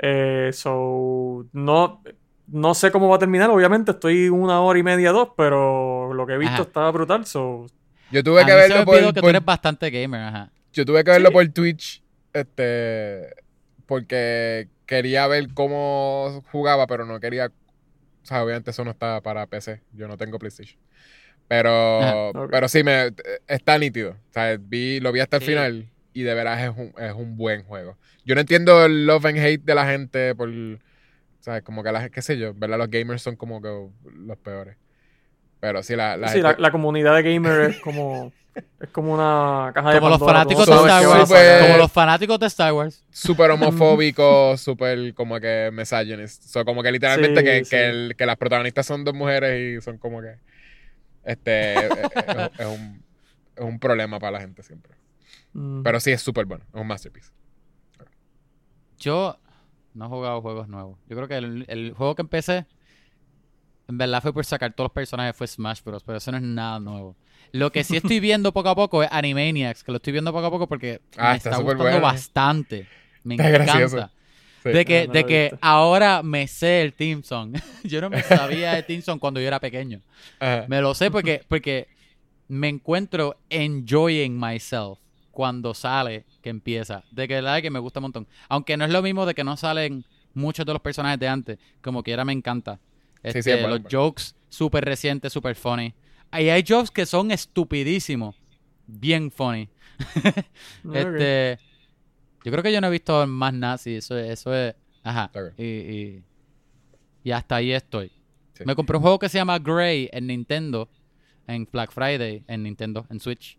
Speaker 2: Eh, so, no, no sé cómo va a terminar, obviamente estoy una hora y media, dos, pero lo que he visto
Speaker 1: Ajá.
Speaker 2: está brutal. So,
Speaker 3: Yo tuve
Speaker 1: A
Speaker 3: que
Speaker 1: mí se me
Speaker 3: verlo por,
Speaker 1: que tú
Speaker 3: por-
Speaker 1: eres bastante gamer, ajá.
Speaker 3: yo tuve que verlo
Speaker 2: Sí.
Speaker 3: por Twitch, este, porque quería ver cómo jugaba, pero no quería, o sea, obviamente eso no está para PC, yo no tengo PlayStation. Pero, pero sí, me, está nítido. O sea, vi, lo vi hasta el
Speaker 1: Sí.
Speaker 3: final y de veras es un, es un buen juego. Yo no entiendo el love and hate de la gente por, o sea, como que la qué sé yo, ¿verdad? Los gamers son como que los peores. Pero sí, la, la
Speaker 2: sí,
Speaker 3: gente-
Speaker 2: la, la comunidad de gamers es como, es como una caja de
Speaker 1: Como los
Speaker 2: Pandora,
Speaker 1: fanáticos
Speaker 2: tú
Speaker 1: de Star Wars. Como los fanáticos de Star Wars.
Speaker 3: súper homofóbico, súper como que misogynist. So, como que literalmente
Speaker 2: Sí,
Speaker 3: que,
Speaker 2: sí.
Speaker 3: que, el- que las protagonistas son dos mujeres y son como que. Este. es, es- es un, es un problema para la gente siempre.
Speaker 2: Mm.
Speaker 3: Pero sí es súper bueno. Es un masterpiece.
Speaker 1: Yo no he jugado juegos nuevos. Yo creo que el, el juego que empecé, en verdad fue por sacar todos los personajes, fue Smash Bros. Pero eso no es nada nuevo. Lo que sí estoy viendo poco a poco es Animaniacs, que lo estoy viendo poco a poco porque
Speaker 3: Ah,
Speaker 1: me
Speaker 3: está
Speaker 1: está,
Speaker 3: súper
Speaker 1: gustando
Speaker 3: bueno.
Speaker 1: bastante. Me
Speaker 3: Está
Speaker 1: encanta.
Speaker 3: gracioso. Sí.
Speaker 1: De que,
Speaker 2: Ah, no
Speaker 1: de que
Speaker 2: visto.
Speaker 1: ahora me sé el Team Song. yo no me sabía el Team Song cuando yo era pequeño.
Speaker 3: Ajá.
Speaker 1: Me lo sé porque, porque me encuentro enjoying myself cuando sale que empieza. De que la verdad que me gusta un montón. Aunque no es lo mismo de que no salen muchos de los personajes de antes. Como quiera me encanta. Este,
Speaker 3: sí, bueno,
Speaker 1: los
Speaker 3: bueno.
Speaker 1: jokes súper recientes, súper funny. Y hay jokes que son estupidísimos. Bien funny. Este, yo creo que yo no he visto más nazi. Eso, es- eso es. Ajá. Y, y, y hasta ahí estoy.
Speaker 3: Sí.
Speaker 1: Me compré un juego que se llama Grey en Nintendo. En Black Friday. En Nintendo. En Switch.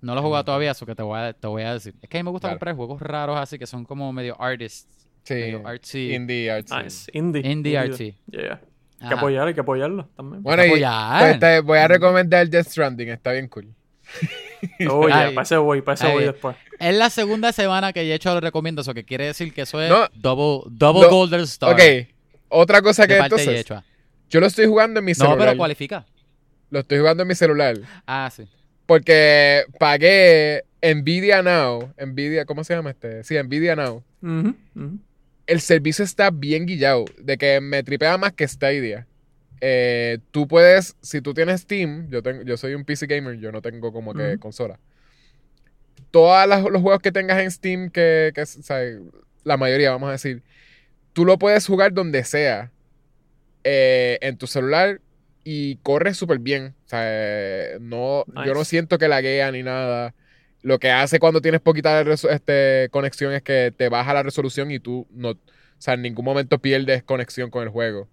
Speaker 1: No lo he jugado todavía, eso que te voy a, te voy a decir. Es que a mí me gusta
Speaker 3: Claro.
Speaker 1: comprar juegos raros así que son como medio artists.
Speaker 3: Sí.
Speaker 1: Artsy.
Speaker 3: Indie artsy.
Speaker 2: Nice. Indie.
Speaker 1: Indie artsy.
Speaker 2: Yeah. Hay que apoyar, hay que apoyarlo también.
Speaker 3: Bueno, y
Speaker 1: apoyar.
Speaker 3: pues, te voy a recomendar Death Stranding, está bien cool.
Speaker 2: Oye,
Speaker 1: Ay.
Speaker 2: para ese voy, para ese voy después.
Speaker 1: Es la segunda semana que he hecho lo recomiendo, eso que quiere decir que eso es
Speaker 3: No.
Speaker 1: double, double
Speaker 3: No.
Speaker 1: Golden Star.
Speaker 3: Ok, otra cosa que entonces,
Speaker 1: Yechua.
Speaker 3: yo lo estoy jugando en mi
Speaker 1: No,
Speaker 3: celular.
Speaker 1: pero cualifica.
Speaker 3: Lo estoy jugando en mi celular.
Speaker 1: Ah, sí.
Speaker 3: Porque pagué Nvidia Now. Nvidia, ¿cómo se llama este? Sí, Nvidia Now.
Speaker 2: Ujú, ujú.
Speaker 3: El servicio está bien guillado. De que me tripea más que Stadia. Eh, tú puedes, si tú tienes Steam, yo, tengo, yo soy un PC gamer, yo no tengo como que consola. Todos los juegos que tengas en Steam, que, que, o sea, la mayoría, vamos a decir, tú lo puedes jugar donde sea eh, en tu celular y corre súper bien. O sea, eh, no, yo no siento que laguea ni nada. Lo que hace cuando tienes poquita este, conexión es que te baja la resolución y tú no, o sea, en ningún momento pierdes conexión con el juego.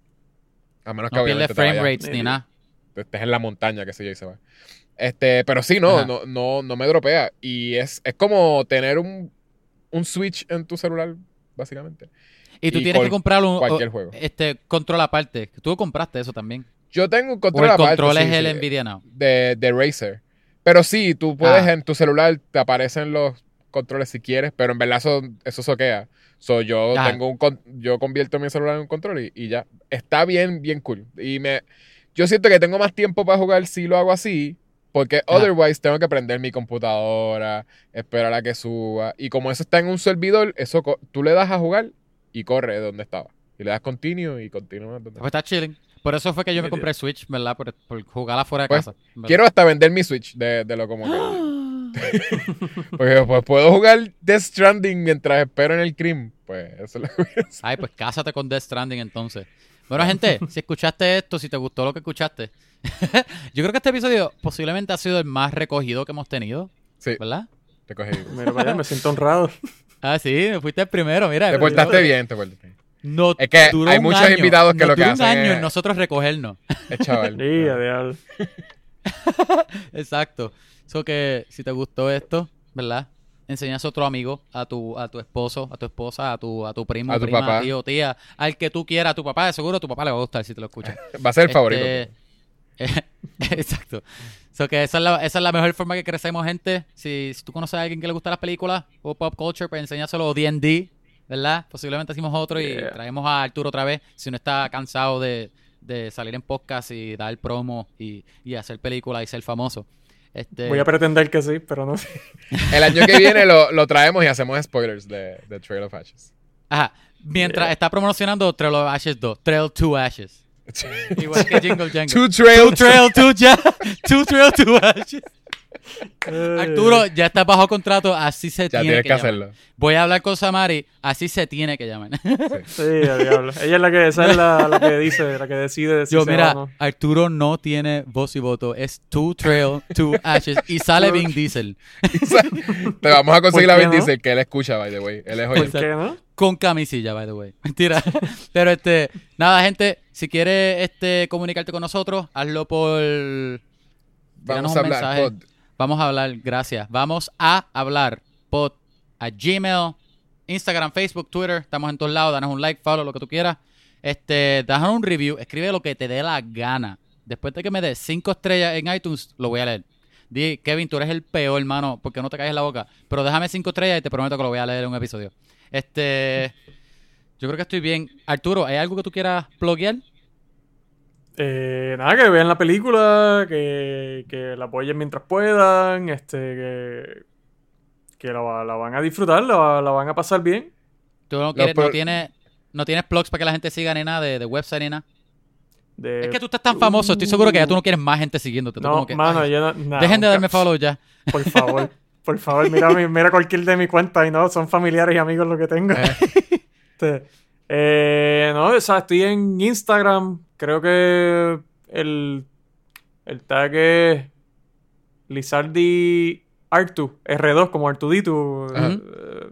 Speaker 3: A menos que
Speaker 1: No pierde
Speaker 3: obviamente te
Speaker 1: frame rates ni nada.
Speaker 3: estés en la montaña, qué sé yo, y se va. Este, pero sí, no,
Speaker 1: Ajá.
Speaker 3: no, no, no me dropea. Y es, es como tener un, un Switch en tu celular, básicamente.
Speaker 1: Y tú
Speaker 3: Y
Speaker 1: tienes que comprar un
Speaker 3: cualquier
Speaker 1: o-
Speaker 3: juego.
Speaker 1: este control aparte. Tú compraste eso también.
Speaker 3: Yo tengo un
Speaker 1: O
Speaker 3: control
Speaker 1: el
Speaker 3: aparte,
Speaker 1: control
Speaker 3: sí,
Speaker 1: es el
Speaker 3: sí,
Speaker 1: Nvidia Now.
Speaker 3: de, de Razer. Pero sí, tú puedes
Speaker 1: Ah.
Speaker 3: en tu celular, te aparecen los controles si quieres, pero en verdad eso, eso soquea. So, yo tengo un con- yo convierto mi celular en un control y, y ya. Está bien, bien cool. Y me yo siento que tengo más tiempo para jugar si lo hago así, porque otherwise tengo que prender mi computadora, esperar a que suba. Y como eso está en un servidor, eso tú le das a jugar y corre de donde estaba. Y le das continue y continúa
Speaker 1: Pues está chilling. Por eso fue que yo me compré el Switch, ¿verdad? Por, por jugar afuera de
Speaker 3: Pues,
Speaker 1: casa. ¿verdad?
Speaker 3: Quiero hasta vender mi Switch de, de lo como que. Porque pues puedo jugar Death Stranding mientras espero en el cream. Pues eso es lo que voy a hacer.
Speaker 1: Ay, pues cásate con Death Stranding entonces. Bueno, gente, si escuchaste esto, si te gustó lo que escuchaste, yo creo que este episodio posiblemente ha sido el más recogido que hemos tenido,
Speaker 3: Sí,
Speaker 1: ¿verdad?
Speaker 3: te cogí.
Speaker 2: Mira me siento honrado.
Speaker 1: Ah, sí, me fuiste el primero, mira.
Speaker 3: Te portaste bien, te portaste bien.
Speaker 1: No
Speaker 3: Es que
Speaker 1: duró
Speaker 3: hay
Speaker 1: un
Speaker 3: muchos
Speaker 1: año,
Speaker 3: invitados que
Speaker 1: nos
Speaker 3: lo que hacen
Speaker 1: un año
Speaker 3: es-
Speaker 1: en nosotros recogernos.
Speaker 3: Es chaval.
Speaker 2: Sí.
Speaker 1: Exacto. Eso que si te gustó esto, ¿verdad? Enseñas a otro amigo, a tu, a tu esposo, a tu esposa, a tu, a tu primo,
Speaker 3: A tu
Speaker 1: prima,
Speaker 3: papá.
Speaker 1: tío, tía, al que tú quieras, a tu papá, de seguro a tu papá le va a gustar si te lo escuchas.
Speaker 3: Va a ser el favorito.
Speaker 1: Este, Exacto. So que esa es, la, esa es la mejor forma que crecemos, gente. Si, si tú conoces a alguien que le gusta las películas o pop culture, pues enséñaselo o D&D, ¿verdad? Posiblemente hacemos otro y
Speaker 2: Yeah.
Speaker 1: traemos a Arturo otra vez. Si no está cansado de, de salir en podcast y dar promo y, y hacer películas y ser famoso. Este,
Speaker 2: Voy a pretender que sí, pero no sé.
Speaker 3: El año que viene lo, lo traemos y hacemos spoilers de, de Trail of Ashes.
Speaker 1: Ajá. Mientras
Speaker 2: Yeah.
Speaker 1: está promocionando Trail of Ashes 2, Trail 2 Ashes. Igual que Jingle Jangle.
Speaker 3: Two Trail.
Speaker 1: Two Trail 2 ya. Two Trail 2 Ashes. Arturo, ya estás bajo contrato, así se
Speaker 3: Ya
Speaker 1: tiene
Speaker 3: tienes
Speaker 1: que,
Speaker 3: que
Speaker 1: llamar.
Speaker 3: hacerlo.
Speaker 1: Voy a hablar con Samari, así se tiene que llamar.
Speaker 2: Sí, a diablo. Ella es la que, esa es la, la que dice, la que decide si
Speaker 1: Yo,
Speaker 2: se
Speaker 1: mira,
Speaker 2: va o no.
Speaker 1: Arturo no tiene voz y voto, es Two Trail, Two Ashes y sale Vin Diesel
Speaker 3: Te vamos a conseguir
Speaker 2: ¿Por
Speaker 3: a Vin
Speaker 2: no?
Speaker 3: Diesel, que él escucha, by the way. Él es
Speaker 2: ¿Por
Speaker 3: oyente.
Speaker 2: qué no?
Speaker 1: con camisilla, by the way. Mentira. Pero este, nada, gente, si quieres este comunicarte con nosotros, hazlo por
Speaker 3: Vamos a hablar.
Speaker 1: mensaje. Vamos a hablar, gracias. Vamos a hablar pod a Gmail, Instagram, Facebook, Twitter. Estamos en todos lados. Danos un like, follow, lo que tú quieras. Este, déjanos un review. Escribe lo que te dé la gana. Después de que me des cinco estrellas en iTunes, lo voy a leer. Di, Kevin, tú eres el peor, hermano, porque no te caes en la boca. Pero déjame cinco estrellas y te prometo que lo voy a leer en un episodio. Este, yo creo que estoy bien. Arturo, ¿hay algo que tú quieras pluguear?
Speaker 2: Eh, nada, que vean la película, que, que la apoyen mientras puedan, este, que, que la, va- la van a disfrutar, la, va- la van a pasar bien.
Speaker 1: ¿Tú no, quieres, no tienes, no tienes plugs para que la gente siga ni nada de, de website ni nada?
Speaker 2: De-
Speaker 1: Es que tú estás tan famoso, estoy seguro que ya tú no quieres más gente siguiéntte. Tú
Speaker 2: No,
Speaker 1: que,
Speaker 2: mano,
Speaker 1: ay,
Speaker 2: yo no... nah,
Speaker 1: dejen de
Speaker 2: nunca-
Speaker 1: darme follow ya.
Speaker 2: Por favor, por favor, mira, mi- mira cualquier de mi cuenta y no, son familiares y amigos lo que tengo.
Speaker 3: Eh.
Speaker 2: Este, Eh, no, o sea, estoy en Instagram. Creo que el, el tag es Lizardi Artu, R2 como Artudito. Eh,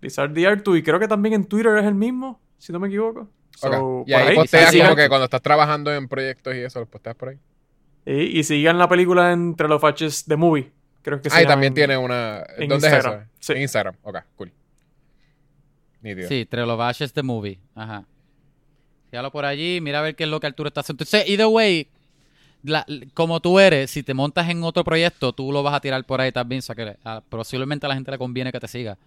Speaker 2: Lizardi Artu. Y creo que también en Twitter es el mismo, si no me equivoco. So,
Speaker 3: Ok. Y
Speaker 2: por
Speaker 3: ahí
Speaker 2: ahí,
Speaker 3: posteas
Speaker 2: sigan-
Speaker 3: como que cuando estás trabajando en proyectos y eso, los posteas por ahí.
Speaker 2: y, y sigan la película entre los faches de movie. Creo que se
Speaker 3: Ah, y también
Speaker 2: en-
Speaker 3: tiene una. ¿Dónde
Speaker 2: Instagram.
Speaker 3: es eso?
Speaker 2: Sí.
Speaker 3: En Instagram. Ok, cool. Nítido.
Speaker 1: Sí, Trelovash the Movie. Ajá. Fíjalo por allí, mira a ver qué es lo que Arturo está haciendo. Entonces, either way, la- como tú eres, si te montas en otro proyecto, tú lo vas a tirar por ahí también. O sea que ah, posiblemente a la gente le conviene que te siga.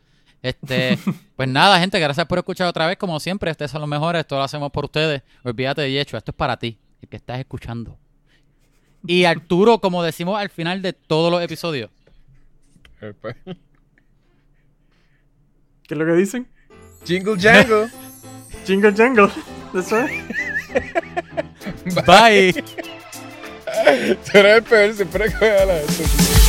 Speaker 1: Este, pues nada, gente, gracias por escuchar otra vez. Como siempre, ustedes son los mejores, esto lo hacemos por ustedes. Olvídate de hecho, esto es para ti, el que estás escuchando. Y Arturo, como decimos al final de todos los episodios,
Speaker 3: Eh, pues.
Speaker 2: ¿Qué es lo que dicen?
Speaker 3: Jingle Jangle.
Speaker 2: Jingle Jangle. Eso es.
Speaker 1: bye.
Speaker 3: Tú eres el peor, siempre que a la gente.